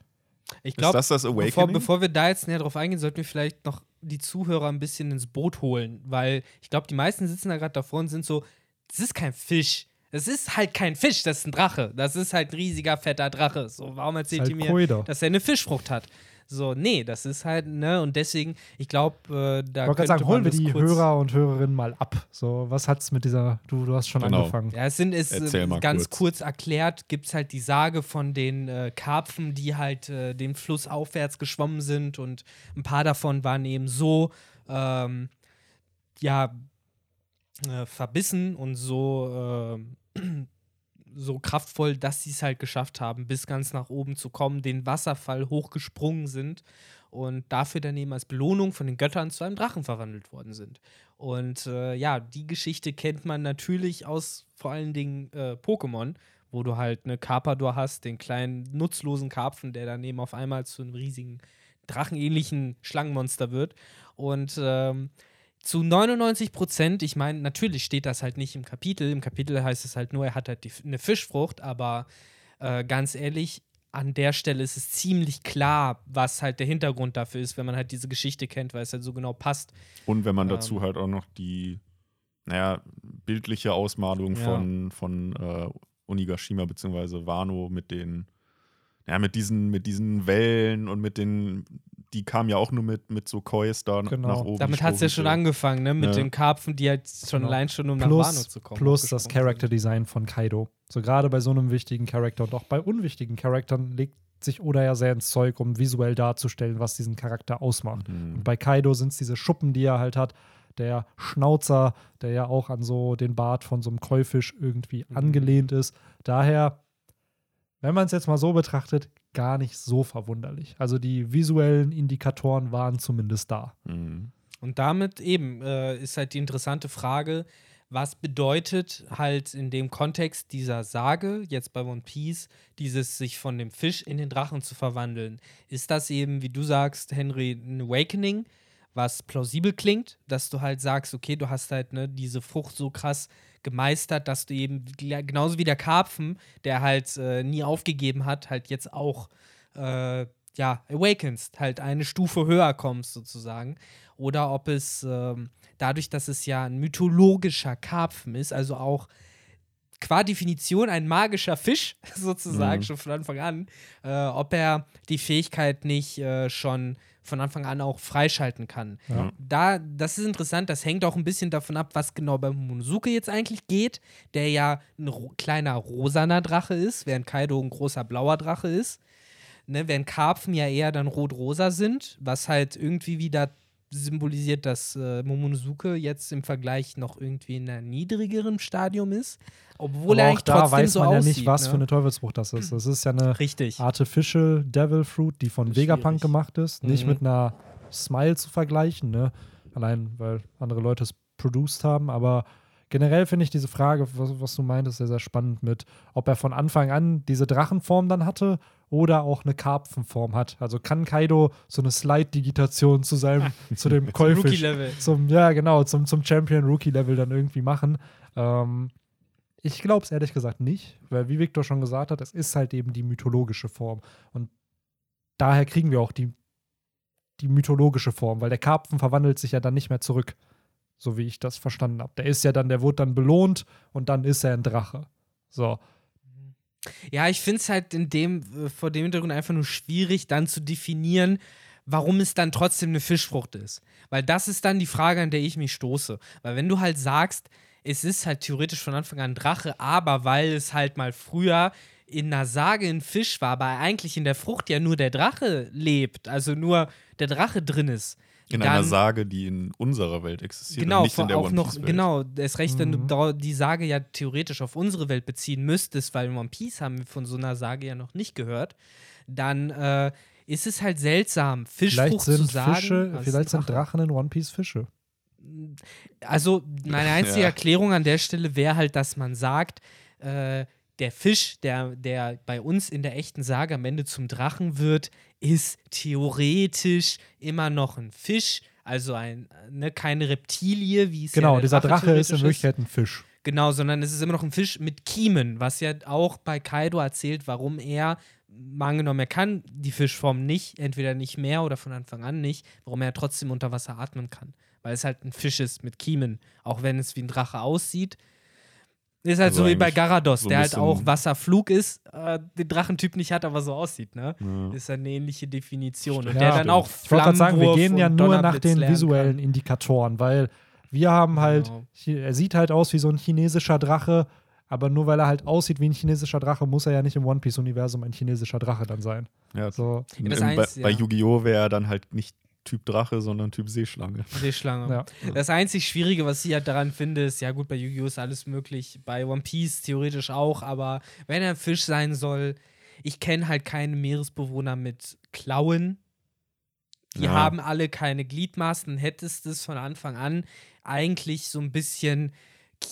C: Ich glaube,
B: das das
C: bevor, bevor wir da jetzt näher drauf eingehen, sollten wir vielleicht noch die Zuhörer ein bisschen ins Boot holen, weil ich glaube, die meisten sitzen da gerade davor und sind so, das ist kein Fisch. Das ist halt kein Fisch, das ist ein Drache. Das ist halt ein riesiger, fetter Drache. So, warum erzählt
A: halt
C: ihr mir,
A: Koida.
C: dass er eine Fischfrucht hat? So, nee, das ist halt, ne, und deswegen, ich glaube, äh, da.
A: Ich wollte gerade sagen, holen wir die Hörer und Hörerinnen mal ab. So, was hat's mit dieser, du, du hast schon genau. angefangen.
C: Ja, es sind, es,
B: äh,
C: ganz kurz. kurz erklärt, gibt es halt die Sage von den äh, Karpfen, die halt äh, den Fluss aufwärts geschwommen sind und ein paar davon waren eben so, ähm, ja, äh, verbissen und so äh, so kraftvoll, dass sie es halt geschafft haben, bis ganz nach oben zu kommen, den Wasserfall hochgesprungen sind und dafür daneben als Belohnung von den Göttern zu einem Drachen verwandelt worden sind. Und äh, ja, die Geschichte kennt man natürlich aus vor allen Dingen äh, Pokémon, wo du halt eine Carpador hast, den kleinen nutzlosen Karpfen, der daneben auf einmal zu einem riesigen drachenähnlichen Schlangenmonster wird. Und ähm, zu 99 Prozent, ich meine, natürlich steht das halt nicht im Kapitel. Im Kapitel heißt es halt nur, er hat halt die, eine Fischfrucht, aber äh, ganz ehrlich, an der Stelle ist es ziemlich klar, was halt der Hintergrund dafür ist, wenn man halt diese Geschichte kennt, weil es halt so genau passt.
B: Und wenn man ähm, dazu halt auch noch die, naja, bildliche Ausmalung ja. von, von äh, Onigashima bzw. Wano mit den, ja, mit diesen, mit diesen Wellen und mit den die kam ja auch nur mit, mit so Kois da genau. nach oben.
C: Damit hat es ja schon angefangen, ne? Mit ja. den Karpfen, die halt schon genau. allein schon um
A: plus,
C: nach Wano zu kommen.
A: Plus das Character Design von Kaido. So gerade bei so einem wichtigen Charakter und auch bei unwichtigen Charakteren legt sich Oda ja sehr ins Zeug, um visuell darzustellen, was diesen Charakter ausmacht. Mhm. Und bei Kaido sind es diese Schuppen, die er halt hat. Der Schnauzer, der ja auch an so den Bart von so einem Käufisch irgendwie mhm. angelehnt ist. Daher wenn man es jetzt mal so betrachtet, gar nicht so verwunderlich. Also die visuellen Indikatoren waren zumindest da.
C: Mhm. Und damit eben äh, ist halt die interessante Frage, was bedeutet halt in dem Kontext dieser Sage, jetzt bei One Piece, dieses sich von dem Fisch in den Drachen zu verwandeln? Ist das eben, wie du sagst, Henry, ein Awakening, was plausibel klingt, dass du halt sagst, okay, du hast halt ne, diese Frucht so krass gemeistert, dass du eben genauso wie der Karpfen, der halt äh, nie aufgegeben hat, halt jetzt auch äh, ja, awakenst, halt eine Stufe höher kommst sozusagen. Oder ob es ähm, dadurch, dass es ja ein mythologischer Karpfen ist, also auch qua Definition ein magischer Fisch, sozusagen, mhm. schon von Anfang an, äh, ob er die Fähigkeit nicht äh, schon von Anfang an auch freischalten kann. Ja. Da, das ist interessant, das hängt auch ein bisschen davon ab, was genau beim Momonosuke jetzt eigentlich geht, der ja ein ro kleiner rosaner Drache ist, während Kaido ein großer blauer Drache ist. Ne, während Karpfen ja eher dann rot-rosa sind, was halt irgendwie wieder symbolisiert, dass äh, Momonosuke jetzt im Vergleich noch irgendwie in einem niedrigeren Stadium ist. Obwohl
A: Aber
C: er auch
A: da weiß man aussieht, ja nicht, was ne? für eine Teufelsfrucht das ist. Das ist ja eine
C: Richtig.
A: Artificial Devil Fruit, die von Vegapunk gemacht ist. Mhm. Nicht mit einer Smile zu vergleichen, ne? Allein, weil andere Leute es produced haben. Aber generell finde ich diese Frage, was, was, du meintest, sehr, sehr spannend mit, ob er von Anfang an diese Drachenform dann hatte oder auch eine Karpfenform hat. Also kann Kaido so eine Slide-Digitation zu seinem, zu dem Käufisch, zum, ja genau, zum, zum Champion-Rookie-Level dann irgendwie machen. Ähm, ich glaube es ehrlich gesagt nicht, weil wie Victor schon gesagt hat, es ist halt eben die mythologische Form. Und daher kriegen wir auch die, die mythologische Form, weil der Karpfen verwandelt sich ja dann nicht mehr zurück so wie ich das verstanden habe. Der ist ja dann, der wurde dann belohnt und dann ist er ein Drache. So.
C: Ja, ich finde es halt in dem, äh, vor dem Hintergrund einfach nur schwierig, dann zu definieren, warum es dann trotzdem eine Fischfrucht ist. Weil das ist dann die Frage, an der ich mich stoße. Weil wenn du halt sagst, es ist halt theoretisch von Anfang an Drache, aber weil es halt mal früher in einer Sage ein Fisch war, aber eigentlich in der Frucht ja nur der Drache lebt, also nur der Drache drin ist,
B: in dann, einer Sage, die in unserer Welt existiert
C: genau,
B: und nicht in der
C: auch
B: One
C: Piece Welt. Genau, erst recht, wenn mhm. du die Sage ja theoretisch auf unsere Welt beziehen müsstest, weil in One Piece haben wir von so einer Sage ja noch nicht gehört, dann äh, ist es halt seltsam, Fischfrucht
A: vielleicht sind
C: zu sagen.
A: Fische, vielleicht sind Drachen in One Piece Fische.
C: Also meine einzige ja. Erklärung an der Stelle wäre halt, dass man sagt, äh, der Fisch, der, der bei uns in der echten Sage am Ende zum Drachen wird, ist theoretisch immer noch ein Fisch, also ein, ne, keine Reptilie, wie es
A: Genau,
C: ja
A: dieser Drache, Drache ist in Wirklichkeit ein Fisch.
C: Genau, sondern es ist immer noch ein Fisch mit Kiemen, was ja auch bei Kaido erzählt, warum er, angenommen, er kann die Fischform nicht, entweder nicht mehr oder von Anfang an nicht, warum er trotzdem unter Wasser atmen kann. Weil es halt ein Fisch ist mit Kiemen, auch wenn es wie ein Drache aussieht Ist halt
B: Also
C: so wie bei Garados,
B: so
C: der halt auch Wasserflug ist, äh, den Drachentyp nicht hat, aber so aussieht, ne?
B: Ja.
C: Ist eine ähnliche Definition. Und
B: Ja,
C: der dann
B: stimmt.
C: auch
A: Ich wollte gerade sagen, wir gehen ja nur nach den visuellen
C: kann.
A: Indikatoren, weil wir haben halt,
C: Genau.
A: er sieht halt aus wie so ein chinesischer Drache, aber nur weil er halt aussieht wie ein chinesischer Drache, muss er ja nicht im One Piece-Universum ein chinesischer Drache dann sein.
B: Ja,
A: So,
B: in-
C: das
B: in-
C: eins,
B: bei, bei
C: ja.
B: Yu-Gi-Oh! wäre er dann halt nicht Typ Drache, sondern Typ Seeschlange.
C: Seeschlange.
A: ja.
C: Das einzig Schwierige, was ich halt daran finde, ist, ja gut, bei Yu-Gi-Oh! ist alles möglich, bei One Piece theoretisch auch, aber wenn er ein Fisch sein soll, ich kenne halt keine Meeresbewohner mit Klauen. Die
B: Ja.
C: haben alle keine Gliedmaßen, hättest es von Anfang an eigentlich so ein bisschen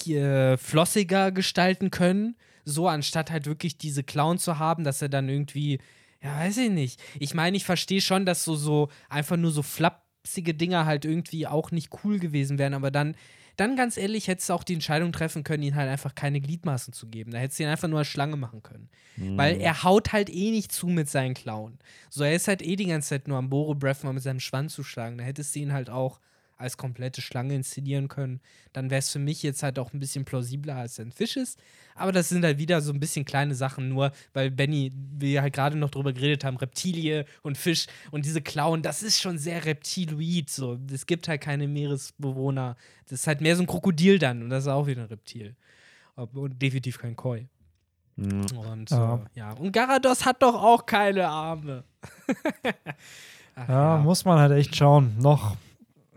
C: äh, flossiger gestalten können, so anstatt halt wirklich diese Klauen zu haben, dass er dann irgendwie, ja, weiß ich nicht. Ich meine, ich verstehe schon, dass so, so einfach nur so flapsige Dinger halt irgendwie auch nicht cool gewesen wären, aber dann, dann ganz ehrlich, hättest du auch die Entscheidung treffen können, ihn halt einfach keine Gliedmaßen zu geben. Da hättest du ihn einfach nur als Schlange machen können. Weil
B: Mhm.
C: er haut halt eh nicht zu mit seinen Klauen. So, er ist halt eh die ganze Zeit nur am Boro Breath mal mit seinem Schwanz zu schlagen. Da hättest du ihn halt auch als komplette Schlange inszenieren können. Dann wäre es für mich jetzt halt auch ein bisschen plausibler, als ein Fisch ist. Aber das sind halt wieder so ein bisschen kleine Sachen, nur weil Benny, wir halt gerade noch drüber geredet haben, Reptilie und Fisch und diese Klauen, das ist schon sehr reptiloid. So. Es gibt halt keine Meeresbewohner. Das ist halt mehr so ein Krokodil dann und das ist auch wieder ein Reptil. Und definitiv kein Koi.
B: Mhm.
C: Und
A: Ja.
C: Äh, ja. Und Garados hat doch auch keine Arme. Ach,
A: Ja, muss man halt echt schauen. Noch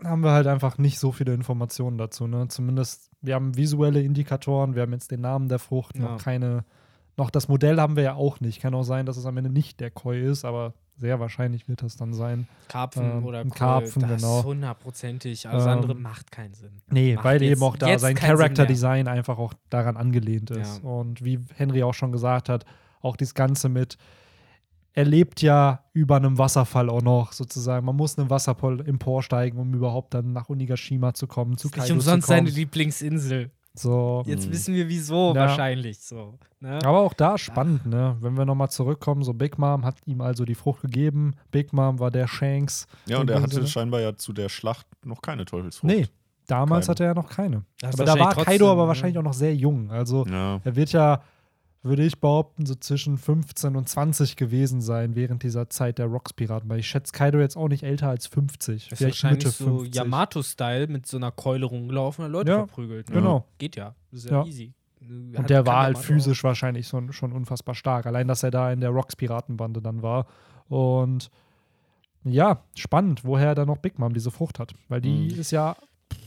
A: haben wir halt einfach nicht so viele Informationen dazu. Ne? Zumindest, wir haben visuelle Indikatoren, wir haben jetzt den Namen der Frucht,
C: Ja.
A: noch keine, noch das Modell haben wir ja auch nicht. Kann auch sein, dass es am Ende nicht der Koi ist, aber sehr wahrscheinlich wird das dann sein.
C: Karpfen
A: Ähm,
C: oder Koi,
A: Karpfen,
C: das
A: genau.
C: ist hundertprozentig. Alles
A: Ähm,
C: andere macht keinen Sinn.
A: Nee,
C: Macht
A: weil
C: jetzt-
A: eben auch da sein Character. Design einfach auch daran angelehnt ist.
C: Ja.
A: Und wie Henry auch schon gesagt hat, auch das Ganze mit, er lebt ja über einem Wasserfall auch noch sozusagen. Man muss einen Wasserfall emporsteigen, um überhaupt dann nach Onigashima zu kommen, zu
C: Nicht
A: Kaido
C: umsonst
A: zu kommen.
C: seine Lieblingsinsel.
A: So.
C: Jetzt
B: Mhm.
C: wissen wir wieso
A: Ja.
C: wahrscheinlich so. Ne?
A: Aber auch da spannend, ne? Wenn wir nochmal zurückkommen, so Big Mom hat ihm also die Frucht gegeben. Big Mom war der Shanks.
B: Ja, und er hatte
A: Sinne.
B: scheinbar ja zu der Schlacht noch keine Teufelsfrucht.
A: Nee, damals
B: Keine.
A: hatte er noch keine.
C: Das
A: aber da war Kaido aber
C: ne?
A: wahrscheinlich auch noch sehr jung. Also
B: Ja.
A: Er wird ja, würde ich behaupten, so zwischen 15 und 20 gewesen sein während dieser Zeit der Rocks-Piraten. Weil ich schätze Kaido jetzt auch nicht älter als 50.
C: Das ist
A: Vielleicht
C: wahrscheinlich
A: Mitte
C: so
A: 50.
C: Yamato-Style mit so einer Keule rumgelaufen und Leute
A: Ja,
C: verprügelt. Ne?
A: genau.
C: Geht ja. Ist
A: Ja.
C: easy.
A: Und der war halt physisch wahrscheinlich so, schon unfassbar stark. Allein, dass er da in der Rocks-Piratenbande dann war. Und ja, spannend, woher er dann noch Big Mom diese Frucht hat. Weil die
B: Mhm.
A: ist ja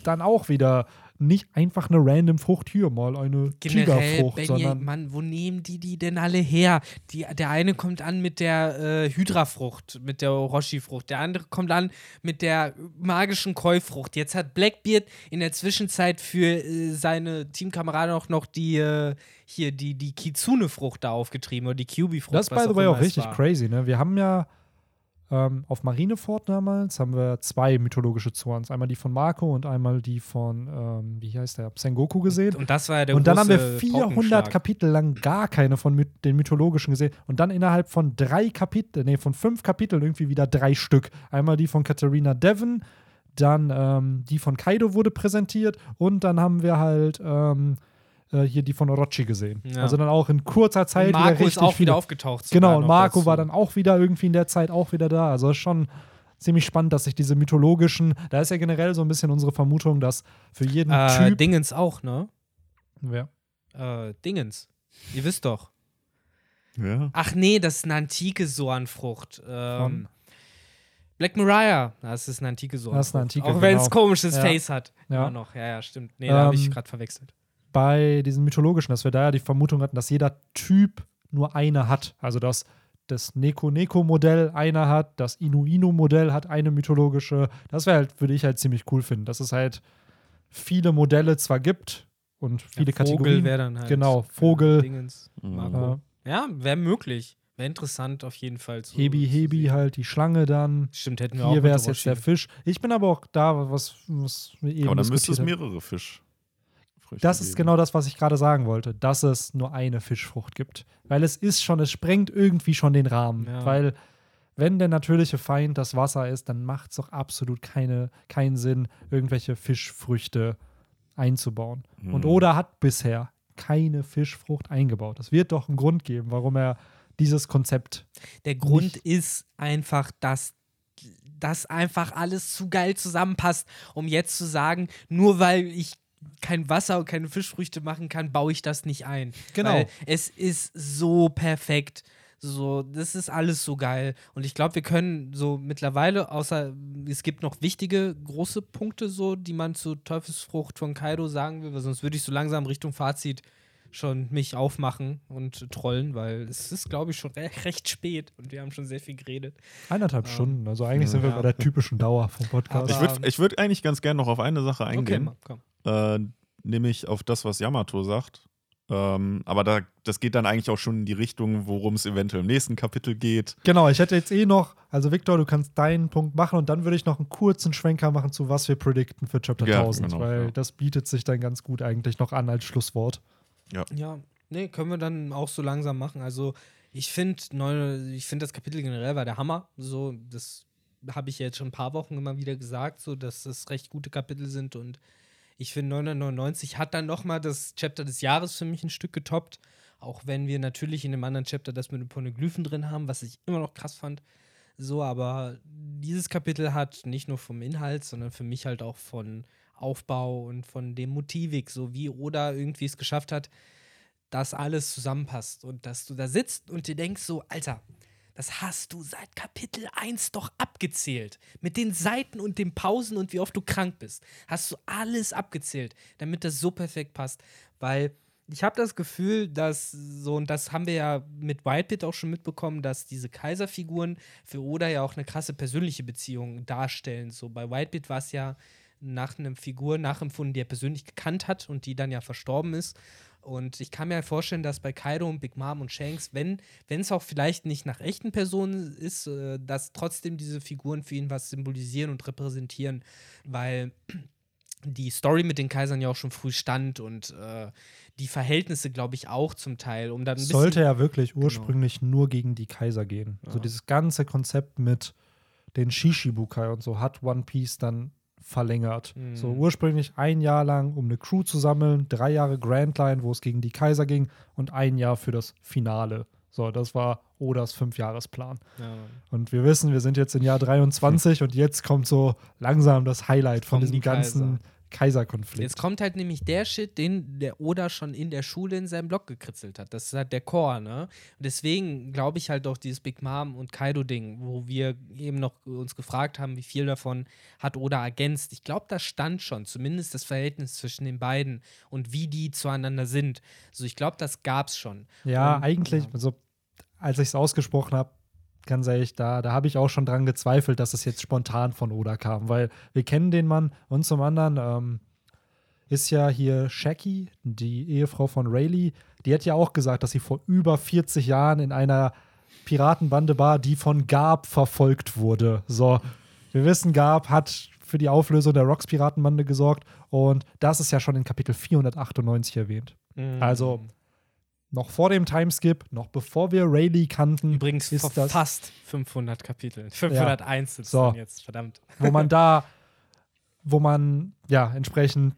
A: dann auch wieder nicht einfach eine random Frucht hier, mal eine
C: Generell,
A: Tigerfrucht, sondern
C: Mann, wo nehmen die die denn alle her? Die, der eine kommt an mit der äh, Hydra-Frucht, mit der Orochi-Frucht. Der andere kommt an mit der magischen Koi-Frucht. Jetzt hat Blackbeard in der Zwischenzeit für äh, seine Teamkameraden auch noch die, äh, hier, die, die Kitsune-Frucht da aufgetrieben oder die Kyubi-Frucht.
A: Das ist by the way auch richtig
C: war.
A: crazy, ne? Wir haben ja ähm, auf Marineford damals haben wir zwei mythologische Zorns. Einmal die von Marco und einmal die von, ähm, wie heißt der, Sengoku gesehen.
C: Und das war ja der
A: Und dann haben wir
C: große
A: 400
C: Paukenschlag.
A: Kapitel lang gar keine von my den mythologischen gesehen. Und dann innerhalb von drei Kapiteln, nee, von fünf Kapiteln irgendwie wieder drei Stück. Einmal die von Katharina Devon, dann ähm, die von Kaido wurde präsentiert und dann haben wir halt ähm, äh, hier die von Orochi gesehen.
C: Ja.
A: Also dann auch in kurzer Zeit
C: Und Marco
A: wieder richtig
C: ist auch
A: viele.
C: wieder aufgetaucht.
A: Genau, und Marco
C: dazu.
A: war dann auch wieder irgendwie in der Zeit auch wieder da. Also ist schon ziemlich spannend, dass sich diese mythologischen, da ist ja generell so ein bisschen unsere Vermutung, dass für jeden
C: Äh,
A: Typ.
C: Dingens auch, ne?
A: Wer?
C: Äh, Dingens. Ihr wisst doch.
B: Ja.
C: Ach nee, das ist eine antike Soanfrucht. Ähm,
A: Von?
C: Black Mariah. Das ist eine antike Soanfrucht.
A: Das ist eine antike,
C: Auch wenn es
A: genau.
C: komisches
A: Ja.
C: Face hat.
A: Ja.
C: Immer noch. Ja, ja, stimmt. Nee, da habe ich
A: Ähm,
C: gerade verwechselt.
A: Bei diesen mythologischen, dass wir da ja die Vermutung hatten, dass jeder Typ nur eine hat. Also dass das Neko-Neko-Modell eine hat, das Inu-Inu-Modell hat eine mythologische. Das wäre halt, würde ich halt ziemlich cool finden, dass es halt viele Modelle zwar gibt und viele
C: ja, Vogel
A: Kategorien.
C: wäre dann halt.
A: Genau, Vogel.
C: Ja, Dingens,
B: Mhm.
C: Marco. Ja, wäre möglich. Wäre interessant auf jeden Fall. Zu,
A: Hebi, Hebi halt, die Schlange dann.
C: Stimmt, hätten wir auch
A: Hier wäre es jetzt der. Fisch. Ich bin aber auch da, was, was wir eben
B: Aber dann müsste es mehrere Fisch.
A: Das ist genau das, was ich gerade sagen wollte, dass es nur eine Fischfrucht gibt. Weil es ist schon, es sprengt irgendwie schon den Rahmen.
C: Ja.
A: Weil, wenn der natürliche Feind das Wasser ist, dann macht es doch absolut keine, keinen Sinn, irgendwelche Fischfrüchte einzubauen. Und
B: Mhm.
A: Oda hat bisher keine Fischfrucht eingebaut. Es wird doch einen Grund geben, warum er dieses Konzept.
C: Der Grund ist einfach, dass das einfach alles zu geil zusammenpasst, um jetzt zu sagen, nur weil ich kein Wasser und keine Fischfrüchte machen kann, baue ich das nicht ein.
A: Genau.
C: Weil es ist so perfekt. So, das ist alles so geil. Und ich glaube, wir können so mittlerweile, außer es gibt noch wichtige große Punkte, so, die man zu Teufelsfrucht von Kaido sagen will, weil sonst würde ich so langsam Richtung Fazit schon mich aufmachen und trollen, weil es ist, glaube ich, schon re recht spät und wir haben schon sehr viel geredet.
A: Eineinhalb
C: Ähm,
A: Stunden. Also eigentlich sind wir
C: ja.
A: bei der typischen Dauer vom Podcast.
B: Ich würde ich würd eigentlich ganz gerne noch auf eine Sache eingehen.
C: komm.
B: äh, nämlich auf das, was Yamato sagt. Ähm, aber da, das geht dann eigentlich auch schon in die Richtung, worum es eventuell im nächsten Kapitel geht.
A: Genau, ich hätte jetzt eh noch, also Victor, du kannst deinen Punkt machen und dann würde ich noch einen kurzen Schwenker machen zu was wir predikten für Chapter
B: Ja,
A: 1000,
B: genau,
A: weil
B: ja.
A: das bietet sich dann ganz gut eigentlich noch an als Schlusswort.
C: Ja, nee, können wir dann auch so langsam machen. Also, ich finde, ich finde das Kapitel generell war der Hammer. So, das habe ich jetzt schon ein paar Wochen immer wieder gesagt, so, dass das recht gute Kapitel sind und ich finde 999 hat dann noch mal das Chapter des Jahres für mich ein Stück getoppt, auch wenn wir natürlich in dem anderen Chapter das mit den Poneglyphen drin haben, was ich immer noch krass fand. So, aber dieses Kapitel hat nicht nur vom Inhalt, sondern für mich halt auch von Aufbau und von dem Motivik, so wie Oda irgendwie es geschafft hat, dass alles zusammenpasst und dass du da sitzt und dir denkst so, Alter, das hast du seit Kapitel 1 doch abgezählt. Mit den Seiten und den Pausen und wie oft du krank bist. Hast du alles abgezählt, damit das so perfekt passt. Weil ich habe das Gefühl, dass so, und das haben wir ja mit Whitebeard auch schon mitbekommen, dass diese Kaiserfiguren für Oda ja auch eine krasse persönliche Beziehung darstellen. So bei Whitebeard war es ja nach einer Figur nachempfunden, die er persönlich gekannt hat und die dann ja verstorben ist. Und ich kann mir halt vorstellen, dass bei Kaido und Big Mom und Shanks, wenn es auch vielleicht nicht nach echten Personen ist, äh, dass trotzdem diese Figuren für ihn was symbolisieren und repräsentieren, weil die Story mit den Kaisern ja auch schon früh stand und äh, die Verhältnisse, glaube ich, auch zum Teil, um dann
A: sollte ja wirklich ursprünglich nur gegen die Kaiser gehen. Also
C: Ja.
A: dieses ganze Konzept mit den Shishibukai und so hat One Piece dann verlängert.
C: Mhm.
A: So ursprünglich ein Jahr lang, um eine Crew zu sammeln, drei Jahre Grand Line, wo es gegen die Kaiser ging und ein Jahr für das Finale. So, das war Odas Fünfjahresplan.
C: Ja,
A: Und wir wissen, wir sind jetzt im Jahr 23 und jetzt kommt so langsam das Highlight von diesem
C: die
A: ganzen Kaiserkonflikt.
C: Jetzt kommt halt nämlich der Shit, den der Oda schon in der Schule in seinem Blog gekritzelt hat. Das ist halt der Core, ne? Und deswegen glaube ich halt auch dieses Big Mom und Kaido-Ding, wo wir eben noch uns gefragt haben, wie viel davon hat Oda ergänzt. Ich glaube, da stand schon, zumindest das Verhältnis zwischen den beiden und wie die zueinander sind. Also ich glaube, das gab's schon.
A: Ja,
C: Und,
A: eigentlich,
C: ja.
A: also als ich es ausgesprochen habe, ganz ehrlich, da, da habe ich auch schon dran gezweifelt, dass es jetzt spontan von Oda kam, weil wir kennen den Mann und zum anderen ähm, ist ja hier Shaki, die Ehefrau von Rayleigh, die hat ja auch gesagt, dass sie vor über 40 Jahren in einer Piratenbande war, die von Garb verfolgt wurde. So, wir wissen, Garb hat für die Auflösung der Rocks-Piratenbande gesorgt und das ist ja schon in Kapitel 498 erwähnt.
C: Mhm.
A: Also, noch vor dem Timeskip, noch bevor wir Rayleigh kannten,
C: Übrigens
A: ist
C: vor
A: das,
C: fast 500 Kapiteln. 501 sind es
A: So.
C: jetzt, verdammt.
A: wo man da, wo man ja entsprechend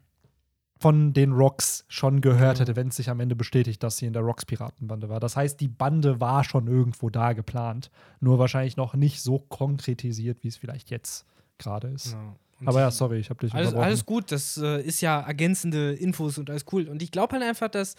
A: von den Rocks schon gehört
C: Ja.
A: hätte, wenn es sich am Ende bestätigt, dass sie in der Rocks-Piratenbande war. Das heißt, die Bande war schon irgendwo da geplant, nur wahrscheinlich noch nicht so konkretisiert, wie es vielleicht jetzt gerade ist.
C: Ja. Und
A: Aber ja, sorry, ich habe dich
C: Alles,
A: unterbrochen.
C: alles gut, das äh, ist ja ergänzende Infos und alles cool. Und ich glaube halt einfach, dass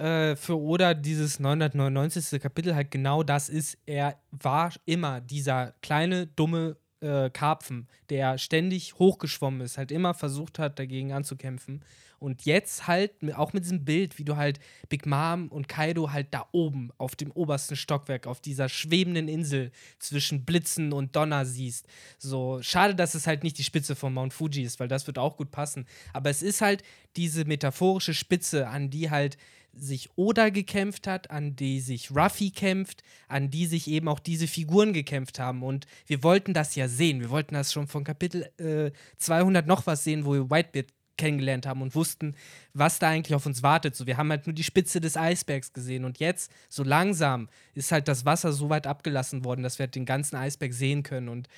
C: äh, für Oda dieses 999. Kapitel halt genau das ist. Er war immer dieser kleine, dumme äh, Karpfen, der ständig hochgeschwommen ist, halt immer versucht hat, dagegen anzukämpfen. Und jetzt halt, auch mit diesem Bild, wie du halt Big Mom und Kaido halt da oben auf dem obersten Stockwerk, auf dieser schwebenden Insel zwischen Blitzen und Donner siehst. So, schade, dass es halt nicht die Spitze von Mount Fuji ist, weil das wird auch gut passen. Aber es ist halt diese metaphorische Spitze, an die halt sich Oda gekämpft hat, an die sich Ruffy kämpft, an die sich eben auch diese Figuren gekämpft haben. Und wir wollten das ja sehen. Wir wollten das schon von Kapitel äh, 200 noch was sehen, wo wir Whitebeard kennengelernt haben und wussten, was da eigentlich auf uns wartet. So, wir haben halt nur die Spitze des Eisbergs gesehen und jetzt, so langsam, ist halt das Wasser so weit abgelassen worden, dass wir halt den ganzen Eisberg sehen können und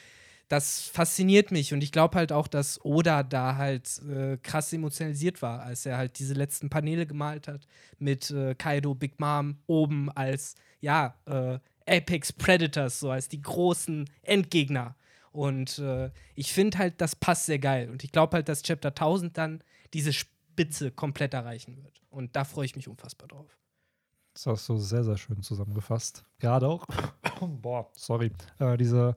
C: das fasziniert mich und ich glaube halt auch, dass Oda da halt äh, krass emotionalisiert war, als er halt diese letzten Paneele gemalt hat mit äh, Kaido, Big Mom oben als, ja, äh, Apex Predators, so als die großen Endgegner. Und äh, ich finde halt, das passt sehr geil. Und ich glaube halt, dass Chapter 1000 dann diese Spitze komplett erreichen wird. Und da freue ich mich unfassbar drauf.
A: Das hast du sehr, sehr schön zusammengefasst. Gerade auch, boah, sorry, äh, diese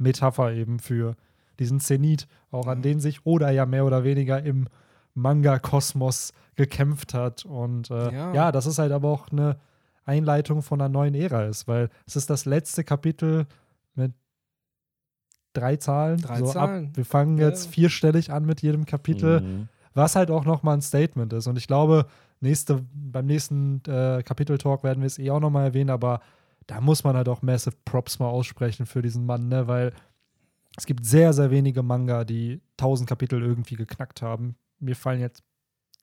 A: Metapher eben für diesen Zenit, auch an den sich Oda ja mehr oder weniger im Manga-Kosmos gekämpft hat. Und äh, ja. ja, das ist halt aber auch eine Einleitung von einer neuen Ära ist, weil es ist das letzte Kapitel mit drei Zahlen.
C: Drei
A: so
C: Zahlen.
A: Ab, wir fangen ja. jetzt vierstellig an mit jedem Kapitel, mhm. was halt auch nochmal ein Statement ist. Und ich glaube, nächste, beim nächsten äh, Kapitel-Talk werden wir es eh auch nochmal erwähnen, aber da muss man halt auch massive Props mal aussprechen für diesen Mann, ne? weil es gibt sehr, sehr wenige Manga, die 1000 Kapitel irgendwie geknackt haben. Mir fallen jetzt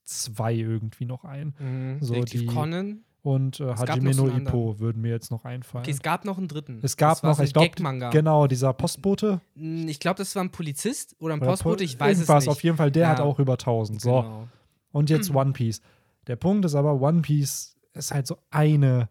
A: zwei irgendwie noch ein.
C: Mhm. So die
A: Conan und äh, Hajime no Ippo würden mir jetzt noch einfallen.
C: Okay, es gab noch einen dritten.
A: Es gab noch, so ich glaube, genau, dieser Postbote.
C: Hm, ich glaube, das war ein Polizist oder ein oder Postbote, ich weiß
A: es nicht.
C: auf
A: jeden Fall, der ja. hat auch über 1000. So. Genau. Und jetzt One Piece. Der Punkt ist aber, One Piece ist halt so eine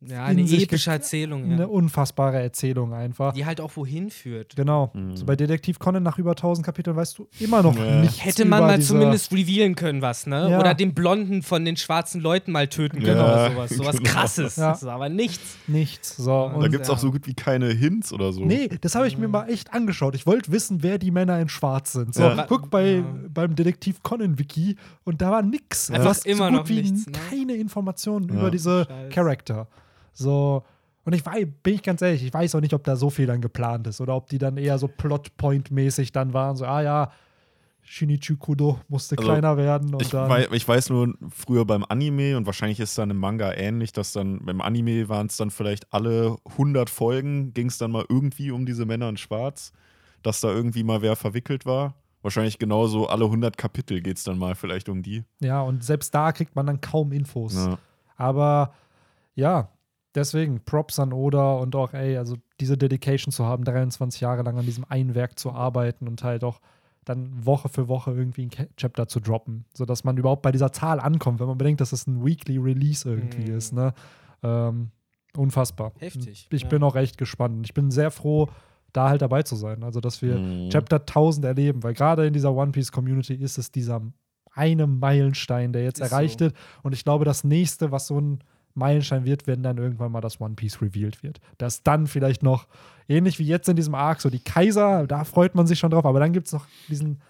C: ja, eine epische Erzählung.
A: Eine unfassbare Erzählung einfach.
C: Die halt auch wohin führt.
A: Genau. Mhm. So bei Detektiv Conan nach über 1000 Kapiteln weißt du immer noch ja. nicht.
C: Hätte man mal zumindest revealen können, was, ne? Ja. Oder den Blonden von den schwarzen Leuten mal töten können ja, oder sowas. Sowas genau. krasses. Ja. Aber nichts.
A: Nichts. So,
B: und da gibt es auch so gut wie keine Hints oder so.
A: Nee, das habe ich mir mal echt angeschaut. Ich wollte wissen, wer die Männer in Schwarz sind. So, guck bei, beim Detektiv Conan-Wiki und da war nix.
C: Du hast immer so gut noch wie nichts,
A: ne? keine Informationen über diese. Charakter. So, und ich weiß, bin ich ganz ehrlich, ich weiß auch nicht, ob da so viel dann geplant ist oder ob die dann eher so Plotpoint-mäßig dann waren, so, ah ja, Shinichi Kudo musste also, kleiner werden.
B: ich, weiß, ich, weiß, nur früher beim Anime und wahrscheinlich ist es dann im Manga ähnlich, dass dann beim Anime waren es dann vielleicht alle 100 Folgen, ging es dann mal irgendwie um diese Männer in Schwarz, dass da irgendwie mal wer verwickelt war. Wahrscheinlich genauso alle 100 Kapitel geht es dann mal vielleicht um die.
A: Ja, und selbst da kriegt man dann kaum Infos. Ja. Aber ja, deswegen Props an Oda und auch, ey, also diese Dedication zu haben, 23 Jahre lang an diesem einen Werk zu arbeiten und halt auch dann Woche für Woche irgendwie ein Chapter zu droppen, sodass man überhaupt bei dieser Zahl ankommt, wenn man bedenkt, dass es ein Weekly Release irgendwie mm. ist, ne? Ähm, unfassbar.
C: Heftig.
A: Ich ja. bin auch echt gespannt. Ich bin sehr froh, da halt dabei zu sein. Also, dass wir mm. Chapter 1000 erleben, weil gerade in dieser One Piece Community ist es dieser eine Meilenstein, der jetzt ist erreicht so. wird. Und ich glaube, das nächste, was so ein Meilenstein wird, wenn dann irgendwann mal das One Piece revealed wird. Dass dann vielleicht noch, ähnlich wie jetzt in diesem Arc, so die Kaiser, da freut man sich schon drauf, aber dann gibt es noch diesen,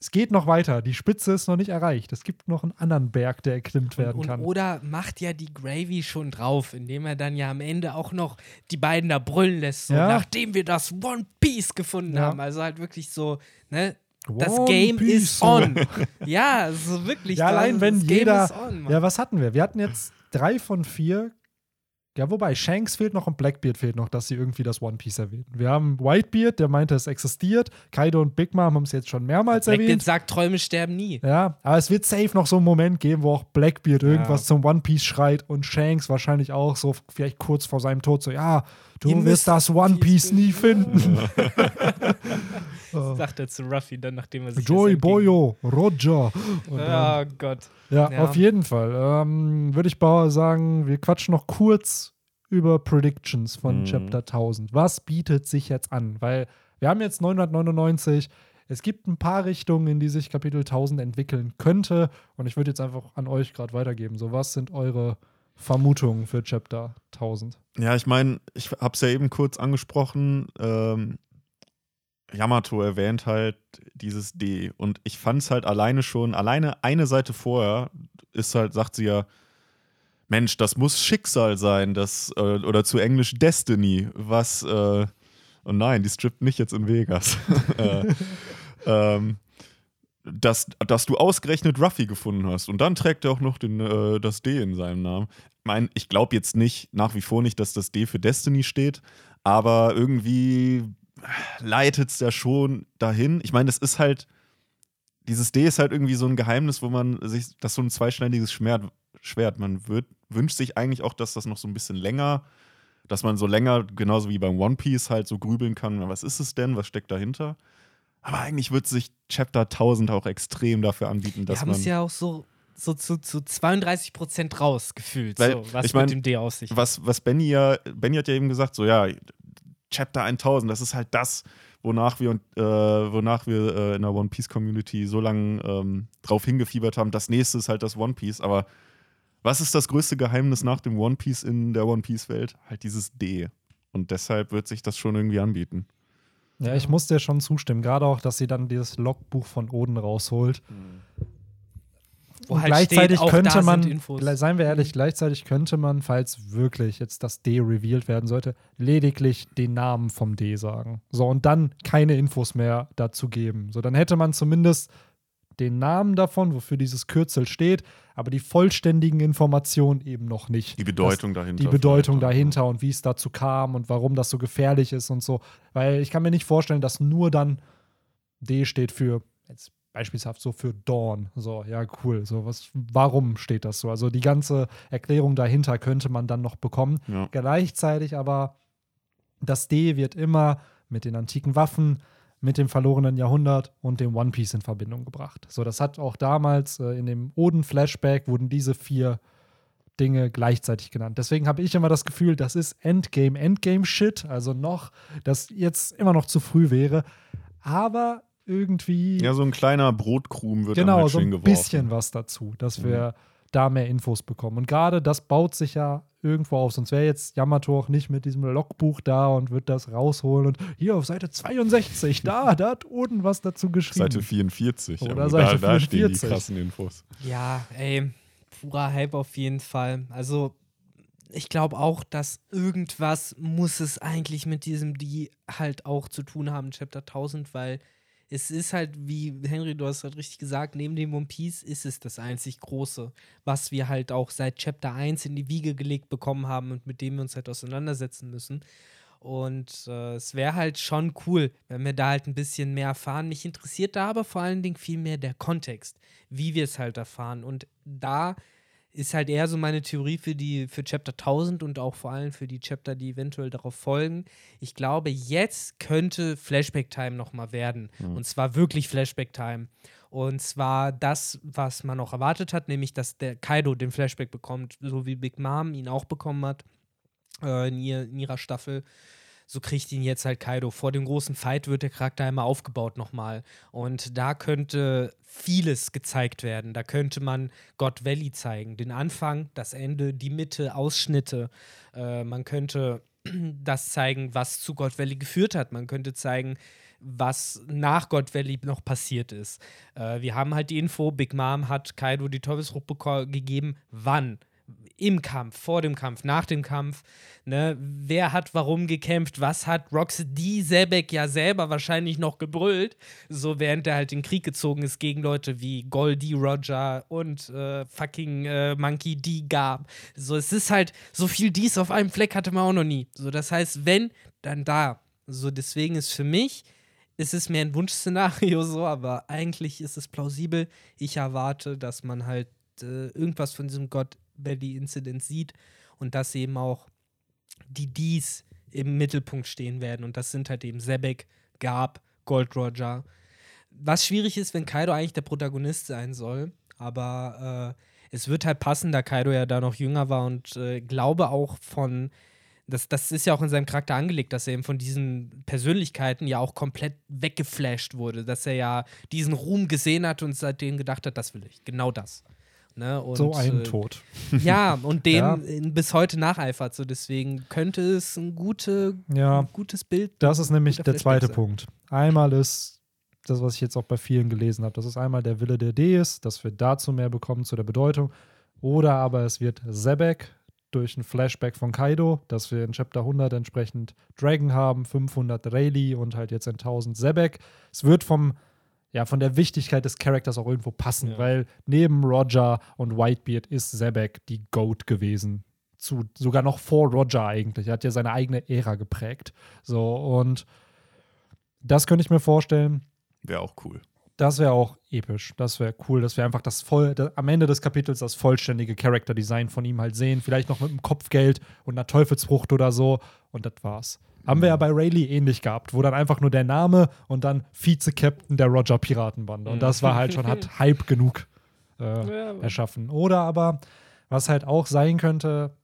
A: es geht noch weiter, die Spitze ist noch nicht erreicht. Es gibt noch einen anderen Berg, der erklimmt werden
C: und,
A: kann.
C: Oder macht ja die Gravy schon drauf, indem er dann ja am Ende auch noch die beiden da brüllen lässt, so, ja. nachdem wir das One Piece gefunden ja. haben. Also halt wirklich so, ne, das One Game Piece. is on. ja, so wirklich.
A: Ja, allein wenn jeder. On, ja, was hatten wir? Wir hatten jetzt drei von vier. Ja, wobei, Shanks fehlt noch und Blackbeard fehlt noch, dass sie irgendwie das One Piece erwähnen. Wir haben Whitebeard, der meinte, es existiert. Kaido und Big Mom haben es jetzt schon mehrmals
C: Blackbeard
A: erwähnt.
C: Blackbeard sagt, Träume sterben nie.
A: Ja, aber es wird safe noch so einen Moment geben, wo auch Blackbeard ja. irgendwas zum One Piece schreit und Shanks wahrscheinlich auch so vielleicht kurz vor seinem Tod so, ja, du Ihr wirst das One Piece nie finden.
C: oh. Sagt er zu Ruffy dann, nachdem er sich
A: Joey Boyo, Roger.
C: Und, oh Gott.
A: Ja, ja, auf jeden Fall. Ähm, Würde ich sagen, wir quatschen noch kurz über Predictions von mhm. Chapter 1000. Was bietet sich jetzt an? Weil wir haben jetzt 999. Es gibt ein paar Richtungen, in die sich Kapitel 1000 entwickeln könnte. Und ich würde jetzt einfach an euch gerade weitergeben. So, was sind eure Vermutungen für Chapter 1000?
B: Ja, ich meine, ich habe es ja eben kurz angesprochen. Ähm, Yamato erwähnt halt dieses D. Und ich fand es halt alleine schon, alleine eine Seite vorher ist halt, sagt sie ja, Mensch, das muss Schicksal sein, das, äh, oder zu Englisch Destiny, was, äh, oh nein, die strippt nicht jetzt in Vegas. äh, ähm, dass, dass du ausgerechnet Ruffy gefunden hast. Und dann trägt er auch noch den, äh, das D in seinem Namen. Ich meine, ich glaube jetzt nicht, nach wie vor nicht, dass das D für Destiny steht, aber irgendwie leitet es ja schon dahin. Ich meine, das ist halt, dieses D ist halt irgendwie so ein Geheimnis, wo man sich, das ist so ein zweischneidiges Schwert. Schwert. Man wird, wünscht sich eigentlich auch, dass das noch so ein bisschen länger dass man so länger, genauso wie beim One Piece, halt so grübeln kann, was ist es denn, was steckt dahinter. Aber eigentlich wird sich Chapter 1000 auch extrem dafür anbieten, dass
C: Wir haben
B: man.
C: es ja auch so, so zu, zu 32 Prozent rausgefühlt, so, was
B: ich mein,
C: mit dem D aus sich
B: was, was Benny ja, Benny hat ja eben gesagt, so ja, Chapter 1000, das ist halt das, wonach wir, äh, wonach wir äh, in der One Piece Community so lange ähm, drauf hingefiebert haben. Das nächste ist halt das One Piece, aber was ist das größte Geheimnis nach dem One Piece in der One Piece Welt? Halt dieses D. Und deshalb wird sich das schon irgendwie anbieten.
A: Ja, ich muss dir schon zustimmen. Gerade auch, dass sie dann dieses Logbuch von Oden rausholt.
C: Wo halt
A: gleichzeitig
C: steht,
A: könnte man, seien wir ehrlich, gleichzeitig könnte man, falls wirklich jetzt das D revealed werden sollte, lediglich den Namen vom D sagen. So, und dann keine Infos mehr dazu geben. So, dann hätte man zumindest den Namen davon, wofür dieses Kürzel steht, aber die vollständigen Informationen eben noch nicht.
B: Die Bedeutung dahinter.
A: die Bedeutung dahinter und wie es dazu kam und warum das so gefährlich ist und so. Weil ich kann mir nicht vorstellen, dass nur dann D steht für, jetzt beispielshaft so für Dawn. So, ja, cool. So, was, warum steht das so? Also die ganze Erklärung dahinter könnte man dann noch bekommen.
B: Ja.
A: Gleichzeitig aber, das D wird immer mit den antiken Waffen, mit dem verlorenen Jahrhundert und dem One Piece in Verbindung gebracht. So, das hat auch damals äh, in dem Oden-Flashback wurden diese vier Dinge gleichzeitig genannt. Deswegen habe ich immer das Gefühl, das ist Endgame, Endgame-Shit. Also noch, dass jetzt immer noch zu früh wäre. Aber irgendwie
B: Ja, so ein kleiner Brotkrumen wird
A: genau
B: dann halt
A: so ein
B: geworfen.
A: bisschen was dazu, dass wir da mehr Infos bekommen. Und gerade das baut sich ja irgendwo auf. Sonst wäre jetzt Yamato auch nicht mit diesem Logbuch da und wird das rausholen. Und hier auf Seite 62, da, da hat Oden was dazu geschrieben.
B: Seite 44.
A: Oder
B: aber
A: Seite
B: da, da stehen die
A: 44.
B: krassen Infos.
C: Ja, ey, purer Hype auf jeden Fall. Also, ich glaube auch, dass irgendwas muss es eigentlich mit diesem die halt auch zu tun haben, Chapter 1000, weil es ist halt, wie Henry, du hast halt richtig gesagt, neben dem One Piece ist es das einzig Große, was wir halt auch seit Chapter 1 in die Wiege gelegt bekommen haben und mit dem wir uns halt auseinandersetzen müssen. Und äh, es wäre halt schon cool, wenn wir da halt ein bisschen mehr erfahren. Mich interessiert da aber vor allen Dingen viel mehr der Kontext, wie wir es halt erfahren. Und da ist halt eher so meine Theorie für die für Chapter 1000 und auch vor allem für die Chapter, die eventuell darauf folgen. Ich glaube, jetzt könnte Flashback Time noch mal werden und zwar wirklich Flashback Time. Und zwar das, was man auch erwartet hat, nämlich dass der Kaido den Flashback bekommt, so wie Big Mom ihn auch bekommen hat äh, in, ihr, in ihrer Staffel. So kriegt ihn jetzt halt Kaido. Vor dem großen Fight wird der Charakter einmal aufgebaut nochmal. Und da könnte vieles gezeigt werden. Da könnte man God Valley zeigen. Den Anfang, das Ende, die Mitte, Ausschnitte. Äh, man könnte das zeigen, was zu God Valley geführt hat. Man könnte zeigen, was nach God Valley noch passiert ist. Äh, wir haben halt die Info, Big Mom hat Kaido die Teufelsfrucht beko- gegeben. Wann? Im Kampf, vor dem Kampf, nach dem Kampf. Ne? Wer hat warum gekämpft? Was hat Roxy Sebek ja selber wahrscheinlich noch gebrüllt? So während er halt in den Krieg gezogen ist gegen Leute wie Goldie Roger und äh, fucking äh, Monkey D. gab. So, es ist halt, so viel dies auf einem Fleck hatte man auch noch nie. So, das heißt, wenn, dann da. So, deswegen ist für mich, ist es mehr ein Wunschszenario so, aber eigentlich ist es plausibel. Ich erwarte, dass man halt äh, irgendwas von diesem God Valley Incident sieht und dass eben auch die Dies im Mittelpunkt stehen werden. Und das sind halt eben Sebek, Gab, Gold Roger. Was schwierig ist, wenn Kaido eigentlich der Protagonist sein soll, aber äh, es wird halt passen, da Kaido ja da noch jünger war und äh, glaube auch von das, das ist ja auch in seinem Charakter angelegt, dass er eben von diesen Persönlichkeiten ja auch komplett weggeflasht wurde, dass er ja diesen Ruhm gesehen hat und seitdem gedacht hat, das will ich, genau das. Ne? Und,
A: so ein
C: äh,
A: Tod.
C: Ja, und dem
A: Ja.
C: bis heute nacheifert. So deswegen könnte es ein, gute,
A: Ja.
C: ein gutes Bild.
A: Das ist nämlich der zweite
C: sein.
A: Punkt. Einmal ist das, was ich jetzt auch bei vielen gelesen habe, das ist einmal der Wille der Ds, dass wir dazu mehr bekommen zu der Bedeutung. Oder aber es wird Sebek durch ein Flashback von Kaido, dass wir in Chapter 100 entsprechend Dragon haben, 500 Rayleigh und halt jetzt ein 1000 Sebek. Es wird vom ja, von der Wichtigkeit des Charakters auch irgendwo passen,
C: Ja.
A: weil neben Roger und Whitebeard ist Sebek die Goat gewesen. Zu, sogar noch vor Roger eigentlich. Er hat ja seine eigene Ära geprägt. So, und das könnte ich mir vorstellen.
B: Wäre auch cool.
A: Das wäre auch episch. Das wäre cool, dass wir einfach das voll, da, am Ende des Kapitels das vollständige Character Design von ihm halt sehen. Vielleicht noch mit einem Kopfgeld und einer Teufelsfrucht oder so. Und das war's. Haben wir ja bei Rayleigh ähnlich gehabt, wo dann einfach nur der Name und dann Vize-Captain der Roger Piratenbande. Und das war halt schon, hat Hype genug äh, erschaffen. Oder aber, was halt auch sein könnte,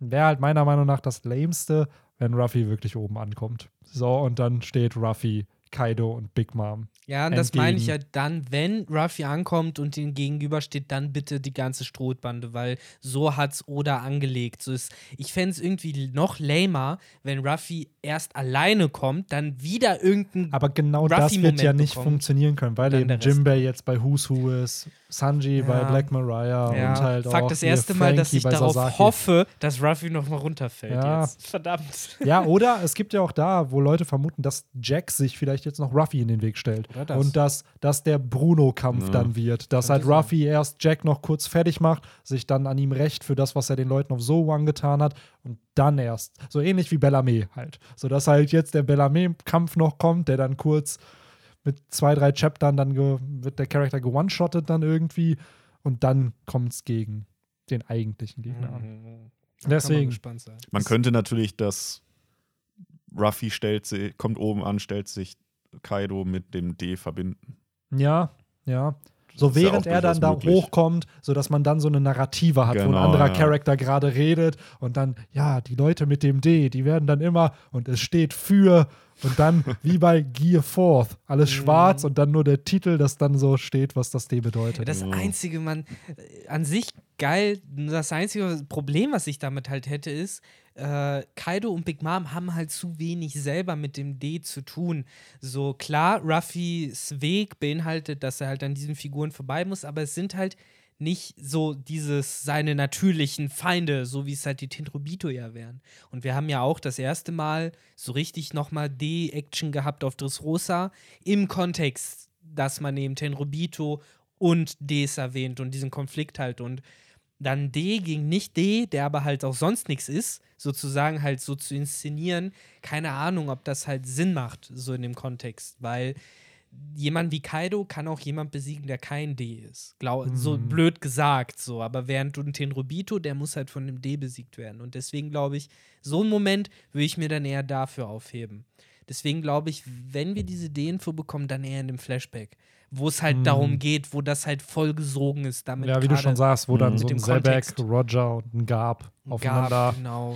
A: wäre halt meiner Meinung nach das Lameste, wenn Ruffy wirklich oben ankommt. So, und dann steht Ruffy, Kaido und Big Mom.
C: Ja, und das meine ich ja dann, wenn Ruffy ankommt und ihm gegenübersteht, dann bitte die ganze Strohbande, weil so hat's Oda angelegt. So ist, ich fände es irgendwie noch lamer, wenn Ruffy erst alleine kommt, dann wieder irgendein.
A: Aber genau das wird ja nicht
C: bekommen.
A: funktionieren können, weil
C: Dann
A: eben. Jimbei jetzt bei Who's Who ist, Sanji
C: Ja.
A: bei Black Mariah
C: ja,
A: und halt
C: fuck,
A: auch
C: das erste Mal, dass ich darauf
A: Sasaki.
C: hoffe, dass Ruffy noch mal runterfällt
A: Ja.
C: jetzt. Verdammt.
A: Ja, oder es gibt ja auch da, wo Leute vermuten, dass Jack sich vielleicht jetzt noch Ruffy in den Weg stellt.
C: Das.
A: Und dass, dass der Bruno-Kampf
B: Ja.
A: dann wird. Dass halt Ruffy erst Jack noch kurz fertig macht, sich dann an ihm rächt für das, was er den Leuten auf So angetan hat und dann erst. So ähnlich wie Bellarmé halt. So dass halt jetzt der Bellarmé-Kampf noch kommt, der dann kurz mit zwei, drei Chaptern dann wird der Charakter gewone-shottet dann irgendwie und dann kommt es gegen den eigentlichen Gegner an.
C: Mhm. Kann man
A: Deswegen,
C: gespannt sein.
B: Man könnte natürlich das Ruffy stellt sie, kommt oben an, stellt sich Kaido mit dem D verbinden.
A: ja, ja. So
B: ja
A: während
B: auch
A: er dann da
B: möglich.
A: hochkommt, sodass man dann so eine Narrative hat, wo ein
B: Genau,
A: anderer
B: ja.
A: Charakter gerade redet und dann, ja, die Leute mit dem D, die werden dann immer und es steht für und dann wie bei Gear Forth, alles
C: Mhm.
A: schwarz und dann nur der Titel, das dann so steht, was das D bedeutet.
C: Das
B: Ja.
C: einzige, man, äh, an sich geil, das einzige Problem, was ich damit halt hätte, ist, äh, Kaido und Big Mom haben halt zu wenig selber mit dem D zu tun. So klar, Ruffys Weg beinhaltet, dass er halt an diesen Figuren vorbei muss, aber es sind halt nicht so dieses seine natürlichen Feinde, so wie es halt die Tenrobito ja wären. Und wir haben ja auch das erste Mal so richtig nochmal D-Action gehabt auf Dressrosa im Kontext, dass man eben Tenrobito und Ds erwähnt und diesen Konflikt halt und dann D gegen nicht D, der aber halt auch sonst nichts ist, sozusagen halt so zu inszenieren, keine Ahnung, ob das halt Sinn macht, so in dem Kontext, weil jemand wie Kaido kann auch jemand besiegen, der kein D ist. Glau So
A: Mhm.
C: blöd gesagt, so. Aber während du Tenrobito, der muss halt von einem D besiegt werden. Und deswegen glaube ich, so einen Moment würde ich mir dann eher dafür aufheben. Deswegen glaube ich, wenn wir diese D-Info bekommen, dann eher in dem Flashback, wo es halt
A: Mhm.
C: darum geht, wo das halt vollgesogen ist. Damit
A: ja, wie du schon sagst, wo dann so
C: Mit
A: ein
C: dem
A: Sebek. Roger und ein Gab aufeinander.
C: gab, genau.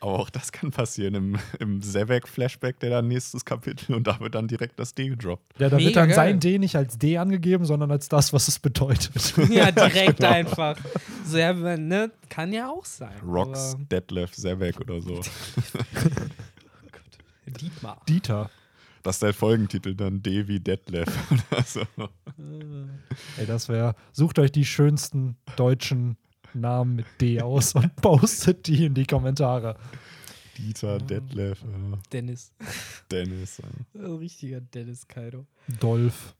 B: Aber auch das kann passieren im, im Sevek-Flashback, der dann nächstes Kapitel und da wird dann direkt das D gedroppt.
A: Ja, da wird dann sein D nicht als D angegeben, sondern als das, was es bedeutet.
C: Ja, direkt einfach. So, ja, ne? Kann ja auch sein.
B: Rocks, Detlef, Sevek oder so.
C: Dietmar.
A: Dieter.
B: Das ist der Folgentitel dann D wie Detlef oder so.
A: Ey, das wäre. Sucht euch die schönsten deutschen Namen mit D aus und postet die in die Kommentare.
B: Dieter, Detlef, äh,
C: Dennis.
B: Dennis, äh,
C: Ein richtiger Dennis Kaido.
A: Dolph.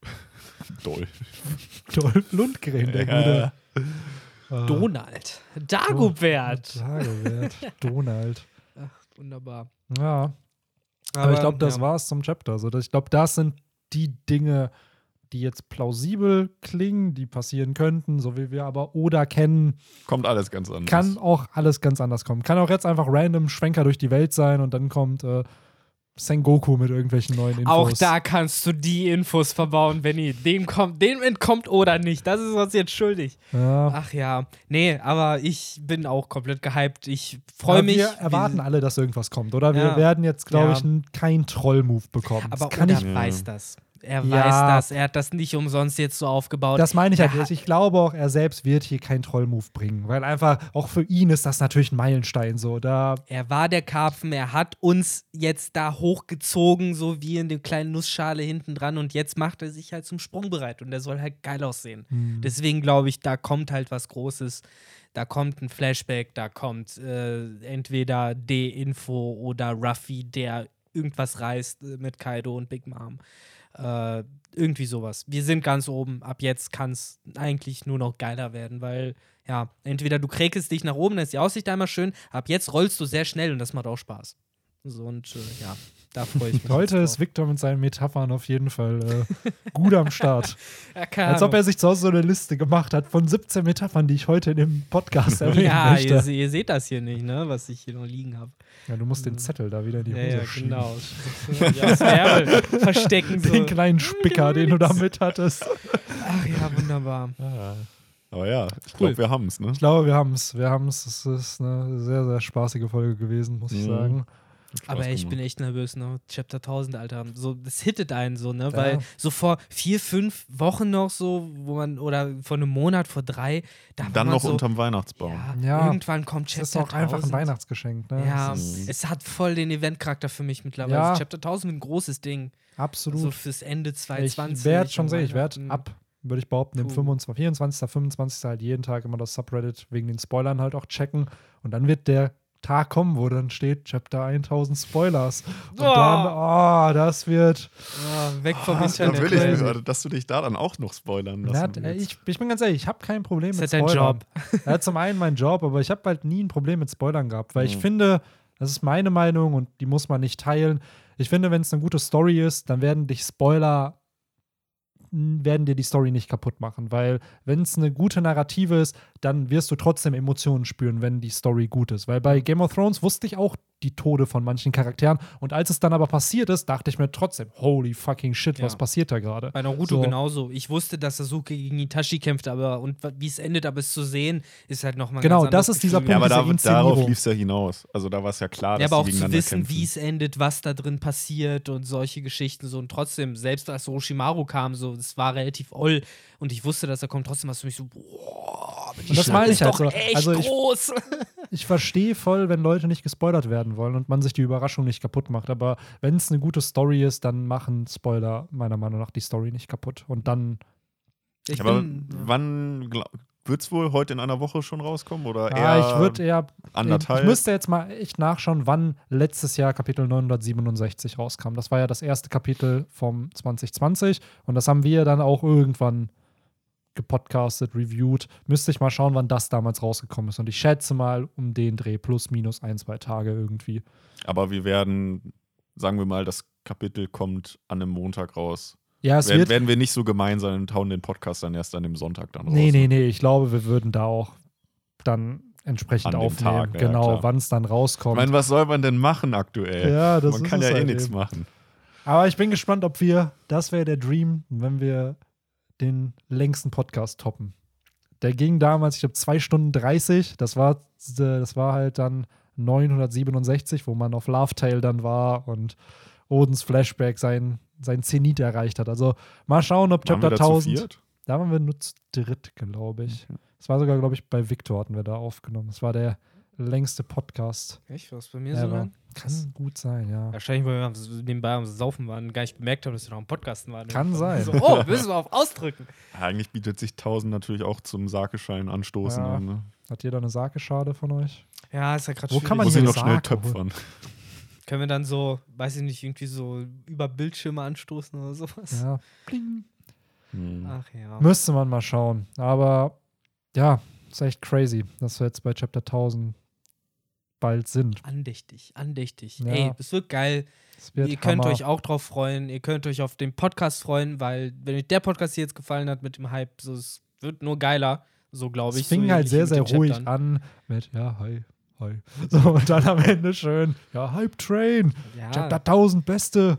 B: Dolph.
A: Dolph Lundgren, der
B: Ja.
A: gute.
C: Donald. Dagobert.
A: Dagobert. Donald.
C: Ach, wunderbar.
A: Ja. Aber, ich glaube, das
C: ja.
A: war's zum Chapter. Also, das- ich glaube, das sind die Dinge, die jetzt plausibel klingen, die passieren könnten, so wie wir aber Oda kennen.
B: Kommt alles ganz anders.
A: Kann auch alles ganz anders kommen. Kann auch jetzt einfach random Schwenker durch die Welt sein und dann kommt äh, Sengoku mit irgendwelchen neuen Infos.
C: Auch da kannst du die Infos verbauen, Benny. Dem, kommt, dem entkommt oder nicht. Das ist uns jetzt schuldig.
A: Ja.
C: Ach ja. Nee, aber ich bin auch komplett gehypt. Ich freue mich.
A: Wir erwarten
C: wie-
A: alle, dass irgendwas kommt, oder? Wir
C: Ja.
A: werden jetzt, glaube
C: Ja.
A: ich, keinen Troll-Move bekommen.
C: Aber
A: das kann ich
C: weiß das. Er
A: Ja.
C: weiß das. Er hat das nicht umsonst jetzt so aufgebaut.
A: Das meine ich halt. Ich glaube auch, er selbst wird hier keinen Troll-Move bringen, weil einfach auch für ihn ist das natürlich ein Meilenstein so. Da
C: Er war der Karpfen, er hat uns jetzt da hochgezogen, so wie in der kleinen Nussschale hinten dran und jetzt macht er sich halt zum Sprung bereit und er soll halt geil aussehen.
A: Hm.
C: Deswegen glaube ich, da kommt halt was Großes. Da kommt ein Flashback, da kommt äh, entweder D-Info oder Ruffy, der irgendwas reißt äh, mit Kaido und Big Mom. Äh, irgendwie sowas. Wir sind ganz oben. Ab jetzt kann es eigentlich nur noch geiler werden, weil, ja, entweder du kräkelst dich nach oben, dann ist die Aussicht einmal schön. Ab jetzt rollst du sehr schnell und das macht auch Spaß. So und äh, ja. Da freue ich mich.
A: Heute ist Victor mit seinen Metaphern auf jeden Fall äh, gut am Start.
C: ja,
A: Als ob er sich zu Hause so eine Liste gemacht hat von 17 Metaphern, die ich heute in dem Podcast erwähnen
C: Ja,
A: möchte.
C: ihr, se- ihr seht das hier nicht, ne? Was ich hier noch liegen habe.
A: Ja, du musst den Zettel da wieder in die
C: Ja,
A: Hose
C: ja,
A: schieben.
C: genau. ja, verstecken so.
A: Den kleinen Spicker, den du da mit hattest.
C: Ach ja, wunderbar.
B: Aber ja, ich
C: Cool.
B: glaube, wir haben es, ne?
A: Ich glaube, wir haben es. Wir haben es. Es ist eine sehr, sehr spaßige Folge gewesen, muss ich
B: Mhm.
A: sagen.
C: Aber ey, ich bin echt nervös, ne? Chapter 1000, Alter. So, das hittet einen so, ne?
A: Ja.
C: Weil so vor vier, fünf Wochen noch so, wo man, oder vor einem Monat, vor drei, da war
B: Dann noch
C: so,
B: unterm Weihnachtsbaum.
C: Ja,
A: Ja.
C: irgendwann kommt
A: Es
C: Chapter
A: ist auch einfach ein
C: 1000.
A: Weihnachtsgeschenk. Ne?
C: Ja,
A: Es ist
C: es hat voll den Eventcharakter für mich mittlerweile.
A: Ja.
C: Chapter 1000 ist ein großes Ding.
A: absolut.
C: So fürs Ende
A: ich
C: 2020.
A: werde
C: will
A: schon sehen, ich werde
C: Weihnachten-
A: ab, würde ich behaupten, im
C: Puh.
A: 25, 24., 25. halt jeden Tag immer das Subreddit wegen den Spoilern halt auch checken. Und dann wird der Tag kommen, wo dann steht Chapter 1000 Spoilers. Und
C: Oh.
A: dann, oh, das wird.
C: Ah, weg vom
B: Da
C: Internet.
B: will ich,
A: crazy.
B: also, dass du dich da dann auch noch spoilern
A: Na,
B: lassen
A: äh,
B: willst.
A: ich, ich bin ganz ehrlich, ich habe kein Problem
C: Ist
A: mit
C: halt dein
A: Spoilern.
C: Job.
A: Ja, zum einen mein Job, aber ich habe halt nie ein Problem mit Spoilern gehabt, weil ich
B: Mhm.
A: finde, das ist meine Meinung und die muss man nicht teilen. Ich finde, wenn es eine gute Story ist, dann werden dich Spoiler werden dir die Story nicht kaputt machen, weil wenn es eine gute Narrative ist, dann wirst du trotzdem Emotionen spüren, wenn die Story gut ist. Weil bei Game of Thrones wusste ich auch die Tode von manchen Charakteren und als es dann aber passiert ist, dachte ich mir trotzdem, holy fucking shit,
C: Ja.
A: was passiert da gerade?
C: Bei Naruto
A: So.
C: genauso. Ich wusste, dass Sasuke gegen Itachi kämpft, aber und wie es endet, aber es zu sehen, ist halt nochmal
A: Genau, das ist dieser
B: Ja, aber da, darauf lief es ja hinaus. Also da war es ja klar,
C: Ja,
B: dass
C: aber auch zu wissen, wie es endet, was da drin passiert und solche Geschichten so. Und trotzdem, selbst als Orochimaru kam, so, es war relativ oll und ich wusste, dass er kommt, trotzdem hast du mich so, boah,
A: Und das meine ich halt so.
C: echt
A: Also ich-
C: groß.
A: ich verstehe voll, wenn Leute nicht gespoilert werden wollen und man sich die Überraschung nicht kaputt macht. Aber wenn es eine gute Story ist, dann machen Spoiler meiner Meinung nach die Story nicht kaputt. Und dann,
C: Ich
B: aber
C: bin,
B: wann wird es wohl heute in einer Woche schon rauskommen? Oder
A: ja,
B: eher
A: ich würde eher.
B: anderthalb?
A: Ich müsste jetzt mal echt nachschauen, wann letztes Jahr Kapitel 967 rauskam. Das war ja das erste Kapitel vom 2020 und das haben wir dann auch irgendwann gepodcastet, reviewed. Müsste ich mal schauen, wann das damals rausgekommen ist. Und ich schätze mal um den Dreh plus minus ein, zwei Tage irgendwie.
B: aber wir werden, sagen wir mal, das Kapitel kommt an einem Montag raus.
A: Ja, es
B: Werden,
A: wird.
B: werden wir nicht so gemein sein und hauen den Podcast dann erst an dem Sonntag dann raus.
A: Nee, nee, nee. Ich glaube, wir würden da auch dann entsprechend
B: An
A: aufnehmen.
B: Tag,
A: genau, wann es dann
B: Ich
A: rauskommt.
B: meine, was soll man denn machen aktuell?
A: ja, das
B: man kann ja eh
A: halt
B: nichts machen.
A: Aber ich bin gespannt, ob wir, das wäre der Dream, wenn wir den längsten Podcast toppen. Der ging damals, ich glaube, 2 Stunden 30. Das war, äh, das war halt dann 967, wo man auf Love Tale dann war und Odins Flashback sein, sein Zenit erreicht hat. Also mal schauen, ob Chapter
B: da zu
A: 1000.
B: viert?
A: Da waren wir nur zu dritt, glaube ich. Das war sogar, glaube ich, bei Victor hatten wir da aufgenommen. Das war der längste Podcast.
C: Echt, was bei mir so
A: ever.
C: lang?
A: Kann gut sein, ja.
C: Wahrscheinlich, weil wir nebenbei am Saufen waren und gar nicht bemerkt haben, dass wir noch am Podcasten waren.
A: Kann sein.
C: So, oh, müssen wir auf Ausdrücken.
B: Eigentlich bietet sich 1000 natürlich auch zum Sakeschein anstoßen
A: Ja.
B: an. Ne?
A: Hat jeder eine Sake-Schade von euch?
C: Ja, ist ja gerade
A: Wo kann man
B: Muss
A: hier
B: noch schnell
A: holen?
B: töpfern.
C: Können wir dann so, weiß ich nicht, irgendwie so über Bildschirme anstoßen oder sowas?
A: Ja. Bling.
B: Hm.
C: Ach ja.
A: Müsste man mal schauen. Aber ja, ist echt crazy, dass wir jetzt bei Chapter 1000 bald sind.
C: Andächtig, andächtig.
A: Ja.
C: Ey, es wird geil.
A: Es wird
C: ihr könnt
A: Hammer.
C: euch auch drauf freuen. Ihr könnt euch auf den Podcast freuen, weil, wenn euch der Podcast hier jetzt gefallen hat mit dem Hype, so, es wird nur geiler. So glaube ich.
A: Es fing
C: so
A: halt sehr, sehr ruhig
C: Chaptern.
A: an mit, ja, hi, hi. So, und dann am Ende schön, ja, Hype Train,
C: Ja,
A: Chapter 1000 Beste.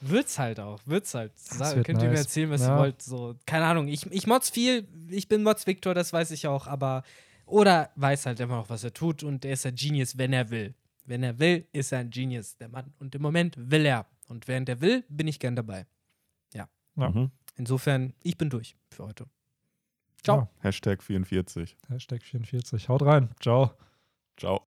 C: wird's halt auch. Wird's halt. Sa
A: wird
C: könnt ihr mir
A: nice.
C: erzählen, was
A: Ja.
C: ihr wollt. So, keine Ahnung. Ich, ich mods viel. Ich bin Mods Victor, das weiß ich auch. Aber, oder weiß halt immer noch, was er tut. Und er ist ein Genius, wenn er will. Wenn er will, ist er ein Genius, der Mann. Und im Moment will er. Und während er will, bin ich gern dabei.
A: Ja.
B: Mhm.
C: Insofern, ich bin durch für heute. Ciao.
A: Ja,
B: Hashtag 44.
A: Hashtag 44. Haut rein. Ciao.
B: Ciao.